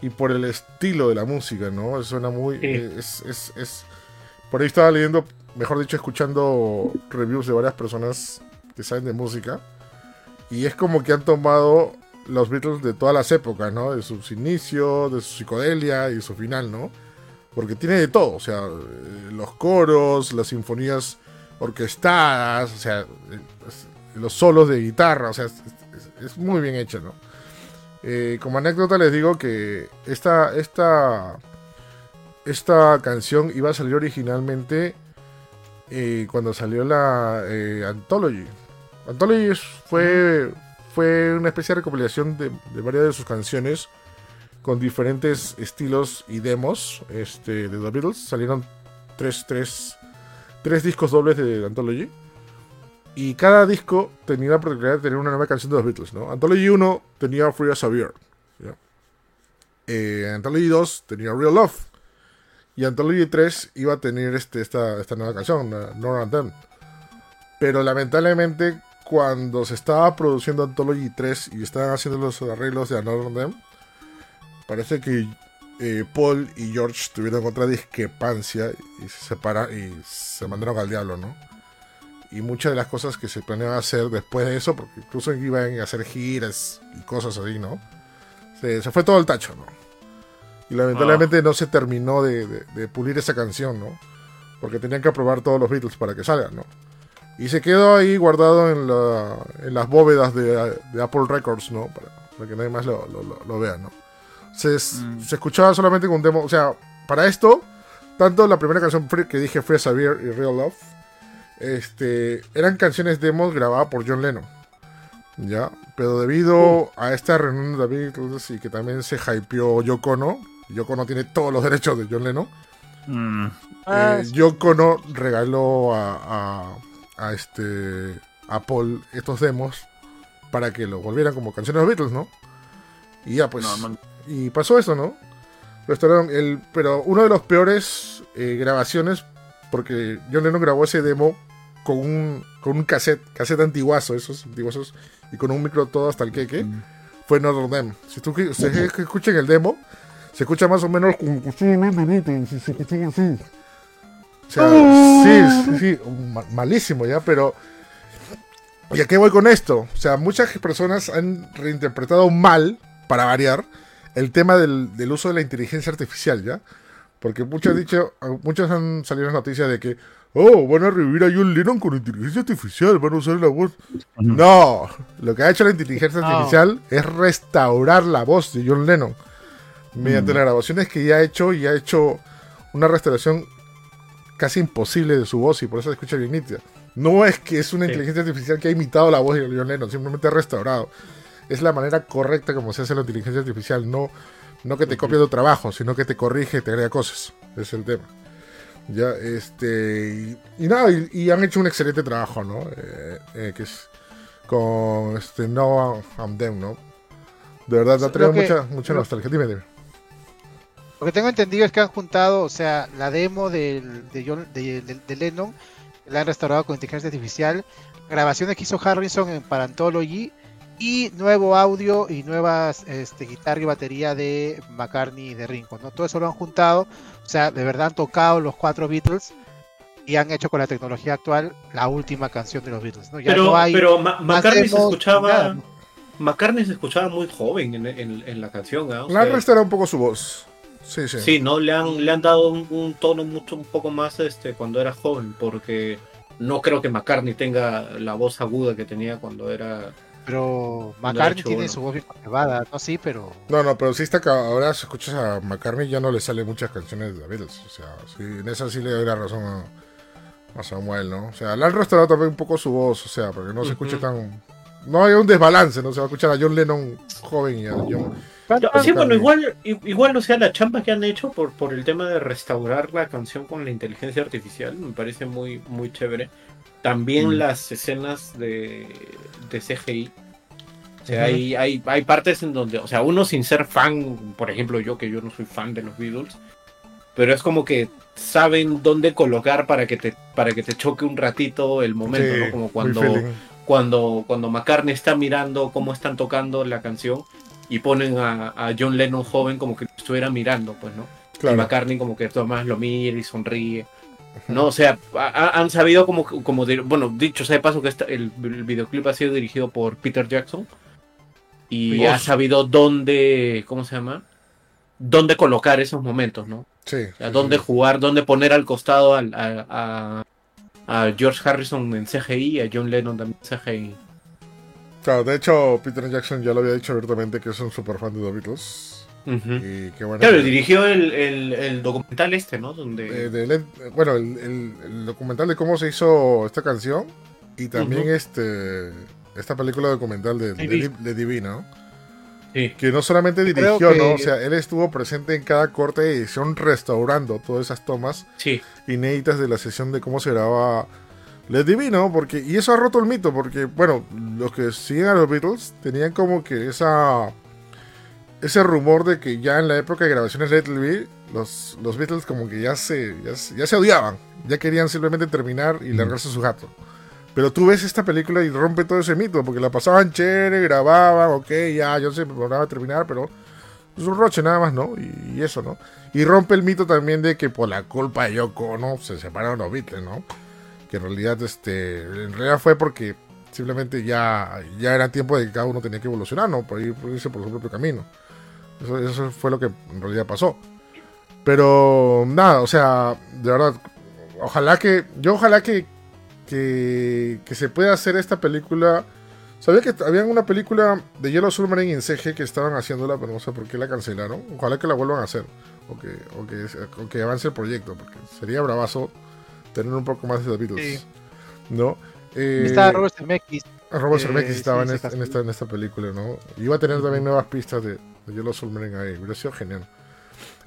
y por el estilo de la música, ¿no? Suena muy, Sí. eh, es, es, es, por ahí estaba leyendo, mejor dicho, escuchando reviews de varias personas que saben de música y es como que han tomado los Beatles de todas las épocas, ¿no? De sus inicios, de su psicodelia y su final, ¿no? Porque tiene de todo, o sea, eh, los coros, las sinfonías orquestadas, o sea, eh, los solos de guitarra, o sea, es, muy bien hecho, ¿no? Eh, como anécdota les digo que esta, esta, esta canción iba a salir originalmente eh, cuando salió la Anthology. Anthology fue, fue una especie de recopilación de, varias de sus canciones con diferentes estilos y demos este, de The Beatles. Salieron tres, tres, tres discos dobles de Anthology. Y cada disco tenía la oportunidad de tener una nueva canción de los Beatles, ¿no? Anthology 1 tenía Free as a Beer. ¿ya? Eh, Anthology 2 tenía Real Love. Y Anthology 3 iba a tener este, esta, esta nueva canción, uh, No Anthem. Pero lamentablemente, cuando se estaba produciendo Anthology 3 y estaban haciendo los arreglos de Another Them, parece que eh, Paul y George tuvieron otra discrepancia y se separaron y se mandaron al diablo, ¿no? Y muchas de las cosas que se planeaban hacer después de eso, porque incluso iban a hacer giras y cosas así, ¿no? Se, se fue todo el tacho, ¿no? Y lamentablemente no se terminó de, de- de pulir esa canción, ¿no? Porque tenían que aprobar todos los Beatles para que salgan, ¿no? Y se quedó ahí guardado en, la, en las bóvedas de, de Apple Records, ¿no? Para, para que nadie más lo, lo, lo- lo vea, ¿no? Se, Mm. se escuchaba solamente con un demo. O sea, para esto, tanto la primera canción que dije Free Xavier y Real Love, este, eran canciones demos grabadas por John Lennon. ¿Ya? Pero debido a esta reunión de Beatles y que también se hypeó Yoko Ono, Yoko Ono tiene todos los derechos de John Lennon, Mm, Ah, eh, sí. Yoko Ono regaló a, a, a este a Paul estos demos para que lo volvieran como canciones de los Beatles, ¿no? Y ya pues no, no- y pasó eso, ¿no? Restauraron el pero una de las peores eh, grabaciones porque John Lennon grabó ese demo con un con un cassette, cassette antiguazo, esos antiguazos y con un micro todo hasta el queque Mm. fue Notre Dame. Si tú ustedes que escuchen el demo, se escucha más o menos como así. O sea, sí, sí, sí, ma- malísimo ya, pero ¿y a qué voy con esto? O sea, muchas personas han reinterpretado mal, para variar, el tema del, del uso de la inteligencia artificial, ¿ya? Porque muchos han dicho, muchos han salido las noticias de que, oh, van a revivir a John Lennon con inteligencia artificial, van a usar la voz. No, lo que ha hecho la inteligencia No. artificial es restaurar la voz de John Lennon mediante Mm. las grabaciones que ya ha hecho y ha hecho una restauración casi imposible de su voz y por eso se escucha bien nítida. No es que es una Sí. inteligencia artificial que ha imitado la voz de John Lennon, simplemente ha restaurado. Es la manera correcta como se hace la inteligencia artificial, no, no que te copia tu trabajo, sino que te corrige, te agrega cosas. Es el tema. Ya, este. Y, y nada, y, y han hecho un excelente trabajo, ¿no? Eh, eh, que es con este No I'm Them, ¿no? De verdad, ha traído mucha, mucha nostalgia. Dime, dime. Lo que tengo entendido es que han juntado, o sea, la demo del, de, John- de, de- de Lennon, la han restaurado con inteligencia artificial, grabaciones que hizo Harrison en para Anthology y nuevo audio y nuevas este, guitarra y batería de McCartney y de Ringo, ¿no? Todo eso lo han juntado, o sea, de verdad han tocado los cuatro Beatles y han hecho con la tecnología actual la última canción de los Beatles, ¿no? Ya pero no hay pero Ma- McCartney se escuchaba nada, ¿no? McCartney se escuchaba muy joven en, en- en la canción ¿ah? O sea, restaurado un poco su voz. Sí, sí. Sí, no le han, le han dado un, un tono mucho un poco más este cuando era joven, porque no creo que McCartney tenga la voz aguda que tenía cuando era. Pero McCartney tiene su voz bien conservada, no sí, pero No, no, pero sí está que ahora si escuchas a McCartney ya no le salen muchas canciones de The Beatles. O sea, sí, en esa sí le doy la razón a, a Samuel, ¿no? O sea, le han restaurado también un poco su voz, o sea, para que no se escuche Ujú. tan... No hay un desbalance, ¿no? Se va a escuchar a John Lennon joven y a John... Yo- sí, bueno, igual, igual, o sea, la chamba que han hecho por, por el tema de restaurar la canción con la inteligencia artificial me parece muy, muy chévere. También Mm. las escenas de, de CGI. O sea, hay, hay, hay partes en donde, o sea, uno sin ser fan, por ejemplo, yo que yo no soy fan de los Beatles, pero es como que saben dónde colocar para que te, para que te choque un ratito el momento, Sí, ¿no? Como cuando, cuando, cuando McCartney está mirando cómo están tocando la canción y ponen a, a John Lennon joven como que estuviera mirando, pues, ¿no? Y. McCartney como que Tomás lo mira y sonríe. No, o sea, ha- ha- han sabido como, como bueno, dicho sea de paso que esta- el, el videoclip ha sido dirigido por Peter Jackson y ha sabido dónde, ¿cómo se llama? Dónde colocar esos momentos, ¿no? Sí. O sea, sí, dónde sí. jugar, dónde poner al costado al- a, a- a George Harrison en CGI y a John Lennon también en CGI. Claro, de hecho, Peter Jackson ya lo había dicho abiertamente que es un super fan de The Beatles. Ujú. Y qué bueno. Claro, que- dirigió el, el- el documental este, ¿no? Donde... eh, de Led- bueno, el, el- el documental de cómo se hizo esta canción y también este esta película documental de, de, de Divina, ¿no? Sí. que no solamente dirigió, que- ¿no? O sea, él estuvo presente en cada corte de edición restaurando todas esas tomas Sí. inéditas de la sesión de cómo se grababa Les divino, porque, y eso ha roto el mito, porque, bueno, los que siguen a los Beatles tenían como que esa ese rumor de que ya en la época de grabaciones de Little Big, los, los Beatles como que ya se, ya, se- ya se odiaban, ya querían simplemente terminar y largarse su gato. Pero tú ves esta película y rompe todo ese mito, porque la pasaban chévere, grababan, ok, ya, yo sé, programaba terminar, pero es un roche nada más, ¿no? Y, y eso, ¿no? Y rompe el mito también de que por la culpa de Yoko Ono se separaron los Beatles, ¿no? Que en realidad, este, en realidad fue porque simplemente ya, ya era tiempo de que cada uno tenía que evolucionar, ¿no? Por, ir, por irse por su propio camino. Eso, eso fue lo que en realidad pasó. Pero nada, o sea, de verdad, ojalá que, yo ojalá que, que, que se pueda hacer esta película. Sabía que había una película de Yellow Submarine en CG que estaban haciéndola, pero no sé por qué la cancelaron. Ojalá que la vuelvan a hacer, o que, o que, o que avance el proyecto, porque sería bravazo tener un poco más de The Beatles. Sí. ¿No? Eh, Está Robert Zemeckis. Robert Eh, estaba sí, en, se esta, en, esta, en esta película, ¿no? Iba a tener también nuevas pistas de, de Yellow Submarine ahí. Hubiera sido genial.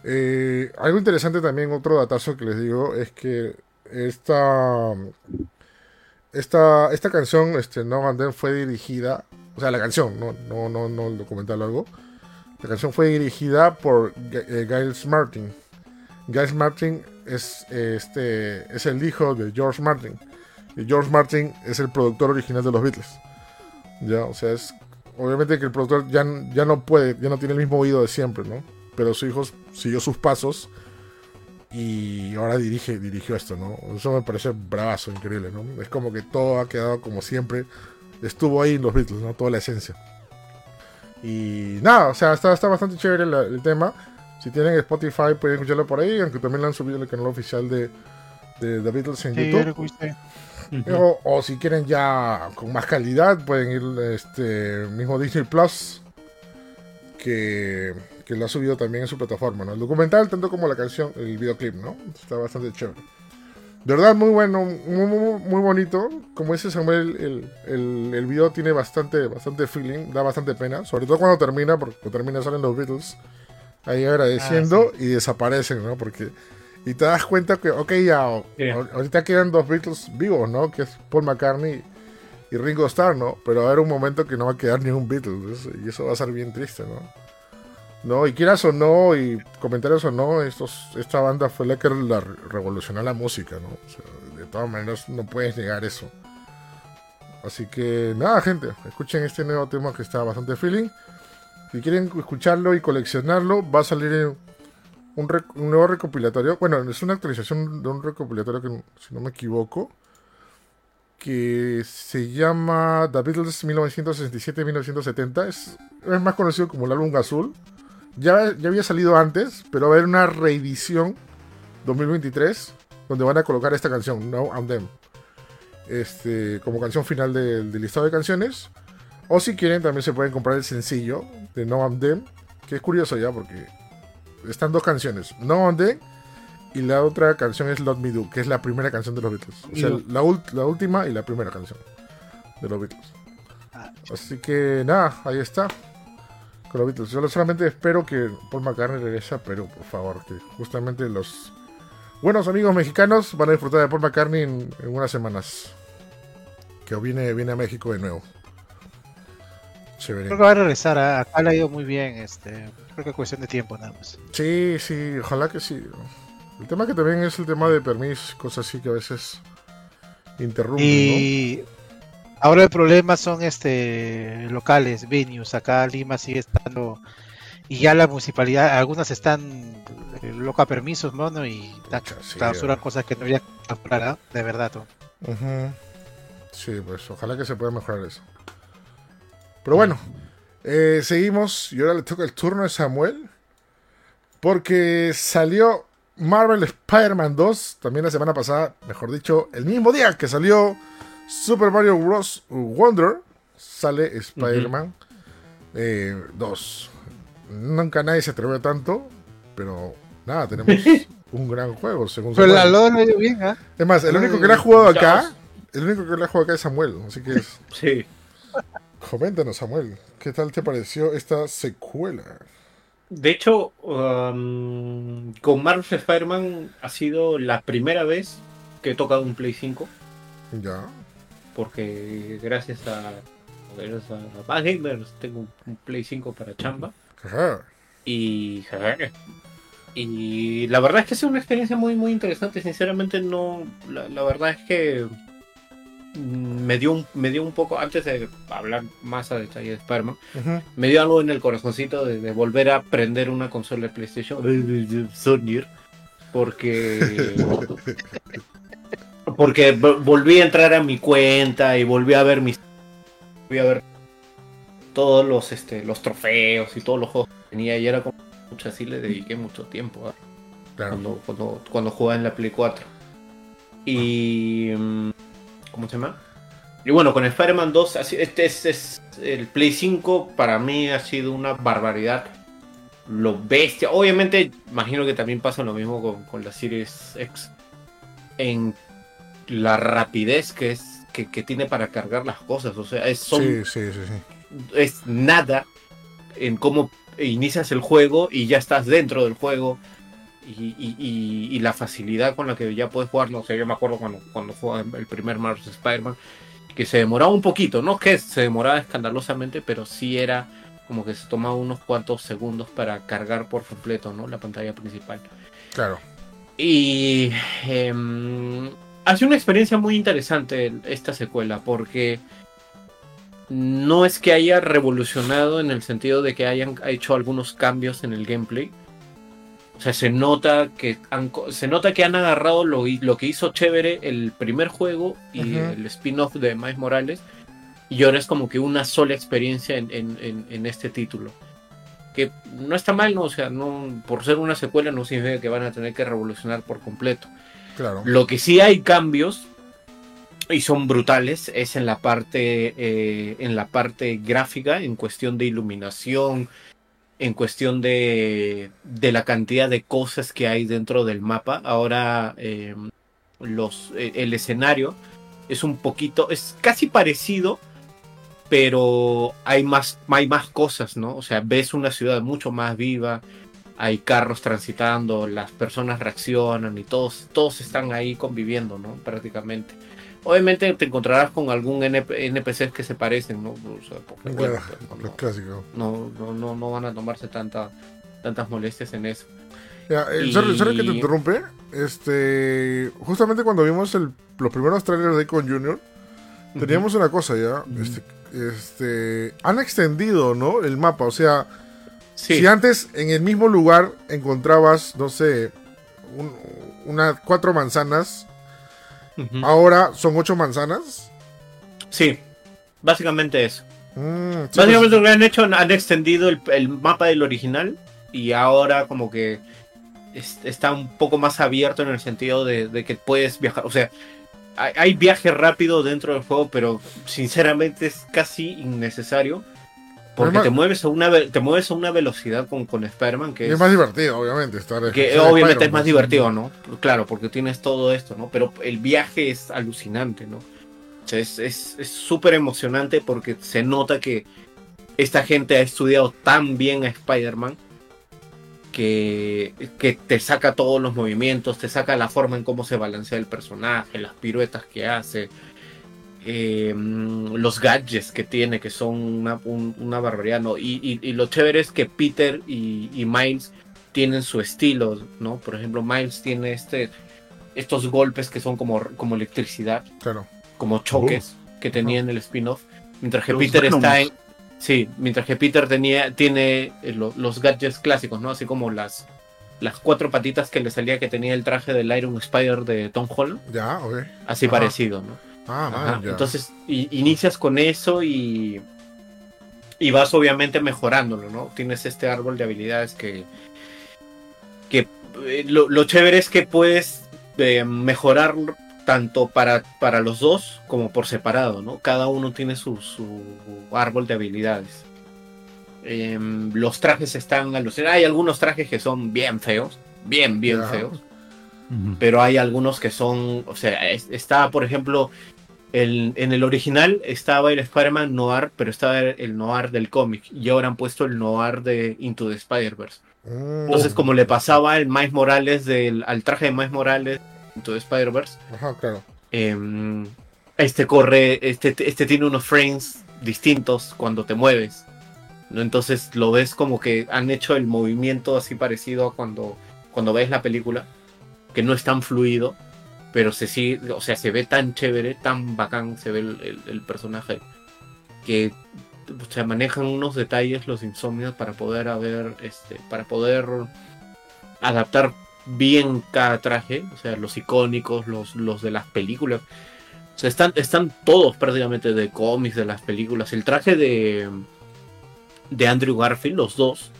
Eh, algo interesante también, otro datazo que les digo, es que esta, esta, esta canción, este, No and Then, fue dirigida, o sea, la canción, no, no, no, no el documental o algo. La canción fue dirigida por G- eh, Giles Martin. Giles Martin es, este, es el hijo de George Martin. Y George Martin es el productor original de los Beatles. Ya, o sea, es. Obviamente que el productor ya, ya no puede, ya no tiene el mismo oído de siempre, ¿no? Pero su hijo siguió sus pasos y ahora dirige, dirigió esto, ¿no? Eso me parece bravazo, increíble, ¿no? Es como que todo ha quedado como siempre. Estuvo ahí en los Beatles, ¿no? Toda la esencia. Y nada, o sea, está, está bastante chévere el tema. Si tienen Spotify pueden escucharlo por ahí, aunque también lo han subido en el canal oficial de, de The Beatles en Sí, YouTube. yo lo escuché. O, o si quieren ya con más calidad, pueden ir este mismo Disney Plus, que, que lo ha subido también en su plataforma, ¿no? El documental, tanto como la canción, el videoclip, ¿no? Está bastante chévere. De verdad, muy bueno, muy, muy, muy bonito. Como dice Samuel, el, el, el video tiene bastante, bastante feeling, da bastante pena, sobre todo cuando termina, porque cuando termina salen los Beatles ahí agradeciendo y desaparecen, ¿no? Porque y te das cuenta que, ok, ya, Sí. ahorita quedan dos Beatles vivos, ¿no? Que es Paul McCartney y Ringo Starr, ¿no? Pero va a haber un momento que no va a quedar ni un Beatles, y eso va a ser bien triste, ¿no? No, y quieras o no, y comentarios o no, estos, esta banda fue la que la re- revolucionó la música, ¿no? O sea, de todas maneras, no puedes negar eso. Así que nada, gente, escuchen este nuevo tema que está bastante feeling. Si quieren escucharlo y coleccionarlo, va a salir un, un nuevo recopilatorio. Bueno, es una actualización de un recopilatorio que, si no me equivoco, que se llama The Beatles 1967-1970. Es, es más conocido como el álbum azul. Ya, ya había salido antes, pero va a haber una reedición 2023 donde van a colocar esta canción, No and Them, este, como canción final del listado de canciones. O si quieren, también se pueden comprar el sencillo de No and Them, que es curioso ya porque están dos canciones, No and Them y la otra canción es Let Me Do, que es la primera canción de los Beatles. O sea, la, la última y la primera canción de los Beatles. Ah, Así que nada, ahí está. Con los Beatles. Yo solamente espero que Paul McCartney regrese a Perú, por favor. Que justamente los buenos amigos mexicanos van a disfrutar de Paul McCartney en, en unas semanas. Que viene, viene a México de nuevo. Creo que va a regresar. ¿ah? Acá le ha ido muy bien. Este, creo que es cuestión de tiempo nada más. Sí, sí, ojalá que sí. El tema que también es el tema de permisos, cosas así que a veces interrumpen, Y ahora el problema son este locales, venues. Acá Lima sigue estando y ya la municipalidad, algunas están eh, loca permisos, mono, y clausuran ya. cosas que no había que ¿ah? de verdad. Ujú. Sí, pues ojalá que se pueda mejorar eso. Pero bueno, eh, seguimos y ahora le toca el turno a Samuel. Porque salió Marvel Spider-Man 2, también la semana pasada, mejor dicho, el mismo día que salió Super Mario Bros. Wonder, sale Spider-Man eh, 2. Nunca nadie se atrevió tanto, pero nada, tenemos *laughs* un gran juego, según Pero la Samuel. Ha ido bien, ¿ah? Es más, el único que le ha jugado acá, el único que le ha jugado acá es Samuel, así que es- Sí. Coméntanos Samuel, ¿qué tal te pareció esta secuela? De hecho, um, con Marvel Spider-Man ha sido la primera vez que he tocado un Play 5. Ya. porque gracias a gracias a Bad Gamers tengo un, Play 5 para chamba Ajá. y y la verdad es que ha sido una experiencia muy muy interesante sinceramente no la, la verdad es que me dio un me dio un poco antes de hablar más a detalle de Spider-Man me dio algo en el corazoncito de, de volver a prender una consola de PlayStation Sony porque porque vo- volví a entrar a mi cuenta y volví a ver mis volví a ver todos los este los trofeos y todos los juegos que tenía y era como mucho así le dediqué mucho tiempo. Claro. cuando, cuando, cuando jugaba en la Play 4. Y. mm, ¿Cómo se llama? Y bueno, con Spider-Man 2, así- este es, es- el Play 5 para mí ha sido una barbaridad. Lo bestia. Obviamente, imagino que también pasa lo mismo con, con la Series X. En la rapidez que es que, que tiene para cargar las cosas. O sea, es, son, Sí, sí, sí, sí. es nada en cómo inicias el juego y ya estás dentro del juego y, y- y- y la facilidad con la que ya puedes jugarlo. O sea, yo me acuerdo cuando, cuando jugaba el primer Marvel's Spider-Man que se demoraba un poquito, no que se demoraba escandalosamente, pero sí era como que se tomaba unos cuantos segundos para cargar por completo ¿no? la pantalla principal. Claro. Y em, ha sido una experiencia muy interesante esta secuela porque no es que haya revolucionado en el sentido de que hayan hecho algunos cambios en el gameplay. O sea, se nota que han, se nota que han agarrado lo, lo que hizo chévere el primer juego y el spin-off de Miles Morales. Y ahora es como que una sola experiencia en, en- en- en este título. Que no está mal, ¿no? O sea, no, por ser una secuela no significa que van a tener que revolucionar por completo. Claro. Lo que sí hay cambios y son brutales es en la parte eh, en la parte gráfica, en cuestión de iluminación, en cuestión de, de la cantidad de cosas que hay dentro del mapa. Ahora eh, los eh, el escenario es un poquito, es casi parecido, pero hay más, hay más cosas, ¿no? O sea, ves una ciudad mucho más viva, hay carros transitando, las personas reaccionan y todos, todos están ahí conviviendo, ¿no? Prácticamente. Obviamente te encontrarás con algún NP NPCs que se parecen, ¿no? O sea, porque, bueno, Claro, pues, *laughs* no, Los clásicos. no, no, no, no van a tomarse tanta, tantas molestias en eso. Ya, eh, Y- sorry, sorry que te interrumpe. Este, justamente cuando vimos el- los primeros trailers de Icon Junior, teníamos una cosa ya. Este, este, han extendido, ¿no? El mapa. O sea, Sí, si antes en el mismo lugar encontrabas, no sé, un- una cuatro manzanas, ahora son ocho manzanas. sí, básicamente eso. Mm, sí, Básicamente pues, lo que han hecho, han extendido el, el mapa del original y ahora como que es- está un poco más abierto en el sentido de, de que puedes viajar. O sea, hay, hay viaje rápido dentro del juego, pero sinceramente es casi innecesario. Porque te mueves a una te mueves a una velocidad con, con Spider-Man que es, es más divertido, obviamente. Estar, que obviamente es más divertido, ¿no? Claro, porque tienes todo esto, ¿no? Pero el viaje es alucinante, ¿no? O sea, es es- es súper emocionante porque se nota que esta gente ha estudiado tan bien a Spider-Man que, que te saca todos los movimientos, te saca la forma en cómo se balancea el personaje, las piruetas que hace, eh, los gadgets que tiene, que son una, un- una barbaridad, ¿no? Y, y- y lo chévere es que Peter y, y Miles tienen su estilo, ¿no? Por ejemplo, Miles tiene este, estos golpes que son como, como electricidad, Claro. como choques que tenía en el spin-off, mientras que Peter está en... Sí, mientras que Peter tenía, tiene eh, lo- los gadgets clásicos, ¿no? Así como las, las cuatro patitas que le salía que tenía el traje del Iron Spider de Tom Holland, Ya, ok. así Ajá. parecido, ¿no? Ah, man, ya. Entonces inicias con eso y, y vas obviamente mejorándolo, ¿no? Tienes este árbol de habilidades que, que eh, lo, lo chévere es que puedes eh, mejorar tanto para, para los dos como por separado, ¿no? Cada uno tiene su, su árbol de habilidades. Em, los trajes están alucinantes. Hay algunos trajes que son bien feos, bien, bien feos pero hay algunos que son, o sea, es- está, por ejemplo, el, en el original estaba el Spider-Man Noir, pero estaba el, Noir del cómic, y ahora han puesto el Noir de Into the Spider-Verse. Mm, Entonces, como le pasaba al Miles Morales, del, al traje de Miles Morales Into the Spider-Verse, Ajá, claro. em, este corre, este, este tiene unos frames distintos cuando te mueves. ¿no? Entonces lo ves como que han hecho el movimiento así parecido a cuando, cuando ves la película, que no es tan fluido, pero se sigue, o sea, se ve tan chévere, tan bacán se ve el, el- personaje, que o sea, manejan unos detalles los insomnios para poder haber, este, para poder adaptar bien cada traje, o sea, los icónicos, los, los de las películas. O sea, están, están todos prácticamente de cómics, de las películas. El traje de, de Andrew Garfield, los dos,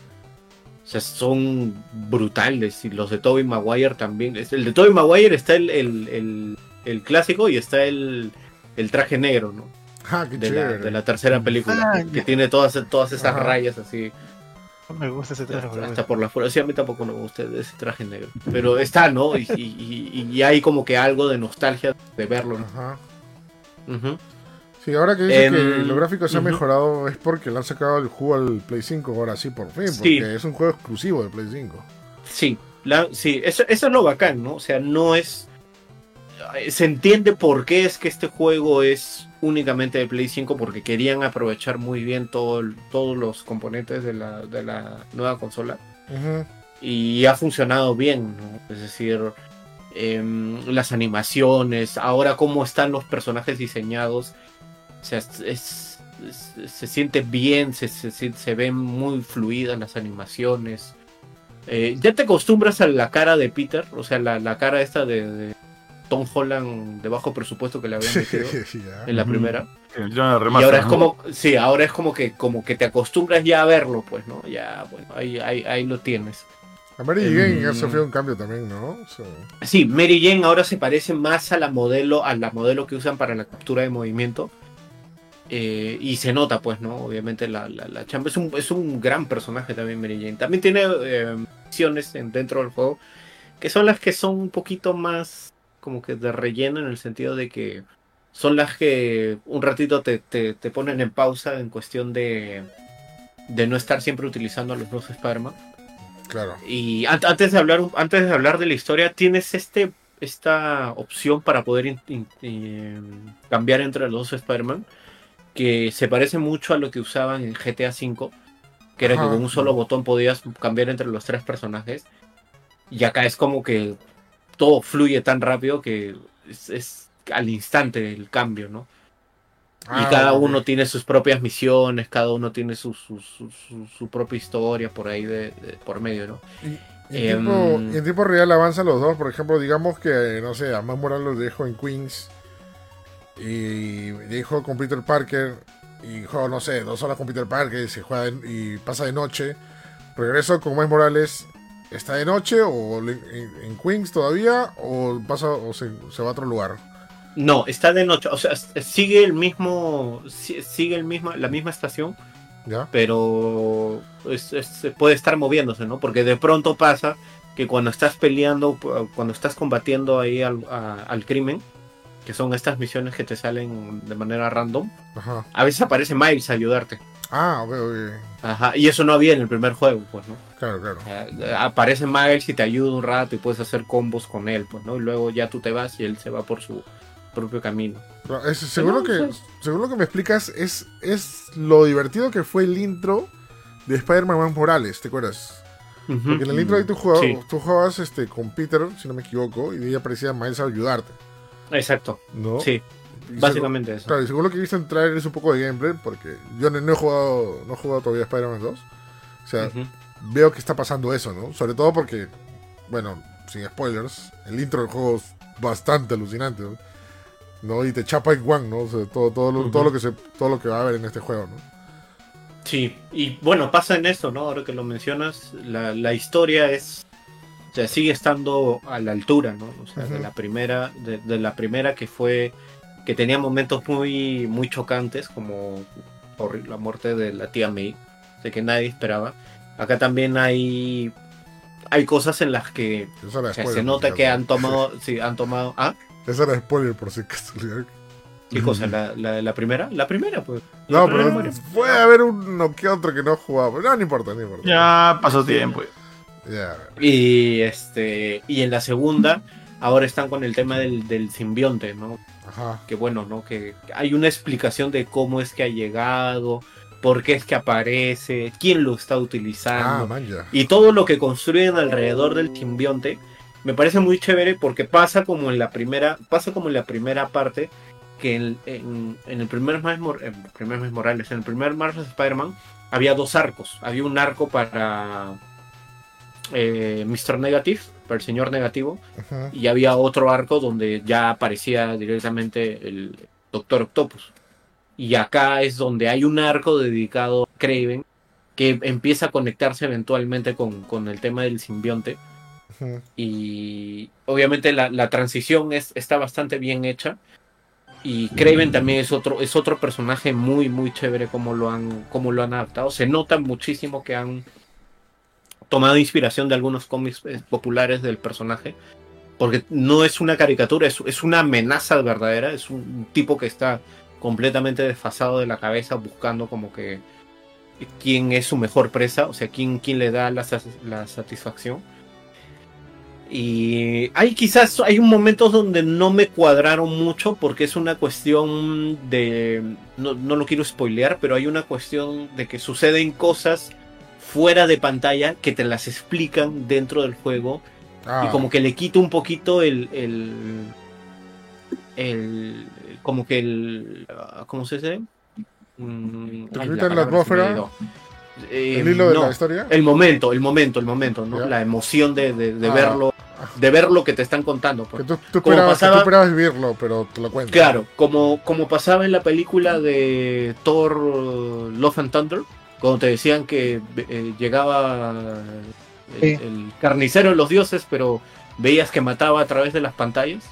o sea, son brutales. Y los de Tobey Maguire también. El de Tobey Maguire está el, el, el- el clásico y está el, el traje negro, ¿no? Ah, qué De la, de la tercera película. Ah, que tiene todas, todas esas rayas así. No me gusta ese traje. Hasta, hasta por la fuerza. Sí, a mí tampoco me gusta ese traje negro. Pero está, ¿no? Y, y- y- y hay como que algo de nostalgia de verlo. ¿no? Ajá. Ujú. Sí, ahora que dice que los gráficos se han mejorado es porque le han sacado el juego al Play 5, ahora sí, por fin, Sí. porque es un juego exclusivo de Play 5. Sí, la- sí eso, eso es lo bacán, ¿no? O sea, no es... Se entiende por qué es que este juego es únicamente de Play 5 porque querían aprovechar muy bien todo todos los componentes de la, de la nueva consola. Y ha funcionado bien, ¿no? Es decir, em, las animaciones, ahora cómo están los personajes diseñados, o sea, es- es- es- se siente bien, se, se, se- se ven muy fluidas las animaciones. Eh, ya te acostumbras a la cara de Peter, o sea, la, la cara esta de, de Tom Holland de bajo presupuesto que le habían *laughs* metido *laughs* Ya. en la primera. Y ahora es ¿no? como, sí, ahora es como que, como que te acostumbras ya a verlo, pues, ¿no? Ya, bueno, ahí, ahí, ahí lo tienes. A Mary Em, Jane ha sufrido un cambio también, ¿no? Sí, Mary Jane ahora se parece más a la modelo, a la modelo que usan para la captura de movimiento. Eh, y se nota, pues, ¿no? Obviamente la, la, la chamba es un, es un gran personaje también Mary Jane. También tiene eh, misiones en- dentro del juego que son las que son un poquito más como que de relleno en el sentido de que son las que un ratito te, te, te ponen en pausa en cuestión de, de no estar siempre utilizando a los dos Spider-Man. claro. Y an- antes de hablar antes de hablar de la historia, tienes este esta opción para poder eh, cambiar entre los dos Spider-Man que se parece mucho a lo que usaban en GTA V, que era Ajá. que con un solo botón podías cambiar entre los tres personajes. Y acá es como que todo fluye tan rápido que es, es al instante el cambio, ¿no? y Ah, cada uno tiene sus propias misiones, cada uno tiene su, su, su, su- su propia historia por ahí de, de- por medio, ¿no? Y en, Em, tiempo, y en tiempo real avanzan los dos. Por ejemplo, digamos que, no sé, a Miles Morales lo dejo en Queens y dejo con Peter Parker y juego, no sé, dos horas con Peter Parker y, se juega de- y pasa de noche. Regreso con Miles Morales. ¿Está de noche o en, en Queens todavía o pasa o se, se va a otro lugar? No, está de noche, o sea, sigue el mismo, si- sigue el mismo, la misma estación, ¿Ya? pero es- es- se puede estar moviéndose, ¿no? Porque de pronto pasa que cuando estás peleando, cuando estás combatiendo ahí al, a- al crimen, que son estas misiones que te salen de manera random, Ajá. a veces aparece Miles a ayudarte. Ah, ok, ok. Ajá, y eso no había en el primer juego, pues, ¿no? Claro, claro. Eh, aparece Miles y te ayuda un rato y puedes hacer combos con él, pues, ¿no? Y luego ya tú te vas y él se va por su propio camino. Pero es- según, no, lo que, pues- según lo que me explicas, es, es lo divertido que fue el intro de Spider-Man Morales, ¿te acuerdas? Porque en el intro ahí tú jugabas, Sí. tú jugabas este, con Peter, si no me equivoco, y de ahí aparecía Miles a ayudarte, Exacto, ¿no? sí, básicamente según- eso. Claro, y según lo que he visto en trailers un poco de gameplay, porque yo no, no he jugado no he jugado todavía Spider-Man 2. O sea, veo que está pasando eso, ¿no? Sobre todo porque, bueno, sin spoilers, el intro del juego es bastante alucinante, ¿no? ¿no? Y te chapa en One, ¿no? O sea, todo, todo, lo, todo, lo que se, todo lo que va a haber en este juego, ¿no? Sí, y bueno, pasa en eso, ¿no? Ahora que lo mencionas, la, la historia es. Sea, sigue estando a la altura, ¿no? O sea, de la primera, de, de la primera que fue. que tenía momentos muy, muy chocantes, como por la muerte de la tía May, de que nadie esperaba. Acá también hay. hay cosas en las que Eso era o sea, spoiler, se nota que han tomado. *laughs* Sí, han tomado. ¿Ah? Eso era spoiler por si acaso. ¿Qué cosa? ¿La, la, la primera? La primera, pues. La No, primera pero muere. puede haber uno que otro que no jugaba. No, no importa, no importa. Ya pasó tiempo. Y este y en la segunda ahora están con el tema del, del simbionte, ¿no? Ajá. que bueno, ¿no? Que hay una explicación de cómo es que ha llegado, por qué es que aparece, quién lo está Ah, utilizando. man, ya. y todo lo que construyen alrededor del simbionte me parece muy chévere porque pasa como en la primera pasa como en la primera parte que en, en el primer Miles Morales en el primer Marvel Spider-Man había dos arcos había un arco para eh, Mr. Negative para el señor negativo y había otro arco donde ya aparecía directamente el Doctor Octopus. Y acá es donde hay un arco dedicado a Craven que empieza a conectarse eventualmente con, con el tema del simbionte. Y obviamente la, la transición es, está bastante bien hecha. Y Craven también es otro, es otro personaje muy, muy chévere como lo han, como lo han adaptado. Se nota muchísimo que han tomado inspiración de algunos cómics eh, populares del personaje. Porque no es una caricatura, es, es una amenaza verdadera. Es un tipo que está completamente desfasado de la cabeza buscando como que quién es su mejor presa, o sea, quién, quién le da la, la satisfacción. Y hay quizás, hay momentos donde no me cuadraron mucho porque es una cuestión de, no, no lo quiero spoilear, pero hay una cuestión de que suceden cosas fuera de pantalla que te las explican dentro del juego Ah, y como que le quita un poquito el, el, el como que el, ah, ¿cómo se dice? Mm, ¿Te ay, la atmósfera? Eh, el hilo de no, la historia. el momento, el momento, el momento, ¿no? Ya. La emoción de, de, de Ah. verlo, de ver lo que te están contando. Que pues. tú, tú como esperabas, que pasaba- tú esperabas vivirlo, pero te lo cuento. Claro, como, como pasaba en la película de Thor Love and Thunder, cuando te decían que eh, llegaba el, Sí. el carnicero de los dioses, pero veías que mataba a través de las pantallas.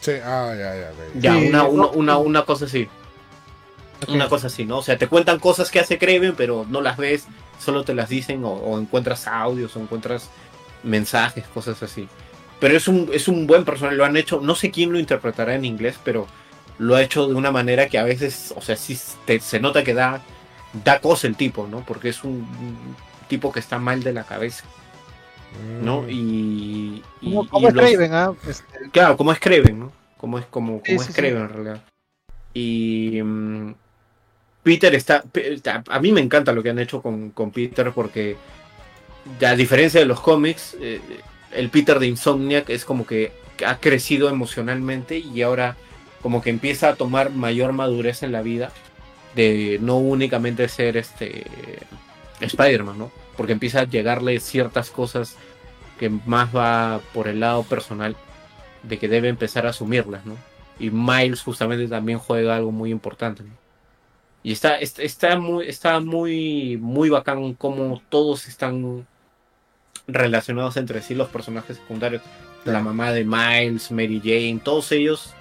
Sí, ah, ya, ya. Ya, Sí, una, una, una, una cosa así. Una cosa así, ¿no? O sea, te cuentan cosas que hace Kraven, pero no las ves, solo te las dicen o, o encuentras audios o encuentras mensajes, cosas así. Pero es un, es un buen personaje, lo han hecho, no sé quién lo interpretará en inglés, pero lo ha hecho de una manera que a veces, o sea, sí te- se nota que da, da cosa el tipo, ¿no? Porque es un, tipo que está mal de la cabeza, ¿no? Mm. Y, y- ¿Cómo, y cómo es los- Craven, ah? Este, Claro, como es Kraven, ¿no? Como es, como, Sí, como sí, es sí. Kraven en realidad. Y mm, Peter está. A mí me encanta lo que han hecho con, con Peter porque, a diferencia de los cómics, eh, el Peter de Insomniac es como que ha crecido emocionalmente y ahora como que empieza a tomar mayor madurez en la vida de no únicamente ser este Spider-Man, ¿no? Porque empieza a llegarle ciertas cosas que más va por el lado personal de que debe empezar a asumirlas, ¿no? Y Miles justamente también juega algo muy importante, ¿no? Y está, está, está muy, está muy, muy bacán cómo todos están relacionados entre sí los personajes secundarios. La mamá de Miles, Mary Jane, todos ellos.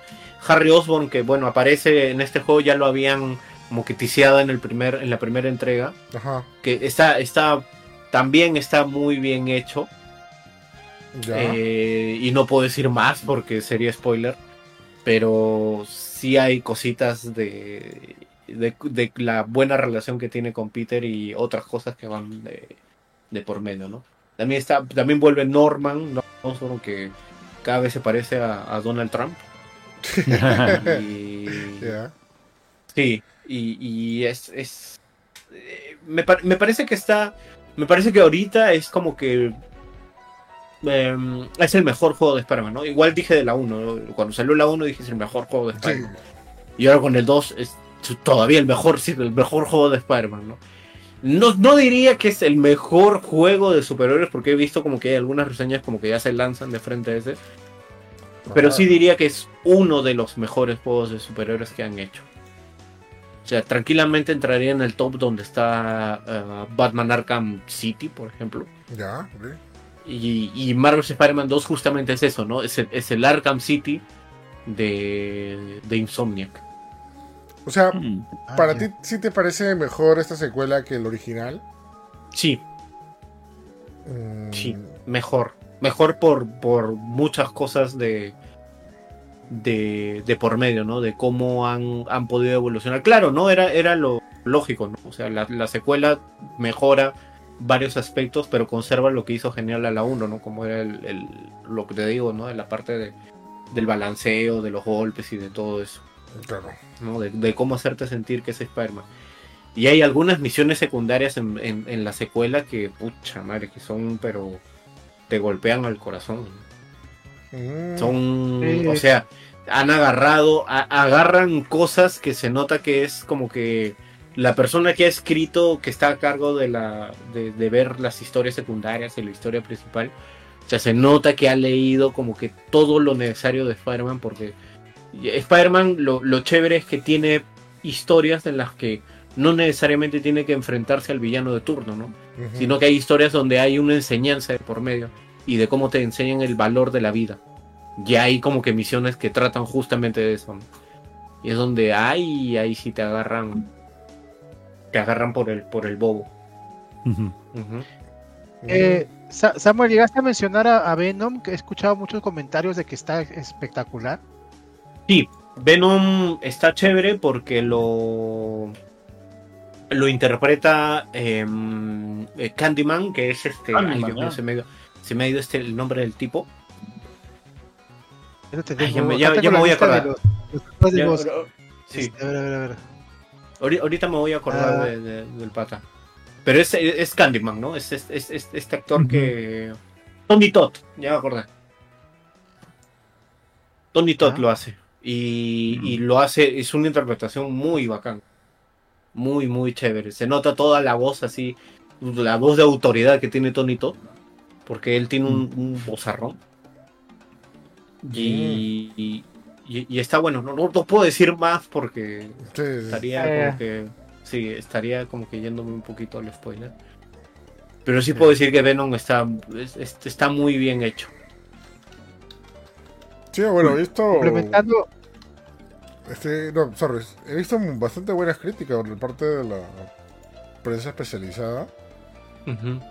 Harry Osborn, que bueno, aparece en este juego, ya lo habían como que ticiado en, el primer, en la primera entrega. Ajá, Que está, está, también está muy bien hecho. ya. Eh, y no puedo decir más porque sería spoiler. Pero sí hay cositas de, de, de la buena relación que tiene con Peter y otras cosas que van de, de por medio, ¿no? También está, también vuelve Norman, ¿no? Osborn, que cada vez se parece a, a Donald Trump. *laughs* Y, ya. Sí, y, y es, es eh, me, par- me parece que está, me parece que ahorita es como que em, es el mejor juego de Spider-Man, ¿no? Igual dije de la 1, ¿no? cuando salió la 1 dije es el mejor juego de Sí. Spider-Man. Y ahora con el 2 es todavía el mejor, sí, el mejor juego de Spider-Man, ¿no? No, no diría que es el mejor juego de superhéroes porque he visto como que hay algunas reseñas como que ya se lanzan de frente a ese. Pero sí diría que es uno de los mejores juegos de superhéroes que han hecho. O sea, tranquilamente entraría en el top donde está eh, Batman Arkham City, por ejemplo. Ya, ok. Y, y Marvel Spider-Man 2 justamente es eso, ¿no? Es el, es el Arkham City de, de Insomniac. O sea, Mm. ah, ¿para ya. ti sí te parece mejor esta secuela que el original? Sí, Mm, sí, mejor. Mejor por, por muchas cosas de, de, de por medio, ¿no? De cómo han, han podido evolucionar. Claro, ¿no? Era, era lo lógico, ¿no? O sea, la, la secuela mejora varios aspectos, pero conserva lo que hizo genial a la 1, ¿no? Como era el, el- lo que te digo, ¿no? De la parte de, del balanceo, de los golpes y de todo eso. Claro. ¿no? De, de cómo hacerte sentir que es Spider-Man. Y hay algunas misiones secundarias en, en- en la secuela que, pucha madre, que son, pero te golpean al corazón. Mm, Son, Sí. o sea, han agarrado, a- agarran cosas que se nota que es como que la persona que ha escrito, que está a cargo de la, de, de ver las historias secundarias y la historia principal, o sea, se nota que ha leído como que todo lo necesario de Spider-Man, porque Spider-Man lo, lo chévere es que tiene historias en las que no necesariamente tiene que enfrentarse al villano de turno, ¿no? sino que hay historias donde hay una enseñanza de por medio y de cómo te enseñan el valor de la vida. Y hay como que misiones que tratan justamente de eso. ¿no? Y es donde ahí, ahí sí te agarran, te agarran por el, por el bobo. Eh, Sa- Samuel, llegaste a mencionar a, a Venom, que he escuchado muchos comentarios de que está espectacular. Sí, Venom está chévere porque lo lo interpreta em, eh, Candyman, que es este. Candyman, ay, Dios ya. se me, se me ha ido este el nombre del tipo. Eso te Ay, ya me- ya- ya voy a acordar. los- los Ya, sí. Este, a ver, a ver, a ver. Ahori- Ahorita me voy a acordar Ah. de- de- del pata. Pero es, es Candyman, ¿no? Es, es- es- es este actor que. Tony Todd, ya me acordé. Tony Todd Ah. lo hace. Y, y lo hace, es una interpretación muy bacán. Muy, muy chévere. Se nota toda la voz así, la voz de autoridad que tiene Tony Todd. Porque él tiene un, un vozarrón. Y, y, y- y está bueno. No, no, no puedo decir más porque Sí, estaría Eh. como que sí estaría como que yéndome un poquito al spoiler pero sí puedo decir que Venom está es- es- está muy bien hecho Sí, bueno, he visto. Complementando, Este, no, sorry. He visto bastante buenas críticas por parte de la prensa especializada.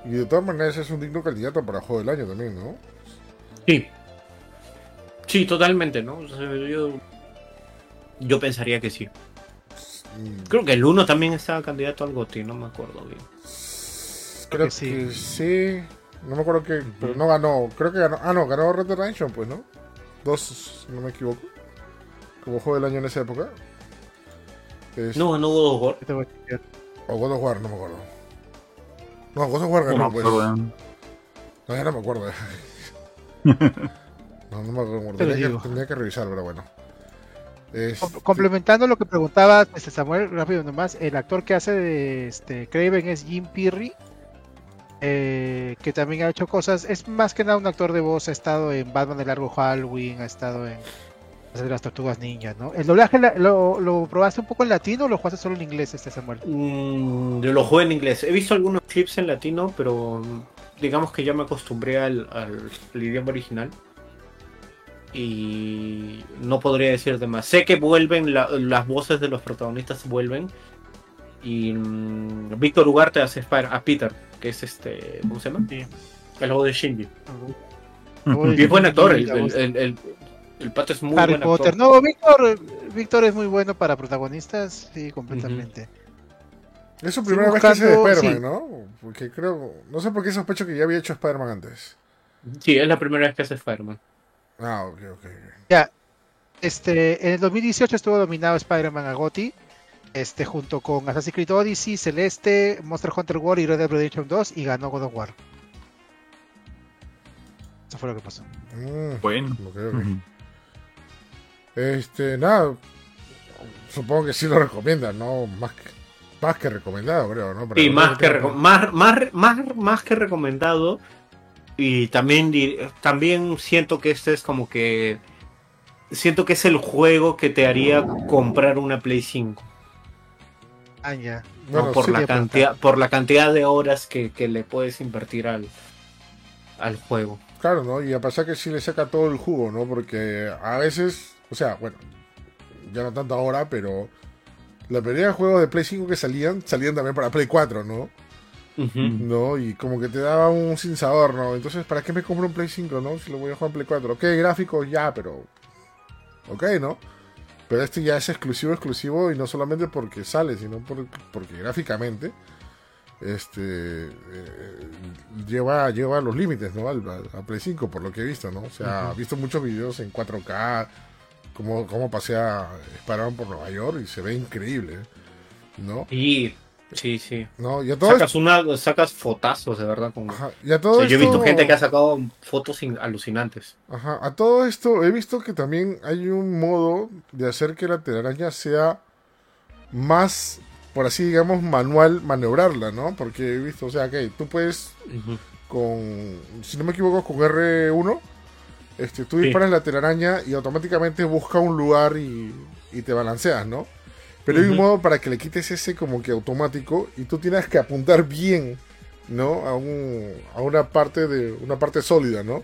Y de todas maneras es un digno candidato para juego del año también, ¿no? sí sí totalmente no O sea, yo yo pensaría que sí Mm, creo que el 1 también estaba candidato al GOTY no me acuerdo bien Creo que sí. que sí. No me acuerdo que. Pero no ganó. Creo que ganó. Ah, no, ganó Red Dead Redemption, pues, ¿no? Dos, si no me equivoco. Como juego del año en esa época. Es- no no God of War. O God of War, no me acuerdo. No, God of War No ganó, pues. No, ¿eh? ya no me acuerdo. no, no me acuerdo. Te lo Tenía digo. que, revisar, pero bueno. Este, Com- Complementando lo que preguntaba este Samuel, rápido nomás, el actor que hace de este Craven es Jim Pirri, eh, que también ha hecho cosas, es más que nada un actor de voz, ha estado en Batman de Largo Halloween, ha estado en de las Tortugas Ninja, ¿no? ¿El doblaje la- lo, lo probaste un poco en latino o lo jugaste solo en inglés, este Samuel? Mm, yo lo juego en inglés he visto algunos clips en latino pero digamos que ya me acostumbré al, al- al idioma original y no podría decirte más. Sé que vuelven, la- las voces de los protagonistas vuelven. Y mm, Víctor Ugarte hace Spider- a Peter, que es este. ¿Cómo se llama? Sí. El voz de Shinji. Y es buen actor, el, el, el, el- pato es muy Harry buen Potter. actor. No, Víctor, Víctor es muy bueno para protagonistas, sí, completamente. Es su primera vez que hace de Spider-Man, sí. ¿no? Porque creo. No sé por qué sospecho que ya había hecho Spider-Man antes. Sí, es la primera vez que hace Spider-Man. Ah, ok, ok. Ya, este, en el 2018 estuvo dominado Spider-Man a GOTY, este, junto con Assassin's Creed Odyssey, Celeste, Monster Hunter World y Red Dead Redemption 2 y ganó God of War. Eso fue lo que pasó. Mm, Bueno. ok, ok. Ujú. Este, nada. Supongo que sí lo recomiendan, ¿no? Más que, más que recomendado, creo, ¿no? Sí, los más que, más, más, más, más que recomendado. Y también, también siento que este es como que. Siento que es el juego que te haría comprar una Play 5. Ah, ya. ¿no? Por, sí, la cantidad, por la cantidad de horas que, que le puedes invertir al, al juego. Claro, ¿no? Y a pesar que sí le saca todo el jugo, ¿no? Porque a veces, o sea, bueno, ya no tanto ahora, pero la mayoría de juegos de Play 5 que salían, salían también para Play 4, ¿no? ¿No? Y como que te daba un sinsabor, ¿no? Entonces, ¿para qué me compro un Play 5, no? Si lo voy a jugar en Play 4. Ok, gráficos ya, pero... Ok, ¿no? Pero este ya es exclusivo, exclusivo, y no solamente porque sale, sino por- porque gráficamente este eh, lleva, lleva los límites, ¿no? Al, al- a Play 5, por lo que he visto, ¿no? O sea, he visto muchos videos en 4K, cómo, cómo pasea Spider-Man por Nueva York y se ve increíble, ¿no? Y sí, sí. ¿No? Y a todo esto, Sacas una, sacas fotazos, de verdad. Con... ajá, y a O todo yo he visto gente que ha sacado fotos in- alucinantes. Ajá, a todo esto he visto que también hay un modo de hacer que la telaraña sea más, por así digamos, manual maniobrarla, ¿no? Porque he visto, o sea, que tú puedes con, si no me equivoco, con R1, este, tú Sí. disparas la telaraña y automáticamente busca un lugar y, y te balanceas, ¿no? Pero hay un modo para que le quites ese como que automático y tú tienes que apuntar bien, ¿no? A, un, a una parte de una parte sólida, ¿no?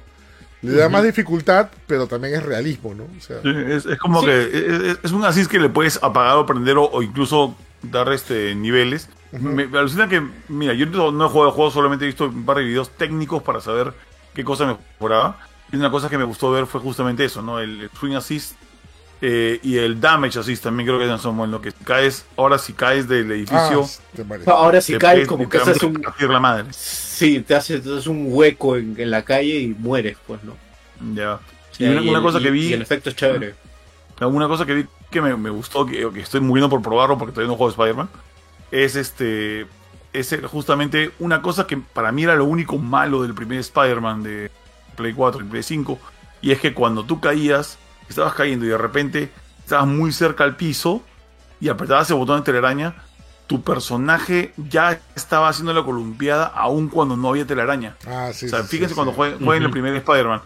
Le da más dificultad, pero también es realismo, ¿no? O sea, Sí, Es, es como Sí. que es, es- es un asís que le puedes apagar o prender o, o incluso dar este niveles. Me, me alucina que, mira, yo no, he jugado el juego, solamente he visto un par de videos técnicos para saber qué cosa mejoraba. Y una cosa que me gustó ver fue justamente eso, ¿no? El, el swing assist eh, y el damage assist también creo que son en lo que caes, ahora si caes del edificio, ah, te. Ahora si caes como que haces un... la madre. Sí, te haces, te haces un hueco en, en la calle y mueres, pues, ¿no? Ya. O Y una- una el- cosa que vi- Y el efecto es chévere. Una cosa que vi que me, me gustó, que, que estoy muriendo por probarlo porque todavía no juego Spider-Man, es este. Es justamente una cosa que para mí era lo único malo del primer Spider-Man de Play 4 y Play 5. Y es que cuando tú caías, estabas cayendo y de repente estabas muy cerca al piso y apretabas el botón de telaraña, tu personaje ya estaba haciendo la columpiada aun cuando no había telaraña. Ah, sí, O sea, sí, fíjense sí, cuando sí. jueguen, el primer Spider-Man.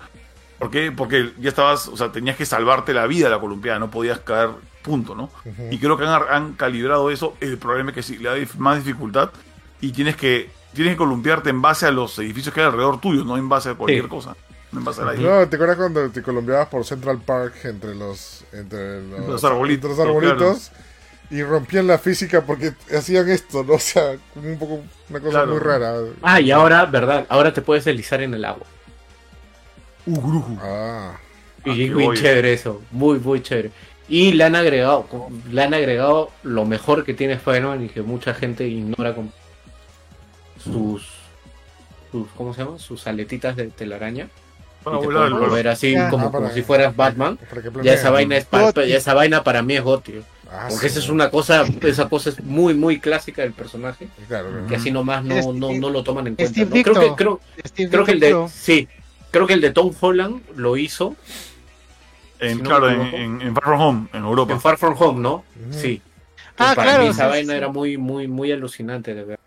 ¿Por qué? Porque ya estabas, o sea, tenías que salvarte la vida de la columpiada, no podías caer punto, ¿no? Y creo que han, han calibrado eso. El problema es que sí, le da dif- más dificultad y tienes que, tienes que columpiarte en base a los edificios que hay alrededor tuyo, no en base a cualquier Sí. cosa. No en base a la No, ¿te acuerdas cuando te columpiabas por Central Park entre los entre los, Los arbolitos, entre los arbolitos y rompían la física porque hacían esto, ¿no? *laughs* O sea, como un poco una cosa Claro. muy rara. Ah, y ahora, ¿verdad? Ahora te puedes deslizar en el agua. Uh. Ah, Y Ah, es qué muy chévere eso, muy, muy chévere. Y le han agregado, le han agregado lo mejor que tiene Spider-Man y que mucha gente ignora con sus, sus ¿cómo se llama? Sus aletitas de telaraña. Para y te balón. mover así Ah, como, Ah, para- como si fueras Batman. para Ya esa vaina es pa- Goti. ya esa vaina para mí es Goti. Ah, Porque sí. esa es una cosa, esa cosa es muy, muy clásica del personaje. Claro. Que así nomás no, Es- no, no lo toman en cuenta. ¿no? Creo que, creo, Steve creo que el de, sí, creo que el de Tom Holland lo hizo En, si no claro, en, en- Far From Home, en Europa. en Far From Home, ¿no? Ujú. Sí. Ah, para claro, mí esa sí, vaina sí. era muy, muy, muy alucinante de ver.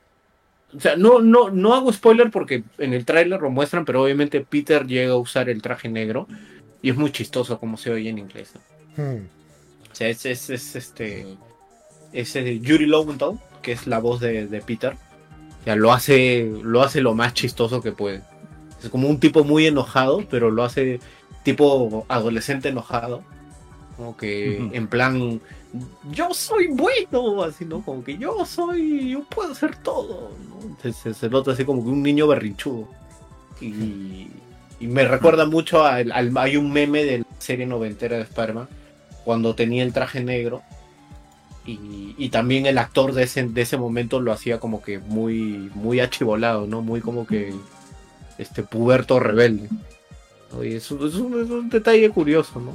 O sea, no, no, no hago spoiler porque en el tráiler lo muestran, pero obviamente Peter llega a usar el traje negro y es muy chistoso como se oye en inglés. ¿no? Hmm. O sea, es, es, es, este. Es eh, Yuri Lowenthal, que es la voz de, de Peter. O sea, lo hace, lo hace lo más chistoso que puede. Es como un tipo muy enojado, pero lo hace tipo adolescente enojado. Como que en plan, yo soy bueno, así, ¿no? Como que yo soy, yo puedo hacer todo. ¿no? Se, se- se nota así como que un niño berrinchudo. Y, y me recuerda mucho al, al- Hay un meme de la serie noventera de Spider-Man, cuando tenía el traje negro. Y, y también el actor de ese, de ese momento lo hacía como que muy, muy achivolado, ¿no? Muy como que este puberto rebelde. ¿no? Y eso es un, es un detalle curioso, ¿no?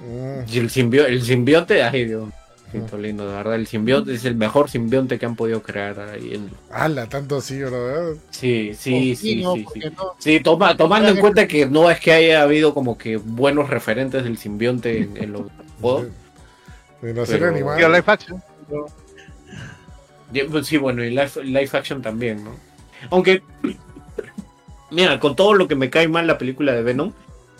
Mm. Y el, simbio- el simbionte, ay Dios, siento lindo, de verdad, el simbionte es el mejor simbionte que han podido crear ahí en... Ala, tanto así, ¿verdad? Sí, sí, sí, no, sí, sí. no. Sí, toma, tomando en cuenta que no es que haya habido como que buenos referentes del simbionte en, en los juegos. En la serie animada. live action. Y, pues, Sí, bueno, y live, live action también, ¿no? Aunque, mira, con todo lo que me cae mal la película de Venom,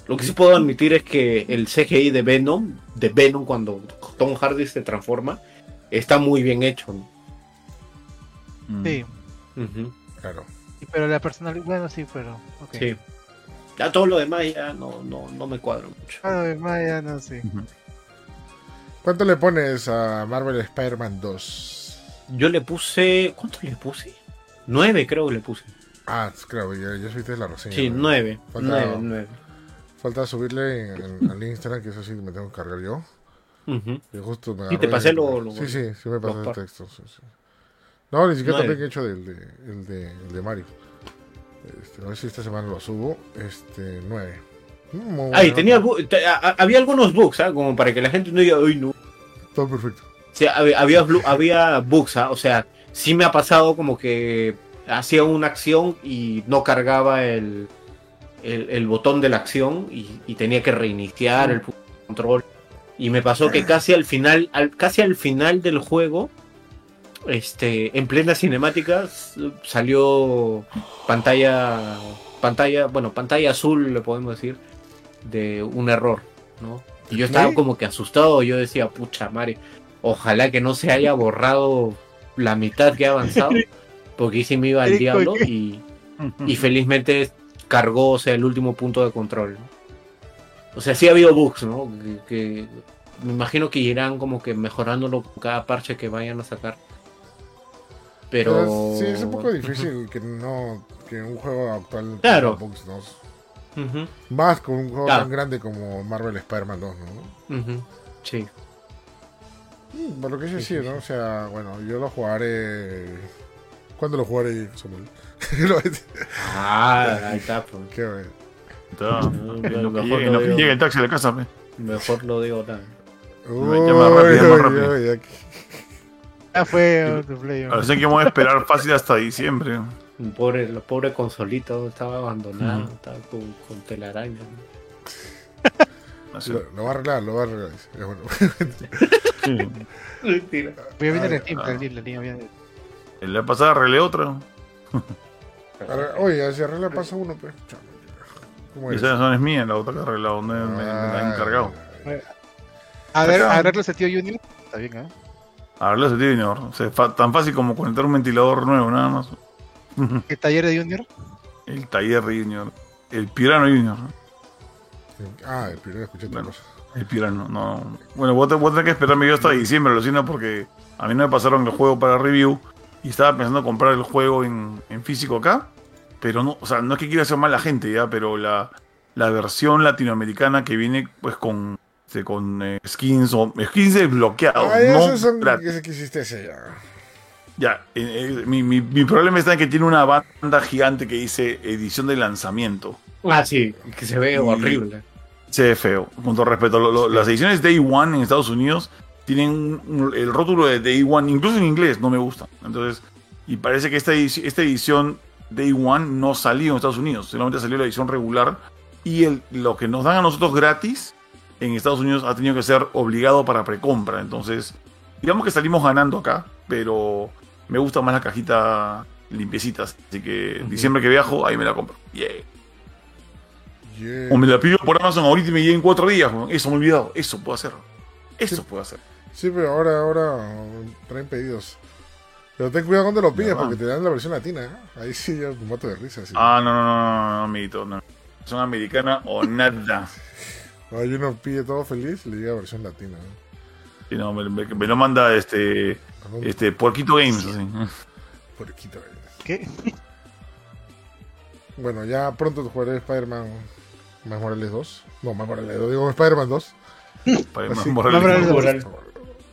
lo que sí puedo admitir es que el CGI de Venom, de Venom cuando Tom Hardy se transforma, está muy bien hecho. ¿no? Mm. Sí, Claro. sí, pero la personalidad, bueno, sí, pero. Sí. Ya todo lo demás ya no, no, no me cuadra mucho. Ah, de Maya, no, sí. ¿Cuánto le pones a Marvel Spider-Man 2? Yo le puse. ¿Cuánto le puse? Nueve creo que le puse. Ah, claro, ya, ya subiste la reseña. Sí, nueve. Nueve, nueve. Falta subirle en, al Instagram, que eso sí me tengo que cargar yo. Ujú. Y justo me Sí, te pasé lo- lo- Sí, sí, sí me pasé el texto. sí, sí. No, ni siquiera Nueve. también he hecho del de, el de, el de Mario. Este, a ver si esta semana lo subo. Este, 9. Ay, tenía, bu- te- a- a- había algunos bugs, ¿ah? Como para que la gente no diga, uy, no. Todo perfecto. O sea, había, había, había bugs, ¿ah? O sea, sí me ha pasado como que hacía una acción y no cargaba el, el, el botón de la acción y, y tenía que reiniciar el control. Y me pasó que casi al final, al, casi al final del juego, este, en plena cinemática, salió pantalla, pantalla, bueno, pantalla azul, le podemos decir, de un error, ¿no? Y yo estaba como que asustado, yo decía, pucha madre, ojalá que no se haya borrado la mitad que ha avanzado, *laughs* porque sí me iba al diablo *laughs* y felizmente cargó, o sea, el último punto de control. ¿no? O sea, sí ha habido bugs, ¿no? Que, que me imagino que irán como que mejorándolo con cada parche que vayan a sacar. Pero... Sí, es un poco difícil que no que un juego actual Claro. bugs, ¿no? Ujú, Más con un juego Claro. tan grande como Marvel Spider-Man 2, ¿no? ujú, Sí. Mm, Por lo que es decir, ¿no? O sea, bueno, yo lo jugaré. ¿Cuándo lo jugaré, Samuel? *laughs* Ah, *laughs* ahí está, pues. Qué bueno. Está. En lo que Mejor llegue- en lo lo que digo. llegue el taxi a la casa, pe. Mejor lo digo nada. Me llama rápido, Uy, rápido. uy, uy, Ya fue otro play. Ahora sé que voy a esperar fácil hasta diciembre. Un pobre, la pobre consolita estaba abandonado, Ujú. estaba con, con telaraña. Así. Lo, lo va a arreglar, lo va a arreglar. *laughs* Voy a Ay, el ah. el la línea viene. En la pasada arreglé otra. Oye, si arregla pasa uno, pues. Chao, ¿Cómo es? Esa no es mía, la otra que he arreglado. Me, me- me la han encargado. A ver, Acá. arreglos de tío Junior. Está bien, ¿eh? Arreglo ese Junior. O sea, tan fácil como conectar un ventilador nuevo, nada más. *laughs* El taller de Junior. El taller de Junior. El Pirano Junior. Ah, el primero escuché otra cosa. El Pirano, no. Bueno, voy a, tener que esperarme yo hasta diciembre, alucina, porque a mí no me pasaron el juego para review y estaba pensando comprar el juego en, en físico acá. Pero no, o sea, no es que quiera hacer mal a la gente ya, pero la, la versión latinoamericana que viene pues con, este, con eh, skins o skins desbloqueados. No esos son que hiciste ese ya. Ya, eh, eh, mi, mi- mi problema está en que tiene una banda gigante que dice edición de lanzamiento. Ah, sí, que se ve Y- horrible. Se ve feo, con todo respeto. Lo- lo- Las ediciones Day One en Estados Unidos tienen un- el rótulo de Day One, incluso en inglés, no me gusta. Entonces, y parece que esta, edici- esta edición Day One no salió en Estados Unidos, solamente salió la edición regular. Y el, lo que nos dan a nosotros gratis en Estados Unidos ha tenido que ser obligado para precompra. Entonces, digamos que salimos ganando acá, pero me gusta más la cajita limpiecita. Así que Ujú. diciembre que viajo, ahí me la compro. Yeah. Yeah. O me la pido por Amazon ahorita y me llega en cuatro días. Eso me he olvidado. Eso puedo hacer. Eso Sí. puedo hacer. Sí, pero ahora, ahora traen pedidos. Pero ten cuidado cuando lo pides, porque te dan la versión latina. ¿eh? Ahí sí yo me mato de risa. Ah, no, no, no, no, no, amiguito. No. Son americana o nada. *laughs* no, yo uno pide todo feliz le llega versión latina. ¿eh? Sí, no, me, lo manda este. Este, Porquito Games. Sí. Así. Porquito Games. ¿Qué? *laughs* Bueno, ya pronto te jugaré Spider-Man Más Morales 2. No, Más Morales 2, digo Spider-Man 2. Spider-Man Morales 2.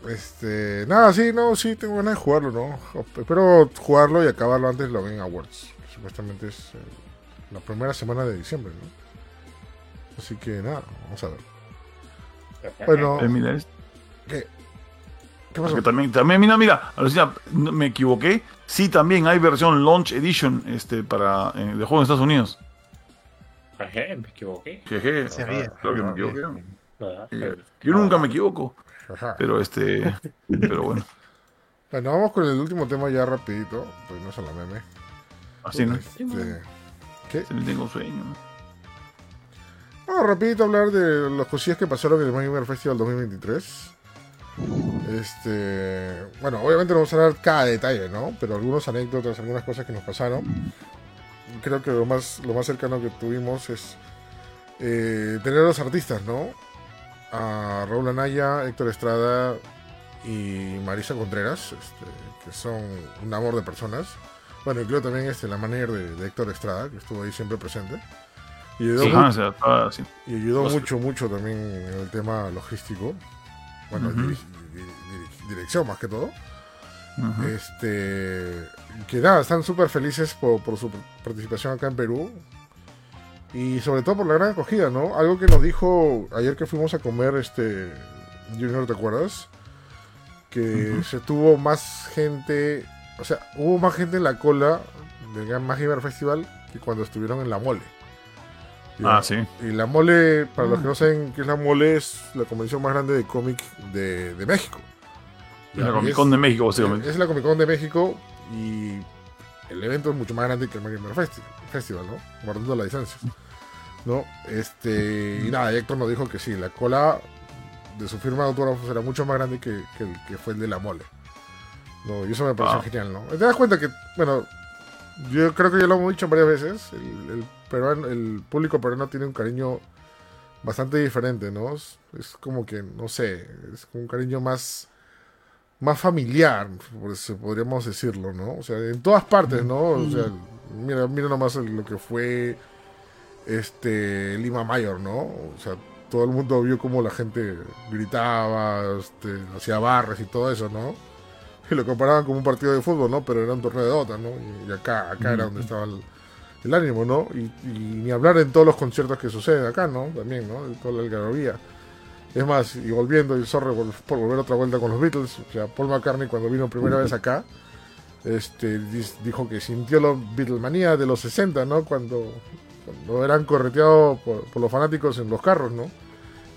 Este, nada, sí, no, sí, tengo ganas de jugarlo, ¿no? Espero jugarlo y acabarlo antes de los Game Awards. Supuestamente es eh, la primera semana de diciembre, ¿no? Así que nada, vamos a ver. Bueno, Eh, ¿qué? ¿Qué pasó? que también, también, mira, mira, alucina, me equivoqué. Sí, también hay versión Launch Edition este, para, eh, de juego en Estados Unidos. Ajá, me equivoqué. Jeje, Sabía. claro que me equivoqué. Eh, Yo nunca me equivoco. Pero este, pero bueno, Bueno, vamos con el último tema ya rapidito, pues no se la meme. así no. Este, ¿Qué? Se le tengo sueño. Vamos rapidito a hablar de las cosillas que pasaron en el Gamer Festival 2023. Este, bueno, obviamente no vamos a hablar cada detalle, ¿no? Pero algunas anécdotas, algunas cosas que nos pasaron. Creo que lo más, lo más cercano que tuvimos es eh, tener a los artistas, ¿no? A Raúl Anaya, Héctor Estrada y Marisa Contreras, este, que son un amor de personas. Bueno, incluyo también este, la manager de, de Héctor Estrada, que estuvo ahí siempre presente. Y ayudó Sí. mu- Ajá, o sea, estaba así. y ayudó Pues- mucho, mucho también en el tema logístico. Bueno, dirección más que todo. Este. Que nada, están súper felices por, por su participación acá en Perú. Y sobre todo por la gran acogida, ¿no? Algo que nos dijo ayer que fuimos a comer, este. Junior, ¿te acuerdas? Que se tuvo más gente. O sea, hubo más gente en la cola del Gran Más Gamer Festival que cuando estuvieron en la mole. Ah, sí. Y la mole, para los que no saben qué es la mole, es la convención más grande de cómic de, de México. La Comic Con de México, básicamente. es la Comic Con de México y el evento es mucho más grande que el Gamer Festi- Festival, ¿no? Guardando las distancias. ¿No? Este. Y nada, Héctor nos dijo que sí, la cola de su firma de autógrafos era mucho más grande que, que el que fue el de la mole. No, y eso me pareció Ah. genial, ¿no? Te das cuenta que, bueno, yo creo que ya lo hemos dicho varias veces, el, el peruano, el público peruano tiene un cariño bastante diferente, ¿no? Es, es como que, no sé, es un cariño más más familiar, podríamos decirlo, ¿no? O sea, en todas partes, ¿no? O sea, mira, mira nomás lo que fue este Lima Mayor, ¿no? O sea, todo el mundo vio cómo la gente gritaba, este, hacía barras y todo eso, ¿no? Y lo comparaban como un partido de fútbol, ¿no? Pero era un torneo de Dota, ¿no? Y, acá, acá era donde estaba el, el ánimo, ¿no? Y, y ni hablar en todos los conciertos que suceden acá, ¿no? También, ¿no? De toda la algarabía. Es más, y volviendo, y sorry por, volver otra vuelta con los Beatles, o sea, Paul McCartney cuando vino primera vez acá, este, dijo que sintió la Beatlemanía de los 60, ¿no? Cuando, cuando eran correteados por, por los fanáticos en los carros, ¿no?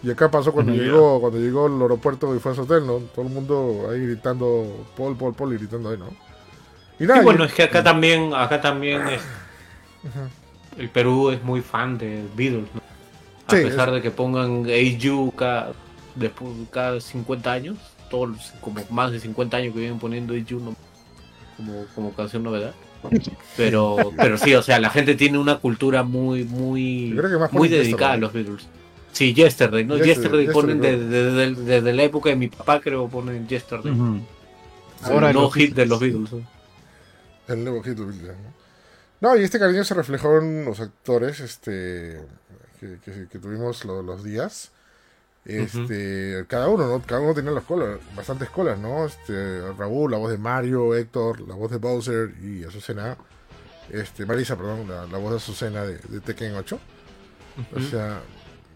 Y acá pasó cuando llegó cuando llegó al aeropuerto y fue a su hotel, ¿no? Todo el mundo ahí gritando Paul, Paul, Paul y gritando ahí, ¿no? Y nada, Y bueno, y- es que acá también, acá también es- el Perú es muy fan de Beatles, ¿no? A pesar de que pongan Hey You cada, después, cada 50 años, todos los- como más de 50 años que vienen poniendo Hey You no- como, como canción novedad. Pero, *laughs* pero sí, o sea, la gente tiene una cultura muy, muy, muy dedicada a los Beatles. Sí, Yesterday, ¿no? Yesterday, Yesterday, ponen Yesterday, desde, desde- desde la época de mi papá, creo, ponen Yesterday. Ujú. Ahora no hit de los Beatles. El nuevo hit de Beatles, ¿no? No, y este cariño se reflejó en los actores este, que, que- que tuvimos lo- los días. Este, Cada uno, ¿no? Cada uno tenía las colas, bastantes colas, ¿no? Este, Raúl, la voz de Mario, Héctor, la voz de Bowser y Azucena. Este, Marisa, perdón, la, la voz de Azucena de, de Tekken 8. O sea,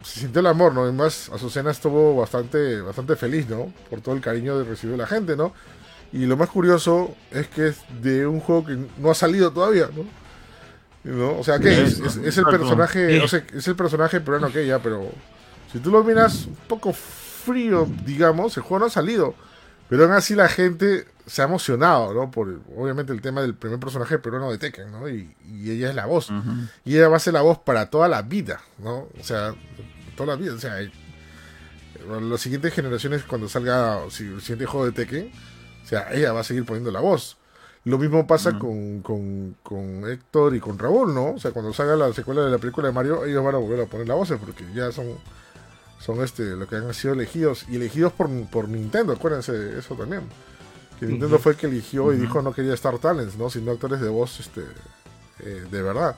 se sintió el amor, ¿no? Además, Azucena estuvo bastante, bastante feliz, ¿no? Por todo el cariño que recibió la gente, ¿no? Y lo más curioso es que es de un juego que no ha salido todavía, ¿no? ¿No? O sea, que es, es- es el personaje, o sea, es el personaje peruano que ya, pero si tú lo miras un poco frío, digamos, el juego no ha salido. Pero aún así la gente se ha emocionado, ¿no? Por obviamente el tema del primer personaje peruano de Tekken, ¿no? Y, y ella es la voz. Y ella va a ser la voz para toda la vida, ¿no? O sea, toda la vida. O sea, eh, las siguientes generaciones, cuando salga si, el siguiente juego de Tekken, o sea, ella va a seguir poniendo la voz. Lo mismo pasa con, con, con Héctor y con Raúl, ¿no? O sea, cuando salga la secuela de la película de Mario, ellos van a volver a poner la voz porque ya son, son este, lo que han sido elegidos. Y elegidos por, por Nintendo, acuérdense de eso también. Que Nintendo fue el que eligió y dijo no quería Star Talents, ¿no? Sino actores de voz este, eh, de verdad.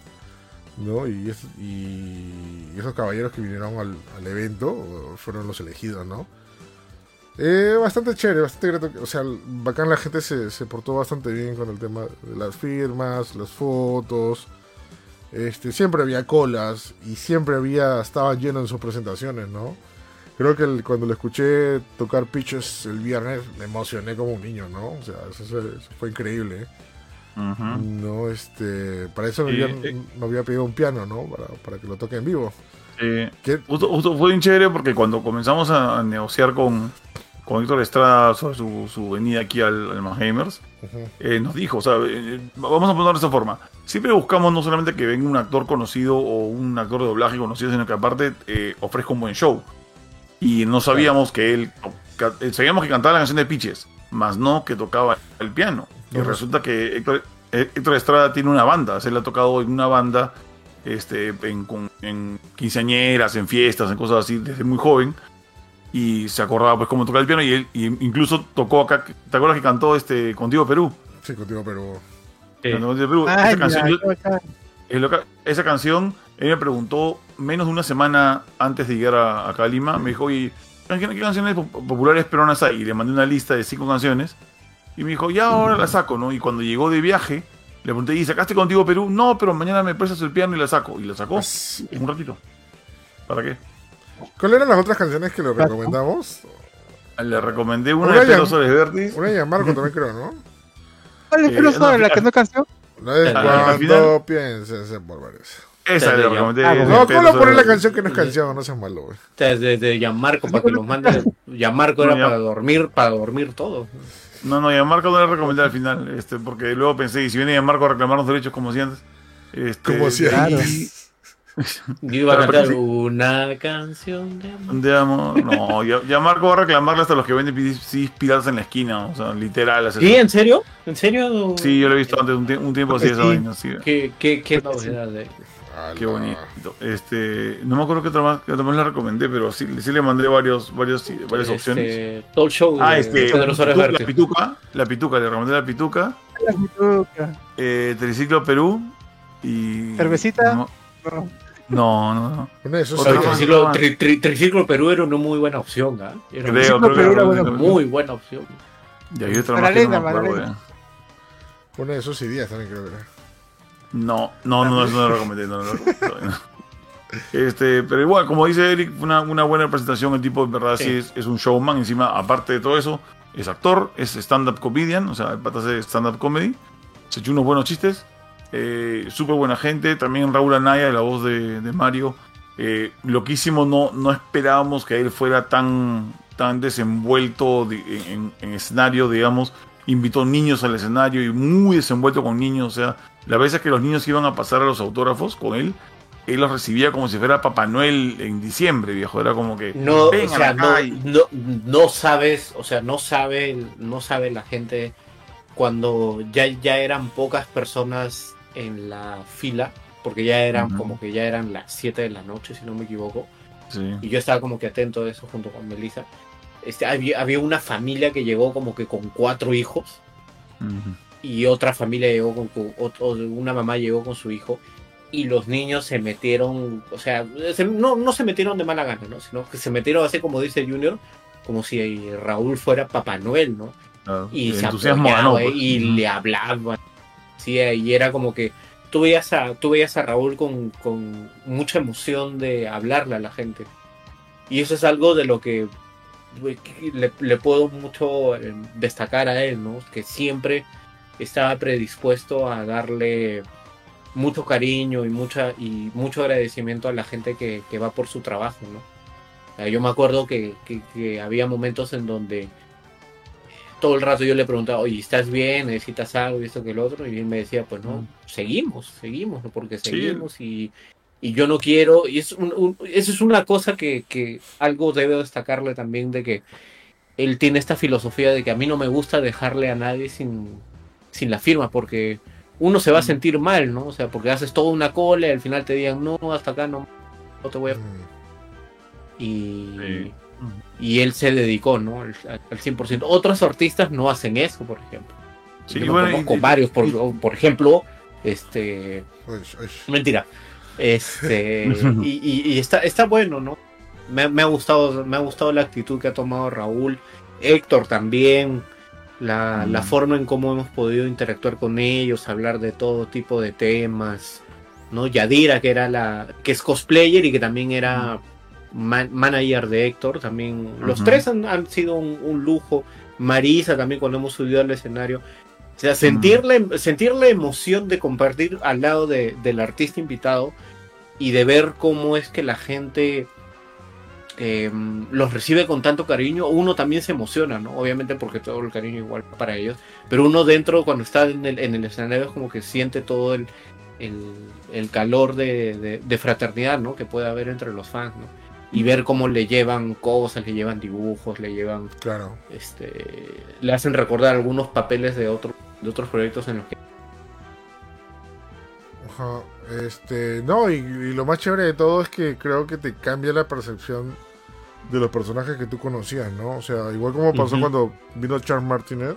¿no? Y, es- y esos caballeros que vinieron al, al evento fueron los elegidos, ¿no? Eh, bastante chévere, bastante grato. O sea, bacán la gente se, se portó bastante bien con el tema de las firmas, las fotos. Este, siempre había colas y siempre había, estaban llenos en sus presentaciones, ¿no? Creo que el- cuando lo escuché tocar Pitches el viernes me emocioné como un niño, ¿no? O sea, eso, eso fue increíble. ¿eh? No, este, para eso me Sí, habían, eh. me había pedido un piano, ¿no? Para, para que lo toque en vivo. Sí. ¿Qué? Justo, justo fue bien chévere porque cuando comenzamos a, a negociar con, con Héctor Estrada sobre su, su venida aquí al, al Manheimers, eh, nos dijo, o sea, eh, vamos a ponerlo de esta forma. Siempre buscamos no solamente que venga un actor conocido o un actor de doblaje conocido, sino que aparte eh, ofrezca un buen show. Y no sabíamos que él, sabíamos que cantaba la canción de Pitches, más no que tocaba el piano. Y resulta que Héctor, Héctor Estrada tiene una banda, se le ha tocado en una banda, este, en quinceañeras, en fiestas, en cosas así, desde muy joven. Y se acordaba pues cómo tocar el piano y él y incluso tocó acá, ¿te acuerdas que cantó este contigo Perú? Sí, contigo. Cuando de Perú, Ay, esa, canción, yo- esa él me preguntó menos de una semana antes de llegar a, acá a Lima, me dijo, oye, ¿qué, qué canciones pop- populares peruanas hay? Y le mandé una lista de cinco canciones. Y me dijo, ya ahora la saco, ¿no? Y cuando llegó de viaje, le pregunté, ¿y sacaste contigo Perú? No, pero mañana me prestas el piano y la saco. Y la sacó en un ratito. ¿Para qué? ¿Cuáles eran las otras canciones que le recomendamos? Le recomendé una Una de Pedro Soles Verdes. Una de Marco también *laughs* creo, ¿no? ¿Cuál es Eh, el no, de la que no canción? No es cuando pienses en volver. Esa le recomendé. No, Pedro ¿cómo lo poner Soles la canción que no es canción? No seas malo, güey. Desde de Gianmarco para que los mande. Gianmarco era para dormir, para dormir todo. No, no, y a Marco no le recomendé al final, este, porque luego pensé, y si viene a Marco a reclamar los derechos como si antes. Este, Como si antes. Yo iba a cantar sí. una canción de amor. De amor. No, ya, ya Marco va a reclamarle hasta los que venden CDs piratas en la esquina, o sea, literal. ¿Sí? eso. ¿En serio? ¿En serio? Sí, yo lo he visto antes, un, un tiempo así, esa Sí. vaina, sí. Qué, qué, qué novedad de Qué bonito. Este, no me acuerdo qué otra más, qué otra más le recomendé, pero sí, sí le mandé varios, varios, varias opciones. Este, talk show Ah, de este, Pedro Suárez la Vértiz. pituca, la pituca, le recomendé la pituca, La pituca. eh, Triciclo Perú y... ¿Cervecita? No, No. No, no. no. Bueno, eso más. Triciclo, tri- tri- triciclo Perú era una muy buena opción, ¿ah? Era Creo, una creo que Perú era recomendé. muy buena opción. Y hay otra más que no me Magdalena, acuerdo, Magdalena. ya. Uno de esos días también creo que era. No, no, no, no, no lo recomendé, no lo recomendé. no. *laughs* Este, pero igual, como dice Eric, una, una buena presentación. El tipo, en verdad, sí, Sí. es, es un showman. Encima, aparte de todo eso, es actor, es stand-up comedian, o sea, el pata hace stand-up comedy. Se echó unos buenos chistes. Eh, Súper buena gente. También Raúl Anaya, la voz de, de Mario. Eh, loquísimo, no, no esperábamos que él fuera tan, tan desenvuelto de- en, en escenario, digamos. Invitó niños al escenario y muy desenvuelto con niños. O sea, la veces que los niños iban a pasar a los autógrafos con él, él los recibía como si fuera Papá Noel en diciembre, viejo. Era como que. No, o "Vengan sea, no, y-". no, no sabes, o sea, no sabe, no sabe la gente cuando ya, ya eran pocas personas en la fila, porque ya eran como que ya eran las 7 de la noche, si no me equivoco, Sí. y yo estaba como que atento a eso junto con Melissa. Este, había, había una familia que llegó como que con cuatro hijos y otra familia llegó con, con- otro- una mamá llegó con su hijo y los niños se metieron, o sea, se- no, no se metieron de mala gana, ¿no? Sino que se metieron así como dice Junior, como si Raúl fuera Papá Noel, ¿no? Y se apoyaba, pues. y Ujú. le hablaban, y era como que tú veías a, tú veías a Raúl con, con mucha emoción de hablarle a la gente. Y eso es algo de lo que le, puedo mucho eh, destacar a él, ¿no? Que siempre estaba predispuesto a darle mucho cariño y mucha y mucho agradecimiento a la gente que, que va por su trabajo, ¿no? Yo me acuerdo que, que- que había momentos en donde todo el rato yo le preguntaba, oye, ¿estás bien? ¿Necesitas algo? Y esto que el otro. Y él me decía, pues no, Mm. seguimos, seguimos, ¿no? porque Sí. seguimos y, y yo no quiero. Y es un- un- eso es una cosa que, que algo debe destacarle también de que él tiene esta filosofía de que a mí no me gusta dejarle a nadie sin, sin la firma, porque uno se va a sentir mal, ¿no? O sea, porque haces toda una cola y al final te digan, no, hasta acá no, no te voy a... Mm. Y, Sí. Y él se dedicó, ¿no? Al, al 100%. Otros artistas no hacen eso, por ejemplo. Sí, Yo me bueno, y- conozco y- varios, por, por ejemplo, este... Uy, uy. Mentira. Este, *laughs* y, y- y está, está bueno, ¿no? Me, me ha gustado, me ha gustado la actitud que ha tomado Raúl, Héctor también, la, la Mm. forma en cómo hemos podido interactuar con ellos, hablar de todo tipo de temas, ¿no? Yadira, que era la, que es cosplayer y que también era man- manager de Héctor, también. Los tres han, han sido un, un lujo. Marisa también cuando hemos subido al escenario. O sea, sentir, la, sentir la emoción de compartir al lado de- del artista invitado y de ver cómo es que la gente eh, los recibe con tanto cariño, uno también se emociona, ¿no? Obviamente porque todo el cariño igual para ellos, pero uno dentro, cuando está en el, en el escenario, es como que siente todo el, el, el calor de, de- de fraternidad, ¿no? Que puede haber entre los fans, ¿no? Y ver cómo le llevan cosas, le llevan dibujos, le llevan Claro. este, le hacen recordar algunos papeles de, otro, de otros proyectos en los que... Ajá. Este, no, y, y lo más chévere de todo es que creo que te cambia la percepción de los personajes que tú conocías, ¿no? O sea, igual como pasó cuando vino Charles Martinet,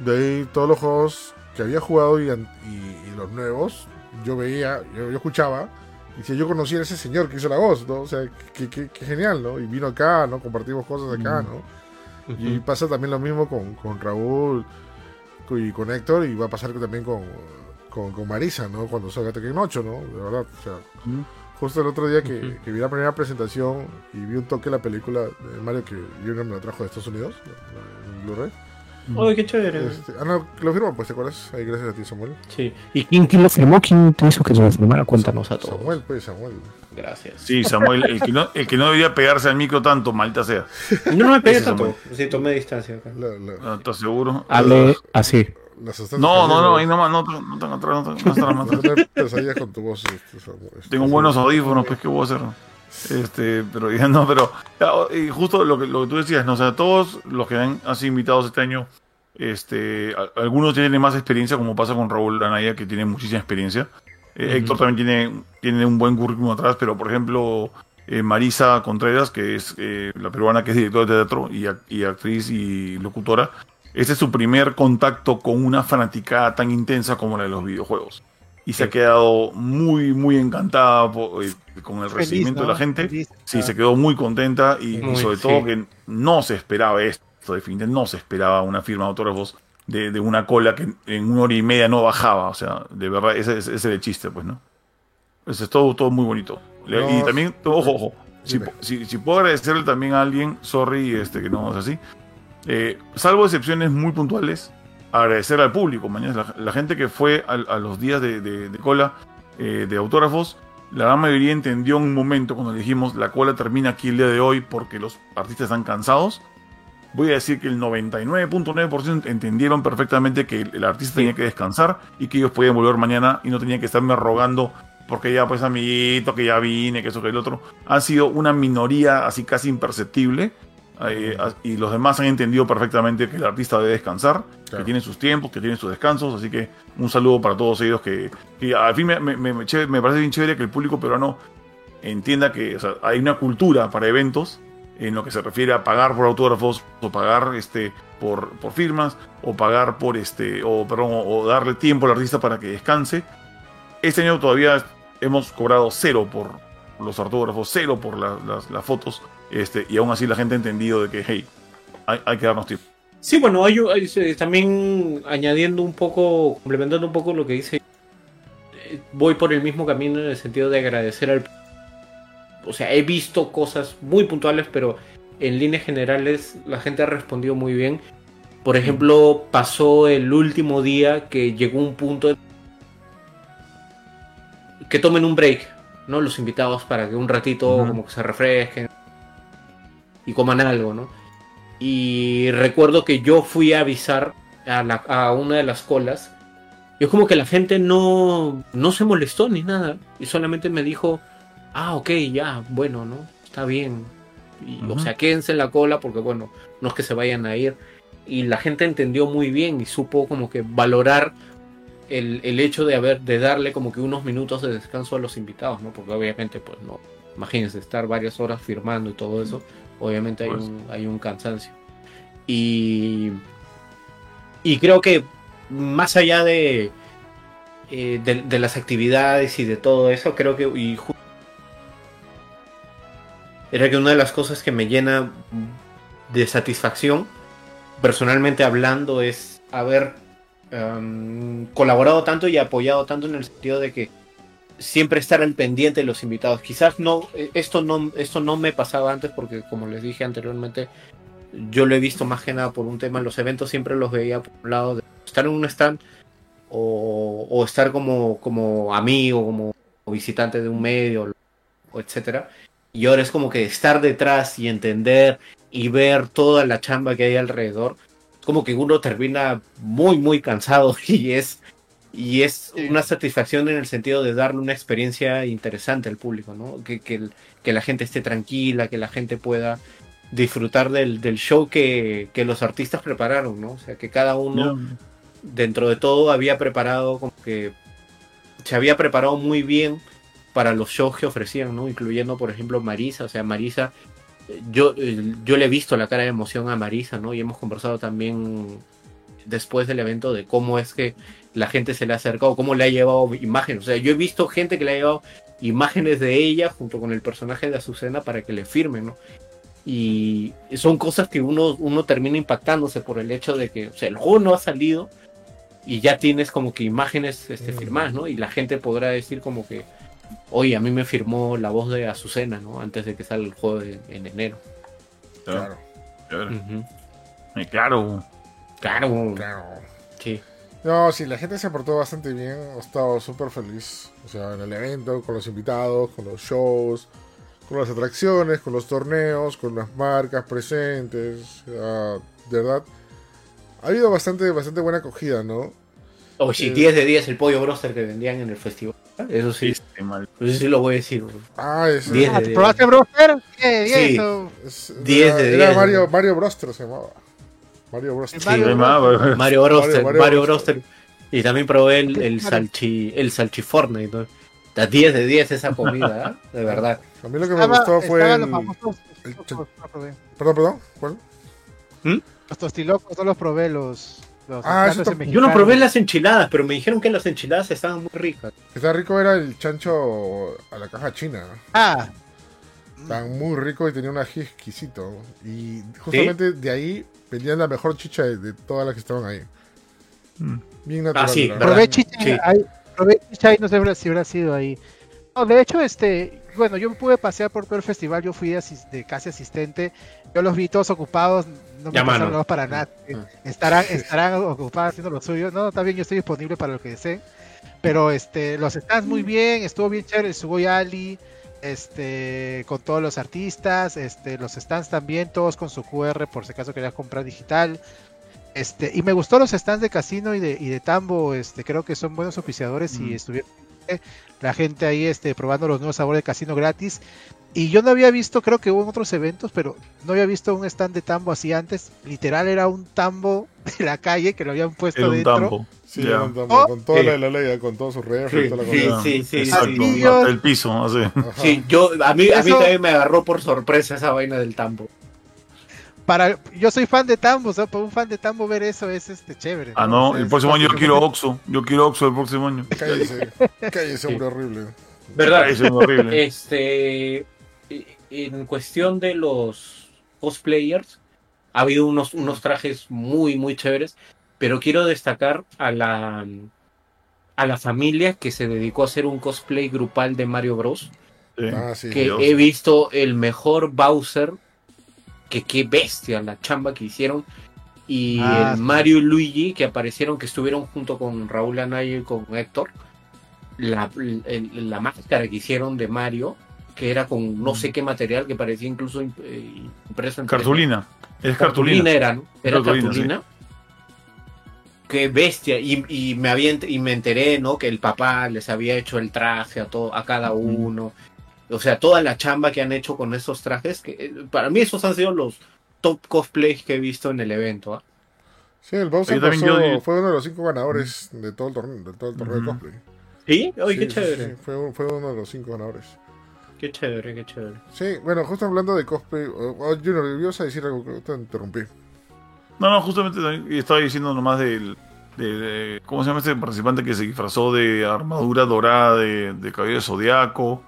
de ahí todos los juegos que había jugado y, y- y los nuevos, yo veía, yo, yo escuchaba, y si yo conocía a ese señor que hizo la voz, ¿no? O sea, qué, qué- qué genial, ¿no? Y vino acá, ¿no? Compartimos cosas acá, Mm. ¿no? Y pasa también lo mismo con, con Raúl y con Héctor, y va a pasar también con, con, con Marisa, ¿no? Cuando salga Tekken 8, ¿no? De verdad, o sea, justo el otro día que, vi la primera presentación y vi un toque de la película de Mario que Junior me lo trajo de Estados Unidos, en Blu-ray. Oye, qué chévere. Este, ah, no, lo firmó, pues, ¿te acuerdas? Ahí, gracias a ti, Samuel. Sí. ¿Y quién, quién lo firmó? ¿Quién te hizo que se lo firmara? Cuéntanos a todos. Samuel, pues, Samuel. Gracias. Sí, Samuel, el que, no, el que no debería pegarse al micro tanto, maldita sea. No, no me pegué tanto. Sí, tomé distancia acá. La, la, ¿No ¿Estás seguro? Ale, así. No, no, no, ahí nomás, no, no, no tan atrás, no tan no Samuel. Tengo buenos audífonos, pues, ¿qué voy a hacer? Este, pero ya no, pero y justo lo que, lo que tú decías, ¿no? O sea, todos los que han, han sido invitados este año, este, a- algunos tienen más experiencia, como pasa con Raúl Anaya, que tiene muchísima experiencia. Eh. Héctor también tiene, tiene un buen currículum atrás, pero por ejemplo, eh, Marisa Contreras, que es eh, la peruana que es directora de teatro y, y actriz y locutora, este es su primer contacto con una fanaticada tan intensa como la de los videojuegos. Y se ha quedado muy, muy encantada po- eh, con el Feliz, recibimiento ¿no? de la gente. Feliz. Sí, se quedó muy contenta y, y Muy, sobre sí. todo que no se esperaba esto, definitivamente no se esperaba una firma de autógrafos de, de una cola que en una hora y media no bajaba. O sea, de verdad, ese, ese es el chiste, pues, ¿no? Eso es todo, todo muy bonito. No, y también, ojo, ojo, si, si, si puedo agradecerle también a alguien, sorry, este, que no es así, eh, salvo excepciones muy puntuales, agradecer al público, mañana, la, la gente que fue al- a, los días de, de- de cola eh, de autógrafos, la gran mayoría entendió en un momento cuando le dijimos la cola termina aquí el día de hoy porque los artistas están cansados. Voy a decir que el 99.9% entendieron perfectamente que el, el artista tenía que descansar y que ellos podían volver mañana y no tenían que estarme rogando porque ya pues amiguito, que ya vine, que eso, que el otro. Han sido una minoría así casi imperceptible eh, y los demás han entendido perfectamente que el artista debe descansar, Claro. que tiene sus tiempos, que tiene sus descansos, así que un saludo para todos ellos que, que al fin me, me- me- me parece bien chévere que el público peruano entienda que o sea, hay una cultura para eventos en lo que se refiere a pagar por autógrafos o pagar este por, por firmas o pagar por este o perdón o darle tiempo al artista para que descanse este año todavía hemos cobrado cero por los autógrafos cero por la- las, las fotos este y aún así la gente ha entendido de que hey hay, hay que darnos tiempo Sí, bueno, hay, hay- también añadiendo un poco, complementando un poco lo que dice, voy por el mismo camino en el sentido de agradecer al... O sea, he visto cosas muy puntuales, pero en líneas generales la gente ha respondido muy bien. Por ejemplo, pasó el último día que llegó un punto que tomen un break, ¿no? Los invitados para que un ratito como que se refresquen y coman algo, ¿no? Y recuerdo que yo fui a avisar a, la- a una de las colas. Y es como que la gente no, no se molestó ni nada. Y solamente me dijo, ah, ok, ya, bueno, ¿no? Está bien. Y, O sea, quédense en la cola porque, bueno, no es que se vayan a ir. Y la gente entendió muy bien y supo como que valorar el, el hecho de haber, de darle como que unos minutos de descanso a los invitados, ¿no? Porque obviamente, pues no, imagínense estar varias horas firmando y todo eso, obviamente hay Pues. un, hay un cansancio. Y, y creo que más allá de, eh, de, de las actividades y de todo eso, creo que y era que una de las cosas que me llena de satisfacción, personalmente hablando, es haber em, colaborado tanto y apoyado tanto en el sentido de que siempre estar al pendiente de los invitados. Quizás no, eh, esto no, esto no me pasaba antes porque como les dije anteriormente, yo lo he visto más que nada por un tema los eventos, siempre los veía por un lado de estar en un stand o, o estar como, como amigo, como visitante de un medio, o etcétera. Y ahora es como que estar detrás y entender y ver toda la chamba que hay alrededor. Como que uno termina muy, muy cansado *laughs* y es, y es Sí. una satisfacción en el sentido de darle una experiencia interesante al público, ¿no? Que, que, el- que la gente esté tranquila, que la gente pueda disfrutar del, del show que, que los artistas prepararon, ¿no? O sea, que cada uno dentro de todo había preparado como que se había preparado muy bien para los shows que ofrecían, ¿no? Incluyendo, por ejemplo, Marisa, o sea, Marisa, yo, eh, yo le he visto la cara de emoción a Marisa, ¿no? Y hemos conversado también después del evento de cómo es que la gente se le ha acercado, cómo le ha llevado imágenes, o sea, yo he visto gente que le ha llevado imágenes de ella junto con el personaje de Azucena para que le firmen, ¿no? Y son cosas que uno, uno termina impactándose por el hecho de que o sea, el juego no ha salido y ya tienes como que imágenes este, Mm. firmadas, ¿no? Y la gente podrá decir como que, oye, a mí me firmó la voz de Azucena, ¿no? Antes de que salga el juego de- en enero. Claro, Chévere. Ujú. Eh, Claro. Claro, claro. sí. No, sí, la gente se portó bastante bien. He estado súper feliz. O sea, en el evento, con los invitados, con los shows, con las atracciones, con los torneos, con las marcas presentes. Sea, de verdad, ha habido bastante, bastante buena acogida, ¿no? O si Eh. 10 de 10 el pollo broster que vendían en el festival. Eso sí, mal. eso sí lo voy a decir. bro. Ah, es, Diez. Ah, ¿te ¿Probaste Broster? ¿Qué? ¿Y Sí. eso? es- 10 era, de era 10, Mario, ¿no? Mario Broster se llamaba. Mario Broster. Sí, Mario Bros. ma, Mario Broster, Mario Mario, Broster. Broster. Y también probé el, el, salchi, el salchiforne. ¿no? Está 10 de 10 esa comida, ¿eh? de verdad. A mí lo que me Estaba- gustó fue estaban el... famosos- el. Perdón, perdón. ¿Cuál? Los tostilocos no los probé, los. los Ah, eso tam- Yo no probé las enchiladas, pero me dijeron que las enchiladas estaban muy ricas. Está rico era el chancho a la caja china. Ah, Estaba muy rico y tenía un ají exquisito. Y justamente de ahí vendían la mejor chicha de, de todas las que estaban ahí. Mm. Bien natural. sí, ¿verdad? probé chicha, Sí. ahí, probé chicha ahí, no sé si habrá sido ahí. No, de hecho, este, bueno, yo pude pasear por todo el festival, yo fui asis- de casi asistente, yo los vi todos ocupados, no me pasaron nada para nada. Ah. Estarán, estarán ocupados haciendo lo suyo. No, está bien, yo estoy disponible para lo que deseen. Pero este, los stands muy bien, estuvo bien chévere el Sugoi Ali, este, con todos los artistas, este, los stands también, todos con su QR por si acaso querías comprar digital. Este, y me gustó los stands de casino y de, y de tambo, este, creo que son buenos oficiadores y Mm. estuvieron eh, la gente ahí este, probando los nuevos sabores de casino gratis. Y yo no había visto, creo que hubo en otros eventos, pero no había visto un stand de tambo así antes. Literal era un tambo *laughs* de la calle que lo habían puesto Era un dentro. tambo. Sí, con, toda Sí. la, la ley, con todo su refri y toda la Sí, cosa. sí, sí, Exacto. sí. Hasta el piso, así. Ajá. Sí, yo, a mí, a mí Eso- también me agarró por sorpresa esa vaina del tambo. Para, yo soy fan de tambo, o sea, para un fan de tambo ver eso es este chévere. Ah, no, O sea, el próximo año yo quiero Oxxo. Yo quiero Oxxo el próximo año. Cállese, cállese, hombre horrible. ¿Verdad? Eso es horrible. Este, en cuestión de los cosplayers, ha habido unos, unos trajes muy, muy chéveres, pero quiero destacar a la, a la familia que se dedicó a hacer un cosplay grupal de Mario Bros. Sí. Ah, sí. Que Dios. he visto el mejor Bowser, que qué bestia la chamba que hicieron. Y Ah, el sí. Mario y Luigi que aparecieron, que estuvieron junto con Raúl Anaya y con Héctor. La, el- la máscara que hicieron de Mario, que era con no sé qué material, que parecía incluso eh, impreso en 3D. Cartulina. Es Cartulina cartulina. era, ¿no? Era Cartulina, cartulina. Qué bestia. Y, y me había y me enteré, ¿no? Que el papá les había hecho el traje a todo, a cada uno. O sea, toda la chamba que han hecho con esos trajes, que eh, para mí esos han sido los top cosplays que he visto en el evento. ¿ah? Sí, el Bowser Yo fue uno de los cinco ganadores de todo el torneo, de todo el torneo de cosplay. ¿Sí? Oye, Sí, qué chévere. sí, fue, un- fue uno de los cinco ganadores. Qué chévere, qué chévere. Sí, bueno, justo hablando de cosplay, oh, oh, Junior, ibas a decir algo que te interrumpí. No, no, justamente estaba diciendo nomás del. de- de- ¿Cómo se llama este participante que se disfrazó de armadura dorada de, de cabello zodiaco?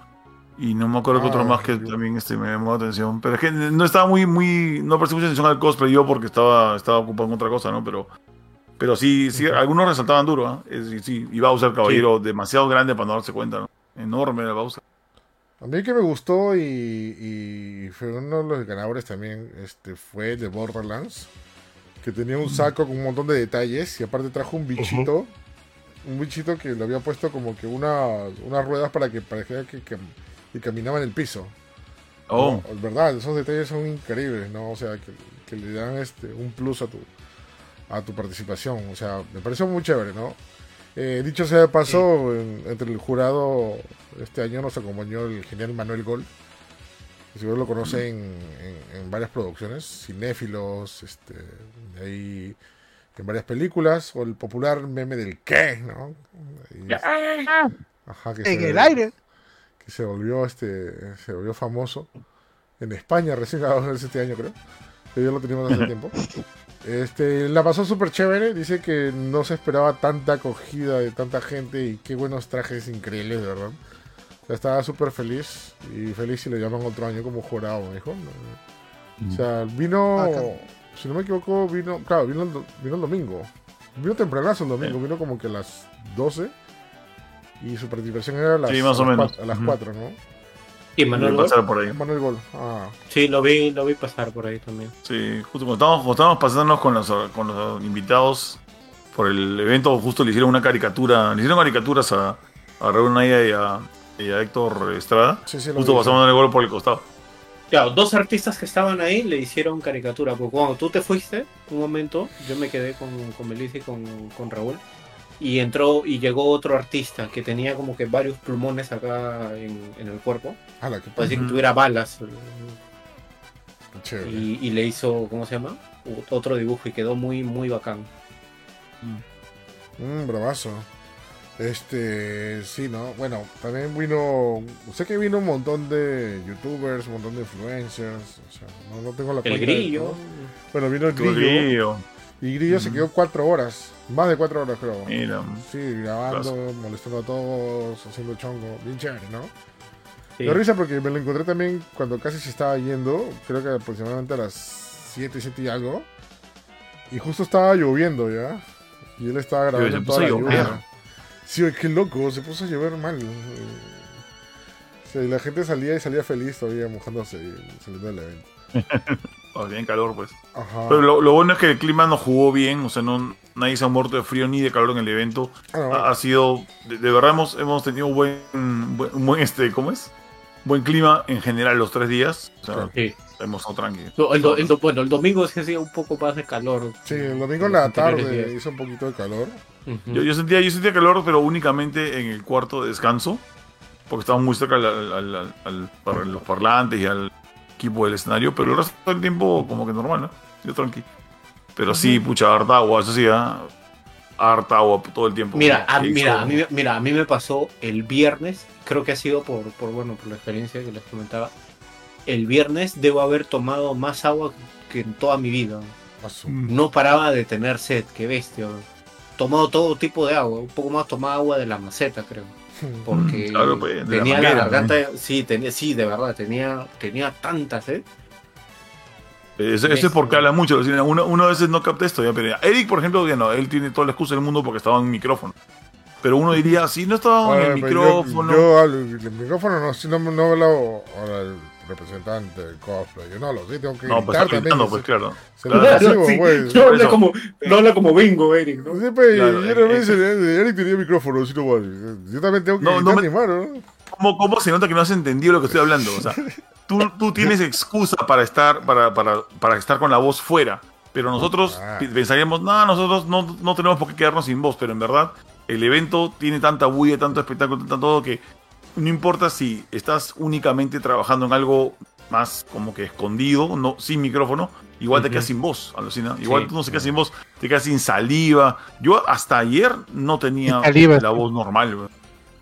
Y no me acuerdo que Ah, otro más que también este, me llamó la atención. Pero es que no estaba muy, muy. No presté mucha atención al cosplay yo porque estaba, estaba ocupado en otra cosa, ¿no? Pero. Pero sí, sí, algunos resaltaban duro, ¿ah? Es decir, sí, y Bowser, caballero demasiado grande para no darse cuenta, ¿no? Enorme era Bowser. A mí que me gustó y, y fue uno de los ganadores también, este, fue el de Borderlands, que tenía un saco con un montón de detalles y aparte trajo un bichito, un bichito que le había puesto como que una, unas ruedas para que pareciera que, que, que caminaba en el piso. Oh, ¿no? verdad, esos detalles son increíbles, ¿no? O sea, que, que le dan este un plus a tu a tu participación. O sea, me pareció muy chévere, ¿no? Eh, dicho sea de paso, en- entre el jurado este año nos acompañó el genial Manuel Gol. Que Seguro lo conocen en, en varias producciones, cinéfilos, este, ahí en varias películas, o el popular meme del qué, ¿no? Y- ajá, que En se- el aire. que se volvió este se volvió famoso en España recién este año creo que ya lo teníamos hace tiempo este la pasó súper chévere dice que no se esperaba tanta acogida de tanta gente y qué buenos trajes increíbles de verdad estaba súper feliz y feliz si lo llaman otro año como jurado me dijo O sea, vino, Ah, acá. si no me equivoco, vino, claro, vino el, vino el domingo. Vino tempranazo el domingo, vino como que a las 12. Y su participación era a las, Sí, más o menos. cuatro- a las. 4, ¿no? Y Manuel Gol. pasar por ahí. Manuel Gol. Ah, Sí, lo vi, lo vi pasar por ahí también. Sí, justo cuando estábamos, cuando estábamos pasándonos con los, con los invitados por el evento, justo le hicieron una caricatura, le hicieron caricaturas a, a Raúl Naya y a, y a Héctor Estrada. sí, sí, Justo pasamos el gol por el costado. Claro, dos artistas que estaban ahí le hicieron caricatura. Porque cuando tú te fuiste, un momento, yo me quedé con, con Melissa y con, con Raúl. Y entró y llegó otro artista que tenía como que varios plumones acá en, en el cuerpo. Qué Para decir que tuviera balas. chévere. Y, y le hizo, ¿cómo se llama? Otro dibujo y quedó muy, muy bacán. Mm, bravazo. Este, sí, ¿no? Bueno, también vino, sé que vino un montón de youtubers, un montón de influencers, o sea, no, no tengo la El de grillo. Bueno, vino el grillo, grillo. y Grillo se Ujú. quedó cuatro horas, más de cuatro horas creo. Mira. Sí, grabando, molestando a todos, haciendo chongo, bien chévere, ¿no? Sí. Me risa porque me lo encontré también cuando casi se estaba yendo, creo que aproximadamente a las 7, 7 y algo. Y justo estaba lloviendo ya. Y él estaba grabando se puso toda la llover. lluvia. Sí, qué loco, se puso a llover mal. O sea, y la gente salía y salía feliz todavía mojándose y saliendo del evento. Ah, *laughs* bien calor, pues. Ajá. Pero lo, lo bueno es que el clima no jugó bien, o sea, no, nadie se ha muerto de frío ni de calor en el evento. Ah, no, Ha, ha sido, de, de verdad hemos, hemos tenido un buen, buen, un buen, este, ¿cómo es? Buen clima en general los tres días. O sea. Sí. hemos estado tranquilos. No, el do- el do- bueno, el domingo sí hacía un poco más de calor. Sí, el domingo en la tarde hizo un poquito de calor. Ujú. Yo, yo sentía, yo sentía calor, pero únicamente en el cuarto de descanso, porque estábamos muy cerca al, al- al- al- para los parlantes y al equipo del escenario, pero el resto del tiempo como que normal, ¿no? Yo tranqui. Pero sí, pucha, harta agua, eso sí, ¿ah? harta agua todo el tiempo. Mira, a, mira, a mí, me- mira, a mí me pasó el viernes, creo que ha sido por, por, bueno, por la experiencia que les comentaba. El viernes debo haber tomado más agua que en toda mi vida. No paraba de tener sed, qué bestia. Tomado todo tipo de agua, un poco más tomaba agua de la maceta, creo. Porque Claro, pues, de tenía la, manguera, garganta, sí, tenía, sí, de verdad, tenía, tenía tanta sed. Eso, es porque habla mucho. Uno, uno a veces no capta esto. Ya, pero Eric, por ejemplo, ya no, él tiene toda la excusa del mundo porque estaba en micrófono. Pero uno diría, si no estaba en el yo- micrófono. Yo, hablo- el micrófono no, si no, no el representante del cosplay. Yo no hablo, sí, tengo que no, pues está gritando, también. pues claro. Se lo Claro, recibo, *laughs* Sí, pues. no, habla como, no habla como bingo, Eric, ¿no? Sí, pues, Claro, yo eh, no me eh, dice, Eric tenía micrófono, si no. Yo también tengo que No, no gritar me- animar, ¿no? ¿Cómo, ¿Cómo se nota que no has entendido lo que estoy hablando? O sea, *laughs* tú, tú tienes excusa para estar, para, para, para estar con la voz fuera. Pero nosotros Ah. pensaríamos, no, nosotros no, no tenemos por qué quedarnos sin voz. Pero en verdad, el evento tiene tanta bulla, tanto espectáculo, tanto todo que no importa si estás únicamente trabajando en algo más como que escondido, no sin micrófono, igual te quedas sin voz, alucina. Igual Sí. tú no se quedas sin voz, te quedas sin saliva. Yo hasta ayer no tenía saliva. la voz normal.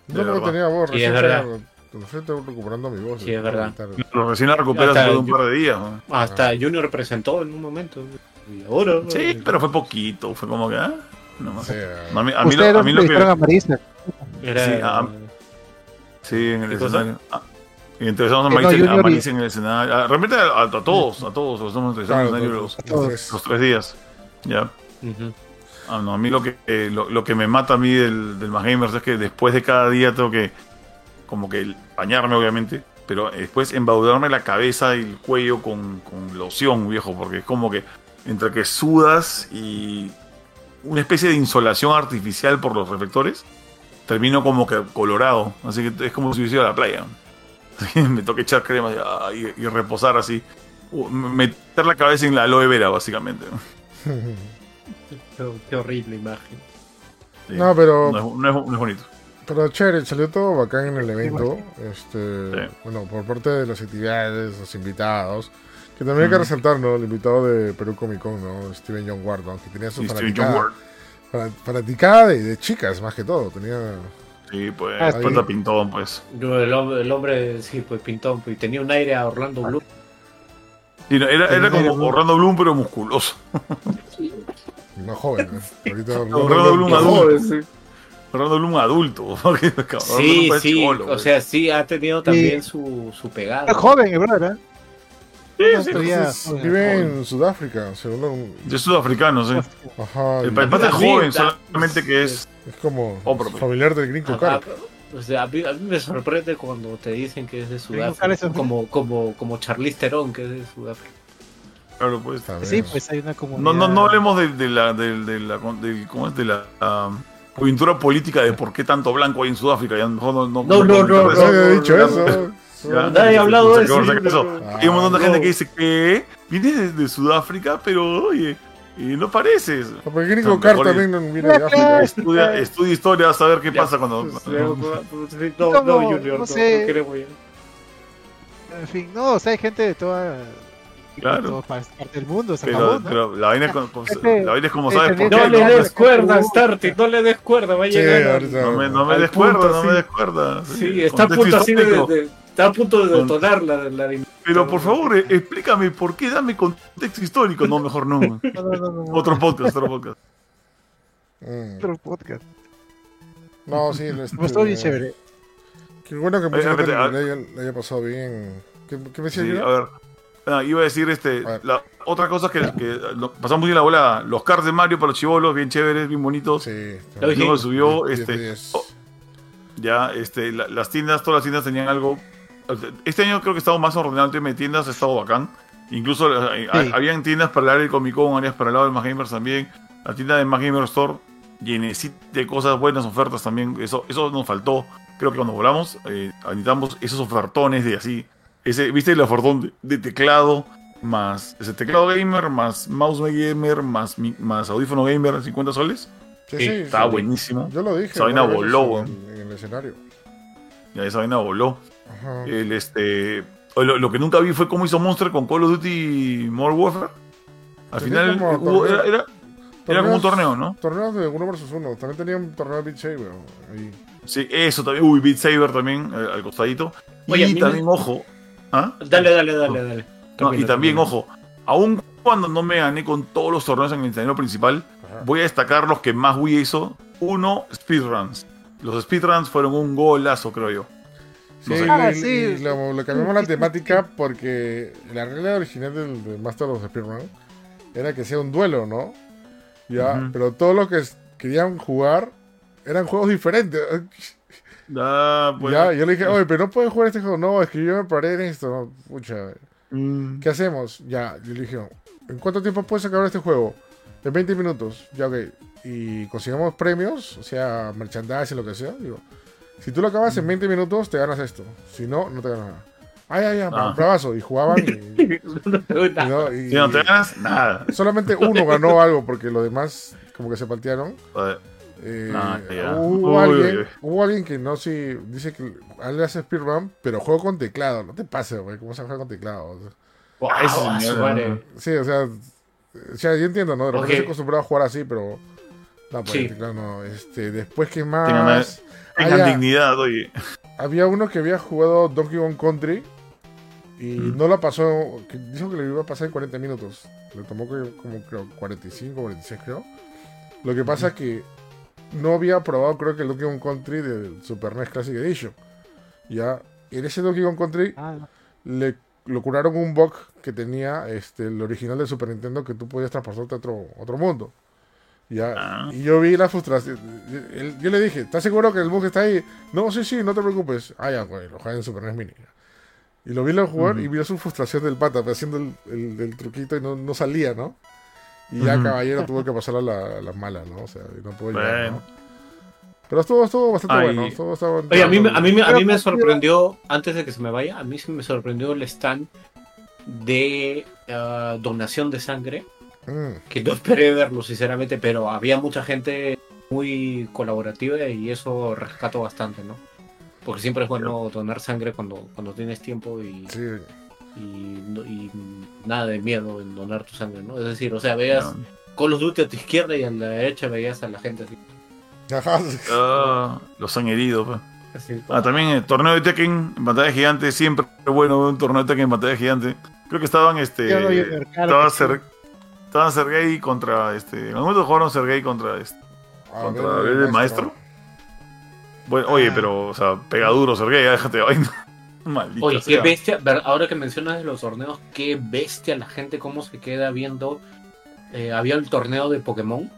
Yo no tenía voz, Sí, recién es verdad. recién estoy recuperando mi voz. Sí, es verdad. Lo recién la recuperas de un yo- par de días. ¿no? Hasta Junior presentó en un momento. Y ahora. Sí, pero fue poquito. Fue como que, ah, no más. Sí, a mí, a mí Ustedes lo, a mí lo que. Marisa. Era, Sí, ah, Sí, en el escenario. Ah, y entrevistamos a no, y- Marisa en el escenario. Ah, Realmente a, a- a todos, a todos. Los estamos entrevistando claro, en el escenario los- tres. días. Ya. Ah, no, a mí lo que, eh, lo, lo que me mata a mí del, del Más Gamers es que después de cada día tengo que, como que bañarme, obviamente, pero después embaudarme la cabeza y el cuello con, con loción, viejo, porque es como que entre que sudas y una especie de insolación artificial por los reflectores, termino como que colorado. Así que es como si hubiese ido a la playa. *laughs* Me toca echar crema y, ah, y- y reposar así. Meter la cabeza en la aloe vera, básicamente. *laughs* Qué, qué horrible imagen. Sí. No, pero- No es, no es- no es bonito. Pero chévere, salió todo bacán en el evento. Este, Sí. Bueno, por parte de las actividades, los invitados. Que también hay que resaltar, ¿no? El invitado de Perú Comic Con, ¿no? Steven John Ward, ¿no? Que tenía su Sí, Steven fanaticada, John Ward. fana- fanaticada de, de chicas, más que todo. Tenía... Sí, pues, Ah, pata sí. pintón, pues. Yo, el, hombre, el hombre, sí, pues pintón, pues, y tenía un aire a Orlando Bloom. Sí, no, era, era como Bloom. Orlando Bloom, pero musculoso. *laughs* No joven, ¿eh? Ahorita Orlando Bloom adulto. joven, sí. Orlando Bloom adulto. *laughs* Sí, sí, chibolo, o pues. sea, sí ha tenido también su, su pegada. Es joven, el brother. ¿eh? Sí, vive en Sudáfrica, según lo- De sudafricano, sí. Ajá, El pata es joven, solamente que es. es como Oh, pero- familiar del gringo Carp. o sea, a, mí, a mí me sorprende cuando te dicen que es de Sudáfrica, es- como, como, como Charlize Theron, que es de Sudáfrica. Claro, pues. Sí, pues hay una comunidad. No, no, no hablemos de, de la, de, de la, del- ¿cómo es? De la ah, coyuntura política de por qué tanto blanco hay en Sudáfrica. Ya no, no, No, no, no, ha dicho ya, eso. Ya. Nadie ha hablado de eso. Ah, Hay un montón de no. gente que dice que viene de, de Sudáfrica, pero oye, y no pareces. No, porque gringo mejores. también viene de África. Estudia, estudia historia, a saber qué Ya, pasa cuando. pues, No, no, Junior, no no, sé. no queremos ya. En fin, no, o sea, hay gente de toda. Claro. partes del mundo, se Pero, acabó, ¿no? pero la vaina es como, como- Este- la vaina es como este sabes por qué. No le no, des no, cuerda, no, Starty, no le des cuerda, va a llegar. No me, no me des cuerda, no me des cuerda. Sí, está a punto así de- está a punto de detonar la, la Pero por favor, eh, explícame por qué dame contexto histórico. No, mejor no. *laughs* No, no, no, no, no. Otro podcast, otro podcast. Mm. Otro podcast. No, sí, este, Me estuvo bien chévere. Qué bueno que mucha Oye, gente espérate, le haya, le haya pasado bien. ¿Qué, qué me decía Sí, yo? a ver. Ah, iba a decir este, A la otra cosa que, que lo- pasamos bien la volada. Los cards de Mario para los chivolos, bien chéveres, bien bonitos. Sí. Luego subió, Diez este, de diez. oh, ya, este, la- las tiendas, todas las tiendas tenían algo. Este año creo que estamos más ordenado el tema de tiendas, ha estado bacán. Incluso eh, Sí. habían tiendas para el área del Comic Con, áreas para el lado del Más Gamers también. La tienda de Más Gamer Store, llenecita de cosas, buenas ofertas también. Eso, eso nos faltó. Creo que cuando volamos, eh, necesitamos esos ofertones de así. Ese, ¿Viste el ofertón de, de teclado? Más ese teclado gamer, más mouse gamer, más, más audífono gamer, 50 soles. Sí, Sí, sí. buenísimo. Yo lo dije. Esa vaina voló, en, en el escenario. Ya esa vaina voló. Ajá. El, este, lo, lo que nunca vi fue cómo hizo Monster con Call of Duty Modern Warfare. Al Tenía final como hubo- torneo- era, era, era como un torneo, ¿no? Torneos de uno versus uno. También tenía un torneo de Beat Saber. Ahí. Sí, eso también. Uy, Beat Saber también, eh, al costadito. Oye, y también, ojo. ¿ah? Dale, dale, dale, dale. No, y también, ojo. Aún cuando no me gané con todos los torneos en el escenario principal, Ajá. voy a destacar los que más Wii hizo. Uno, speedruns. Los speedruns fueron un golazo, creo yo. Sí, sé. Ah, sí. y lo, lo cambiamos la temática porque la regla original del, del Master of the Speedrun era que sea un duelo, ¿no? Ya, Ujú. pero todos los que querían jugar eran juegos diferentes. Ah, pues, ya, yo le dije, oye, pero no puedes jugar este juego. No, es que yo me paré en esto. No, pucha, mm, ¿qué hacemos? Ya, yo le dije, ¿en cuánto tiempo puedes acabar este juego? En 20 minutos. Ya, ok. Y consigamos premios, o sea, merchandising, lo que sea. Digo, si tú lo acabas en 20 minutos, te ganas esto. Si no, no te ganas nada. Ay, ay, ay, Ah. bravazo. Y jugaban y, *laughs* y no, y- si no te ganas, nada. solamente uno ganó algo porque los demás como que se paltearon. Eh, Ah, hubo, Uy, alguien, uy, uy. hubo alguien que no sí dice que le hace speedrun, pero juego con teclado. No te pases, güey. ¿Cómo se juega con teclado? Wow, sí, o sea, o sea, yo entiendo, ¿no? De repente Ok. estoy acostumbrado a jugar así, pero no, pues Sí. el teclado no. Este, después que Tengan, más tengan Ah, ya. dignidad, oye. había uno que había jugado Donkey Kong Country y Mm. no la pasó, que dijo que le iba a pasar en 40 minutos. Le tomó como, como, creo 45, 46 creo. Lo que pasa es que no había probado creo que el Donkey Kong Country del Super NES Classic Edition. Ya, en ese Donkey Kong Country Ah, le, le curaron un bug que tenía este, el original del Super Nintendo que tú podías transportarte a otro, otro mundo. Ya, Ah. y yo vi la frustración. Yo, yo le dije, ¿estás seguro que el bug está ahí? No, sí, sí, no te preocupes. Ah, ya, güey, lo juegas en Super NES Mini. Y lo vi a jugar Ujú. y vi su frustración del pata, pues, haciendo el, el- el truquito y no, no salía, ¿no? Y ya Ujú. Caballero tuvo que pasar a la, las malas, ¿no? O sea, y no pudo llegar. ¿no? Pero estuvo, estuvo bastante Ay. bueno. Estuvo, estuvo- Oye, a mí, me- a mí, a mí me sorprendió, antes de que se me vaya, a mí sí me sorprendió el stand de ah, donación de sangre, Mm, que no esperé verlo sinceramente, pero había mucha gente muy colaborativa y eso rescato bastante, ¿no? Porque siempre es bueno donar sangre cuando, cuando tienes tiempo y, sí. y, nada de miedo en donar tu sangre, ¿no? Es decir, o sea, veas No. Call of Duty a tu izquierda y a la derecha veías a la gente así. Ajá. Ah, los han herido, pues. así. Ah, también el torneo de Tekken en pantalla gigante, siempre es bueno ver un torneo de Tekken en pantalla gigante. Creo que estaban este. Estaba, Ser, estaban Sergei contra este. En algún momento jugaron Sergei contra este. A Contra ver, el maestro. Bueno, oye, Ah. pero, o sea, pega duro Sergei, ya déjate de vaina. *laughs* Maldito Oye, qué bestia, ahora que mencionas de los torneos, qué bestia la gente cómo se queda viendo. eh, había el torneo de Pokémon.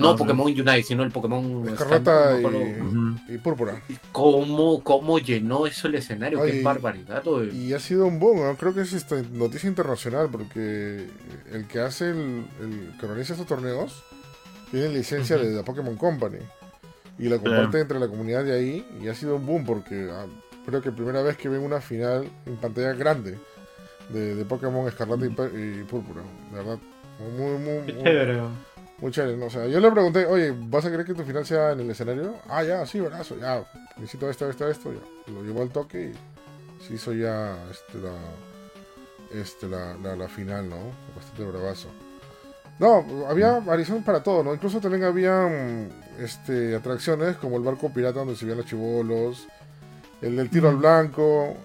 No. Pokémon Unite, sino el Pokémon Escarlata y- púrpura. ¿Cómo, ¿Cómo llenó eso el escenario? Qué barbaridad. oye. Y ha sido un boom, ¿no? creo que es esta noticia internacional porque el que hace el, el que organiza estos torneos tiene licencia de la Pokémon Company y la comparte entre la comunidad de ahí y ha sido un boom porque ah, creo que primera vez que ven una final en pantalla grande de, de Pokémon Escarlata y, Púrpura, de verdad. Muy, muy, muy, chévere. Muy chévere, ¿no? O sea, yo le pregunté, oye, ¿vas a querer que tu final sea en el escenario? Ah, ya, sí, brazo, ya. Necesito esto, esto, esto, ya. Lo llevó al toque y se hizo ya este, la, este, la, la, la final, ¿no? Bastante bravazo. No, había variación para todo, ¿no? Incluso también había este, atracciones como el barco pirata donde se veían los chivolos, el del tiro al blanco,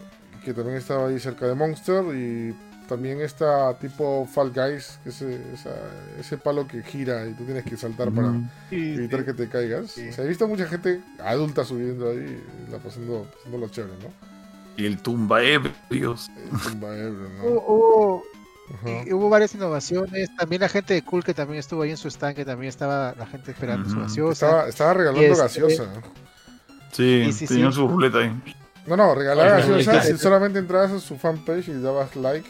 que también estaba ahí cerca de Monster, y también está tipo Fall Guys, que es esa- ese palo que gira y tú tienes que saltar para evitar que te caigas. Sí. O sea, he visto mucha gente adulta subiendo ahí, y la pasando, pasando lo chévere, ¿no? Y el tumba ebrios. El tumba ebrio, ¿no? Ajá. y hubo varias innovaciones. También la gente de Cool que también estuvo ahí en su stand, que también estaba la gente esperando su Ujú. gaseosa. Estaba, estaba regalando este- gaseosa. Sí, Sí, sí, tenían sí. su ruleta ahí. No, no, regalaba gaseosa es que- si solamente entrabas a su fanpage y dabas like.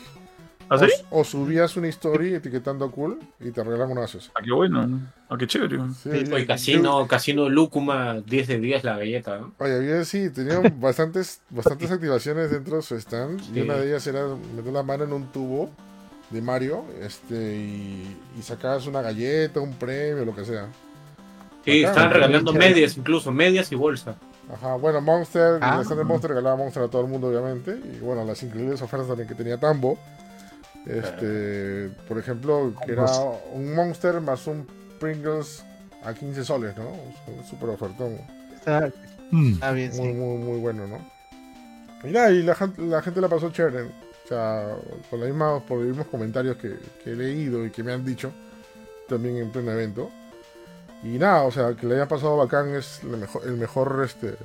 ¿Ah, sí? O, o subías una story etiquetando a cool y te regalaban una gaseosa. Ah, qué bueno. Ah, qué chévere. Sí, Sí, yo- Oye, casino, casino Lúcuma, 10 de 10 la galleta. ¿no? Oye, bien, sí, tenían *laughs* bastantes, bastantes activaciones dentro de su stand. Y una de ellas era meter la mano en un tubo de Mario este y, y sacabas una galleta, un premio, lo que sea. Sí, estaban regalando chévere. medias incluso, medias y bolsa. Ajá, bueno, Monster, Ah. el stand de Monster regalaba Monster a todo el mundo, obviamente. Y bueno, las increíbles ofertas también que tenía Tambo. Este, por ejemplo, que era un Monster más un Pringles a 15 soles, ¿no? Un Súper ofertón. Está, Mm. está bien, Muy, sí. muy, muy bueno, ¿no? Y nada, y la, gen- la gente la pasó chévere. O sea, por, la misma, por los mismos comentarios que, que he leído y que me han dicho también en pleno evento. Y nada, o sea, que le haya pasado bacán es el mejor, el mejor, este,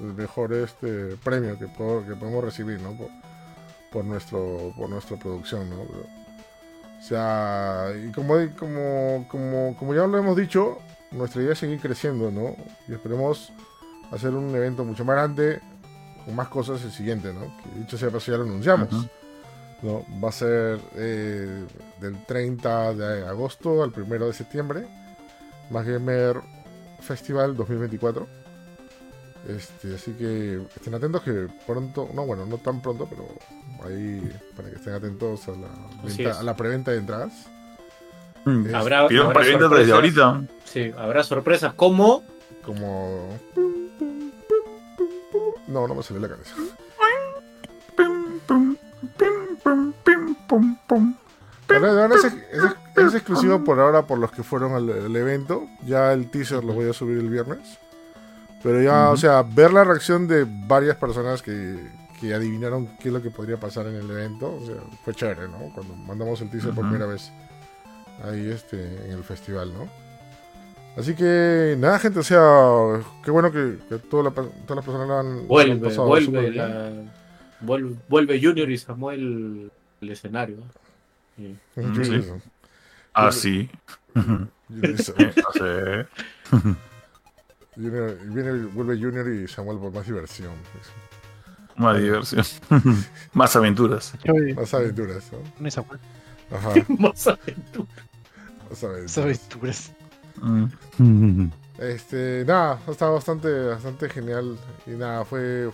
el mejor este premio que, puedo- que podemos recibir, ¿no? Por, por nuestro, por nuestra producción, ¿no? O sea, y como, como, como, como ya lo hemos dicho, nuestra idea es seguir creciendo, ¿no? Y esperemos hacer un evento mucho más grande, con más cosas el siguiente, ¿no? Que dicho sea paso ya lo anunciamos. ¿no? Va a ser eh, del 30 de agosto al 1 de septiembre. Más Gamer Festival 2024. Este, así que estén atentos que pronto, no bueno, no tan pronto, pero ahí para que estén atentos a la, Así venta- es. a la preventa de entradas. Mm. Habrá, habrá preventa desde sorpresas. ahorita. Sí, habrá sorpresas como Como... No, no me salió la. Pero ahora es, es- es exclusivo por ahora por los que fueron al, al evento. Ya el teaser lo voy a subir el viernes. Pero ya, o sea, ver la reacción de varias personas que, que adivinaron qué es lo que podría pasar en el evento, o sea, fue chévere, ¿no? Cuando mandamos el teaser por Ujú. primera vez ahí este, en el festival, ¿no? Así que, nada, gente, o sea, qué bueno que, que toda la todas las personas lo han, lo han vuelve, pasado vuelve, la, vuelve, vuelve Junior y Samuel el escenario. Sí. Sí. Ah, sí. *laughs* Sí. *laughs* Junior- viene, vuelve Junior y Samuel por más diversión. Más diversión. *laughs* Más aventuras. Más aventuras, ¿no? No es Ajá, Más *laughs* aventura. más aventuras. aventuras. Mm. *laughs* Este, nada, estaba bastante, bastante genial. Y nada, fue,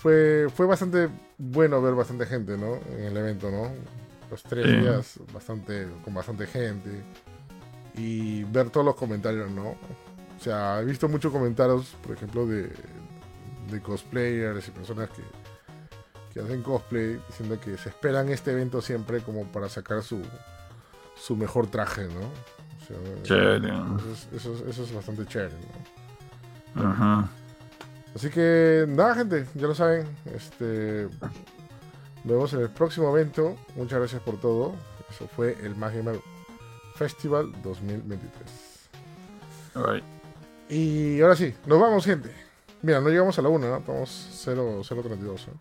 fue, fue bastante bueno ver bastante gente, ¿no? En el evento, ¿no? Los tres Sí. días bastante, con bastante gente. Y ver todos los comentarios, ¿no? O sea, he visto muchos comentarios, por ejemplo, de, de cosplayers y personas que, que hacen cosplay diciendo que se esperan este evento siempre como para sacar su, su mejor traje, ¿no? O sea, Chévere. eso es, eso es- eso es bastante chévere, ¿no? Ajá. Así que nada, gente, ya lo saben. Este, nos vemos en el próximo evento. Muchas gracias por todo. Eso fue el Magimer Festival 2023. Alright. Y ahora sí, nos vamos, gente. Mira, no llegamos a la 1, ¿no? Estamos 0, 0.32. ¿eh?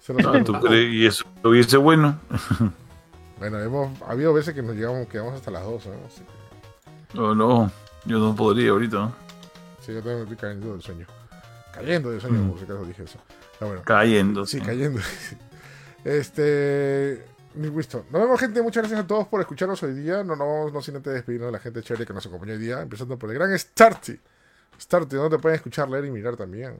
Cero Ah, ¿tú 0.32. crees? Y eso hubiese bueno. *laughs* Bueno, hemos ha habido veces que nos llegamos, quedamos hasta las 2, ¿eh? Así que, No, no, yo no podría ahorita. sí, yo también me estoy cayendo del sueño. Cayendo del sueño, Mm. por si acaso dije eso. Bueno. Cayendo. Sí, cayendo. *laughs* Este. Listo. Nos vemos, gente. Muchas gracias a todos por escucharnos hoy día. No, no, no sin antes despedirnos de la gente chévere que nos acompañó hoy día. Empezando por el gran Starty. Starty, donde te pueden escuchar, leer y mirar también.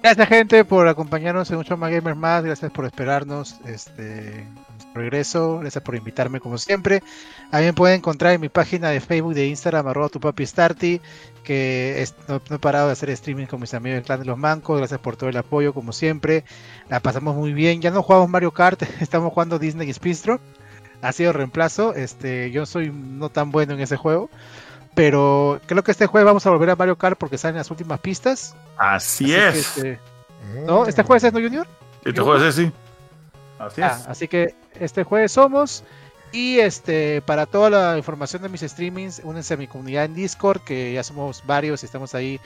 Gracias gente por acompañarnos en un más gamers más, gracias por esperarnos este regreso, gracias por invitarme como siempre. Me pueden encontrar en mi página de Facebook, de Instagram, arroba tu papi Starty, que no, no he parado de hacer streaming con mis amigos del clan de los mancos, gracias por todo el apoyo como siempre. La pasamos muy bien, ya no jugamos Mario Kart, *laughs* estamos jugando Disney Speedstro. Ha sido reemplazo, este, yo soy no tan bueno en ese juego. Pero creo que este jueves vamos a volver a Mario Kart porque salen las últimas pistas. Así Así que, es. este, ¿No? ¿Este jueves es no Junior? Este juego es así. Así Ah, es. así que este jueves somos. Y este para toda la información de mis streamings, únense a mi comunidad en Discord, que ya somos varios y estamos ahí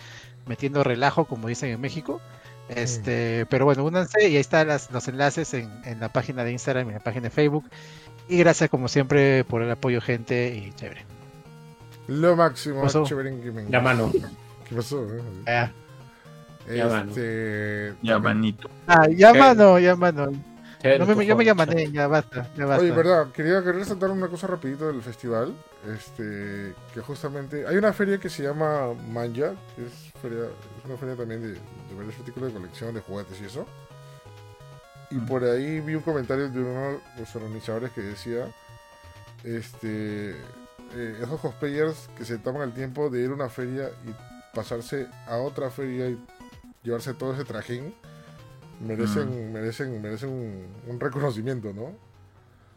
metiendo relajo, como dicen en México. Este, pero bueno, únanse y ahí están las- los enlaces en, en la página de Instagram y en la página de Facebook. Y gracias como siempre por el apoyo, gente, y chévere. Lo máximo. La mano. ¿Qué pasó? eh? Ah. Este, Ya, manito. ah, ya mano, ya mano. Chévere, No me, yo me llamané, ya basta, ya basta. Oye, verdad, quería, quería resaltar una cosa rapidito del festival. Este, que justamente hay una feria que se llama Manja, que es, feria, es una feria también de, de varios artículos de colección, de juguetes y eso. Y por ahí vi un comentario de uno de los organizadores que decía, este, eh, esos cosplayers que se toman el tiempo de ir a una feria y pasarse a otra feria y llevarse todo ese trajín, merecen, merecen, merecen un, un reconocimiento, ¿no?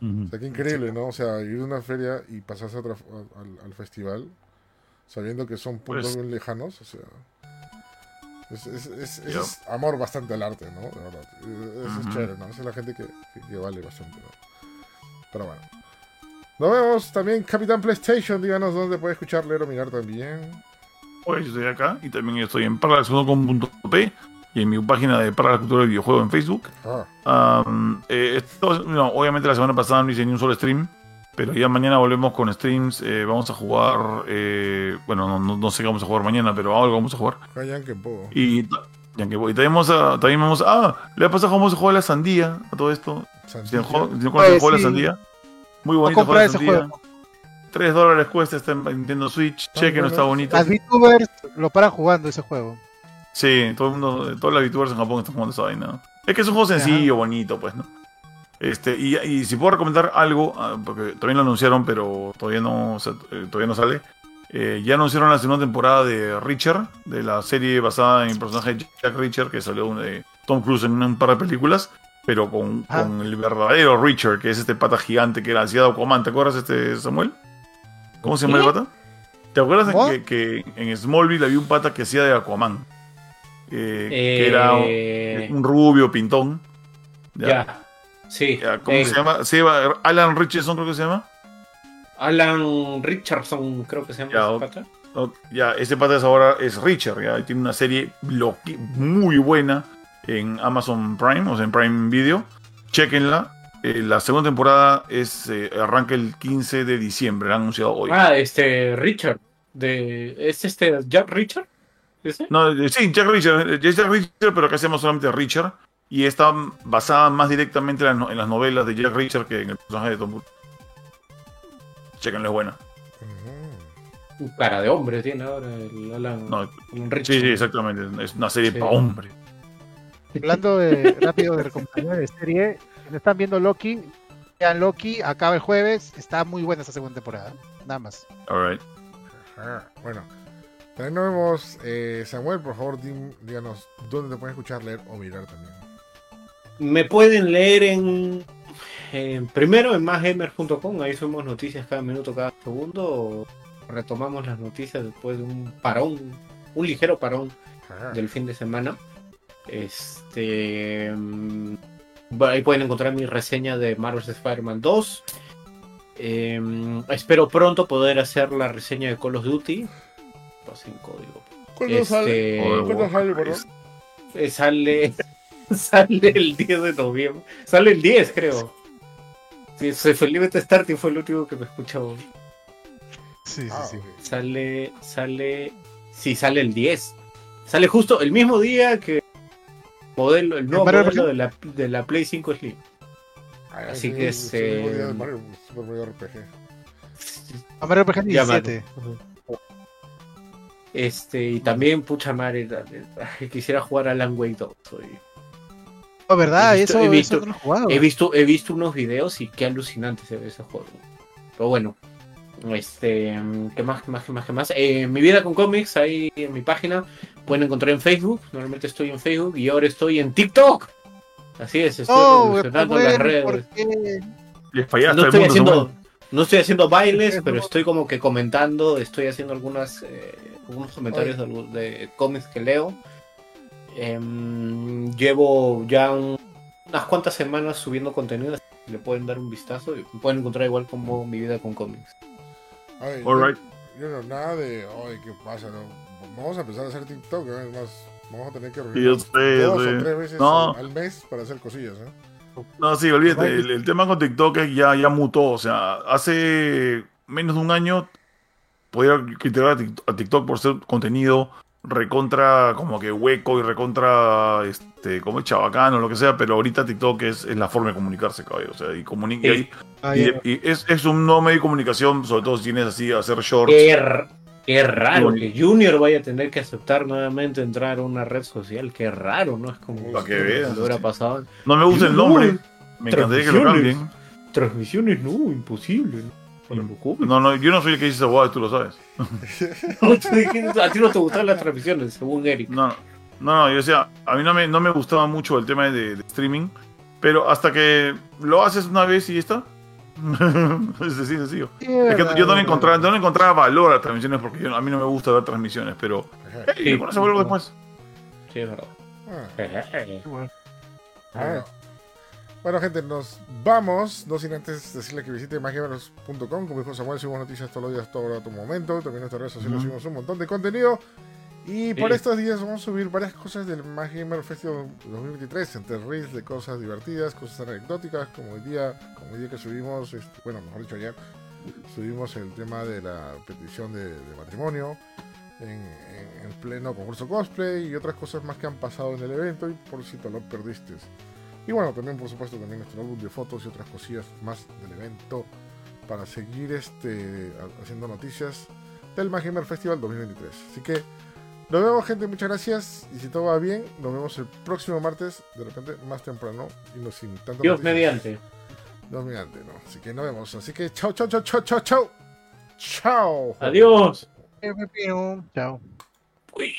O sea, qué increíble, ¿no? O sea, ir a una feria y pasarse a otra- a- al, al festival sabiendo que son puntos Pues- bien lejanos, o sea. Es, es, es- Yo. es amor bastante al arte, ¿no? De verdad. Eso es chévere, ¿no? Esa es la gente que, que- que vale bastante, ¿no? Pero bueno. Nos vemos también, Capitán PlayStation. Díganos dónde puede escuchar, leer o mirar también. Pues yo estoy acá y también estoy en paralax.com.p y en mi página de Para la Cultura del Videojuego en Facebook. Ah, Um, eh, esto- no, obviamente la semana pasada no hice ni un solo stream, pero ya mañana volvemos con streams. eh, vamos a jugar, eh, bueno, no, no- no sé qué vamos a jugar mañana, pero algo vamos a jugar. puedo. Y, voy, también vamos a, también vamos a, ah, le ha pasado cómo se juega la sandía a todo esto. ¿Se Santilla. juega, ¿se Oye, juega la sandía? Muy bonito comprar jugar ese juego. 3 dólares cuesta está en Nintendo Switch. Ah, Cheque, no está bonito. Las VTubers lo paran jugando ese juego. Sí, todo el mundo, todas las VTubers en Japón están jugando esa vaina. Es que es un juego sencillo, bonito, pues, ¿no? Este, y, y si puedo recomendar algo, ah, porque también lo anunciaron, pero todavía no, o sea, eh, todavía no sale. Eh, ya anunciaron la segunda temporada de Richard, de la serie basada en el personaje de Jack Richard, que salió de Tom Cruise en un par de películas, pero con, Ah. con el verdadero Richard, que es este pata gigante que era hacía de Aquaman. ¿Te acuerdas, este Samuel? ¿Cómo se llama el pata? ¿Te acuerdas que, que en Smallville había un pata que hacía de Aquaman? Eh, que era Eh, un rubio pintón. ya. Sí. Ya, ¿Cómo él. se llama? Alan Richardson, creo que se llama. Alan Richardson, creo que se llama Ya, ese pata. Ya, ese pata es ahora es Richard, ya, tiene una serie muy buena en Amazon Prime, o sea, en Prime Video. Chequenla. Eh, la segunda temporada es eh, arranca el 15 de diciembre, la han anunciado hoy. Ah, este, Richard. De, ¿Es este Jack Richard? ¿Ese? No, eh, sí, Jack Richard, Jack Richard, pero acá se llama solamente Richard. Y está basada más directamente en las, novelas de Jack Richard que en el personaje de Tom Cruise. Chequenlo, es buena. Cara de hombre tiene ahora el Alan, No, sí, Richard. sí, exactamente. Es una serie Sí. para hombre. Hablando de, rápido de recomendaciones de serie, si están viendo Loki, vean Loki, acaba el jueves, está muy buena esa segunda temporada. Nada más. Alright. Ajá, Bueno, también nos vemos. eh, Samuel, por favor, díganos dónde te pueden escuchar, leer o mirar también. Me pueden leer en, en- primero en másgamer.com, ahí subimos noticias cada minuto, cada segundo. Retomamos las noticias después de un parón, un ligero parón Ajá. del fin de semana. Este mm, ahí pueden encontrar mi reseña de Marvel's Spider-Man 2. Em, espero pronto poder hacer la reseña de Call of Duty. Pasen código. ¿Cuándo sale? Este, ¿Cuándo sale, perdón? eh, sale, *laughs* sale el 10 de noviembre. Sale el 10, creo. Sí, Felipe Starting fue el último que me escuchó. Sí, sí, Ah, sí. Sale, sale, sí, sale el 10. Sale justo el mismo día que modelo, el nuevo modelo RPG? de la, de la Play 5 Slim. Ay, Así sí, que es, eh, Mario, Super Mario RPG. A Mario RPG Ya, 17. Este, y también, pucha madre, quisiera jugar a Alan Wake 2. hoy. Oh, ¿verdad? He visto- eso, he visto- eso no lo he jugado. He visto, he visto unos videos y qué alucinante se ve ese juego. Pero bueno, este, ¿qué más, qué más, qué más, qué más? Eh, mi vida con cómics, ahí en mi página, pueden encontrar en Facebook. Normalmente estoy en Facebook y ahora estoy en TikTok. Así es, estoy Oh, revolucionando las redes. No estoy mundo, haciendo, no estoy haciendo bailes, pero estoy como que comentando, estoy haciendo algunas, eh, algunos comentarios de, cómics que leo. Em, llevo ya un- unas cuantas semanas subiendo contenido, le pueden dar un vistazo y me pueden encontrar igual como mi vida con cómics. A ver, All yo- right. Yo no, nada de, ay, ¿qué pasa? No? Vamos a empezar a hacer TikTok, ¿eh? es más, vamos a tener que Sí, reunirnos sé, dos sé. o tres veces No. al, mes para hacer cosillas, ¿eh? No, sí, olvídate. El, el tema con TikTok es ya, ya mutó. O sea, hace menos de un año podía criticar a Tik- a TikTok por ser contenido recontra como que hueco y recontra este como es chabacano o lo que sea, pero ahorita TikTok es, es la forma de comunicarse. O sea, y comunica Sí. Ah, y, es, es un nuevo medio de comunicación, sobre todo si tienes así hacer shorts. Qué raro que Junior vaya a tener que aceptar nuevamente entrar a una red social. Qué raro, ¿no? Es como Para que veas, lo hubiera sí. pasado. No me gusta el nombre. Me encantaría que lo cambien. Transmisiones, no, imposible. ¿no? No, no, yo no soy el que dice esa guada, tú lo sabes. *laughs* A ti no te gustan las transmisiones, según Eric. No, no, no, yo decía, a mí no me, no me gustaba mucho el tema de, de streaming, pero hasta que lo haces una vez y ya está. *laughs* es así, sencillo. Sí, Es que verdad, yo no le encontraba, no le encontraba valor a las transmisiones porque yo- a mí no me gusta ver transmisiones, pero hey, a verlo después. Sí, es verdad. Ah, Bueno. bueno. Bueno, gente, nos vamos. No sin antes decirle que visite magiameros.com. Como dijo Samuel, subimos noticias todos los días, todo todo momento. También en nuestras redes sociales subimos un montón de contenido. Y por Sí. estos días vamos a subir varias cosas del Magiamer Festival 2023. Entre reels de cosas divertidas, cosas anecdóticas, como el día, como el día que subimos, este, bueno, mejor dicho ayer, subimos el tema de la petición de, de matrimonio. En, en- en pleno concurso cosplay y otras cosas más que han pasado en el evento y por si te lo perdiste. Y bueno, también por supuesto también nuestro álbum de fotos y otras cosillas más del evento para seguir este ha- haciendo noticias del Magimer Festival 2023. Así que nos vemos gente, muchas gracias y si todo va bien, nos vemos el próximo martes, de repente más temprano y no sin tanto Dios mediante. Dios mediante, ¿no? Así que nos vemos. Así que chao, chao, chao, chao, chao, chao. Chao. Adiós. Chao. Uy.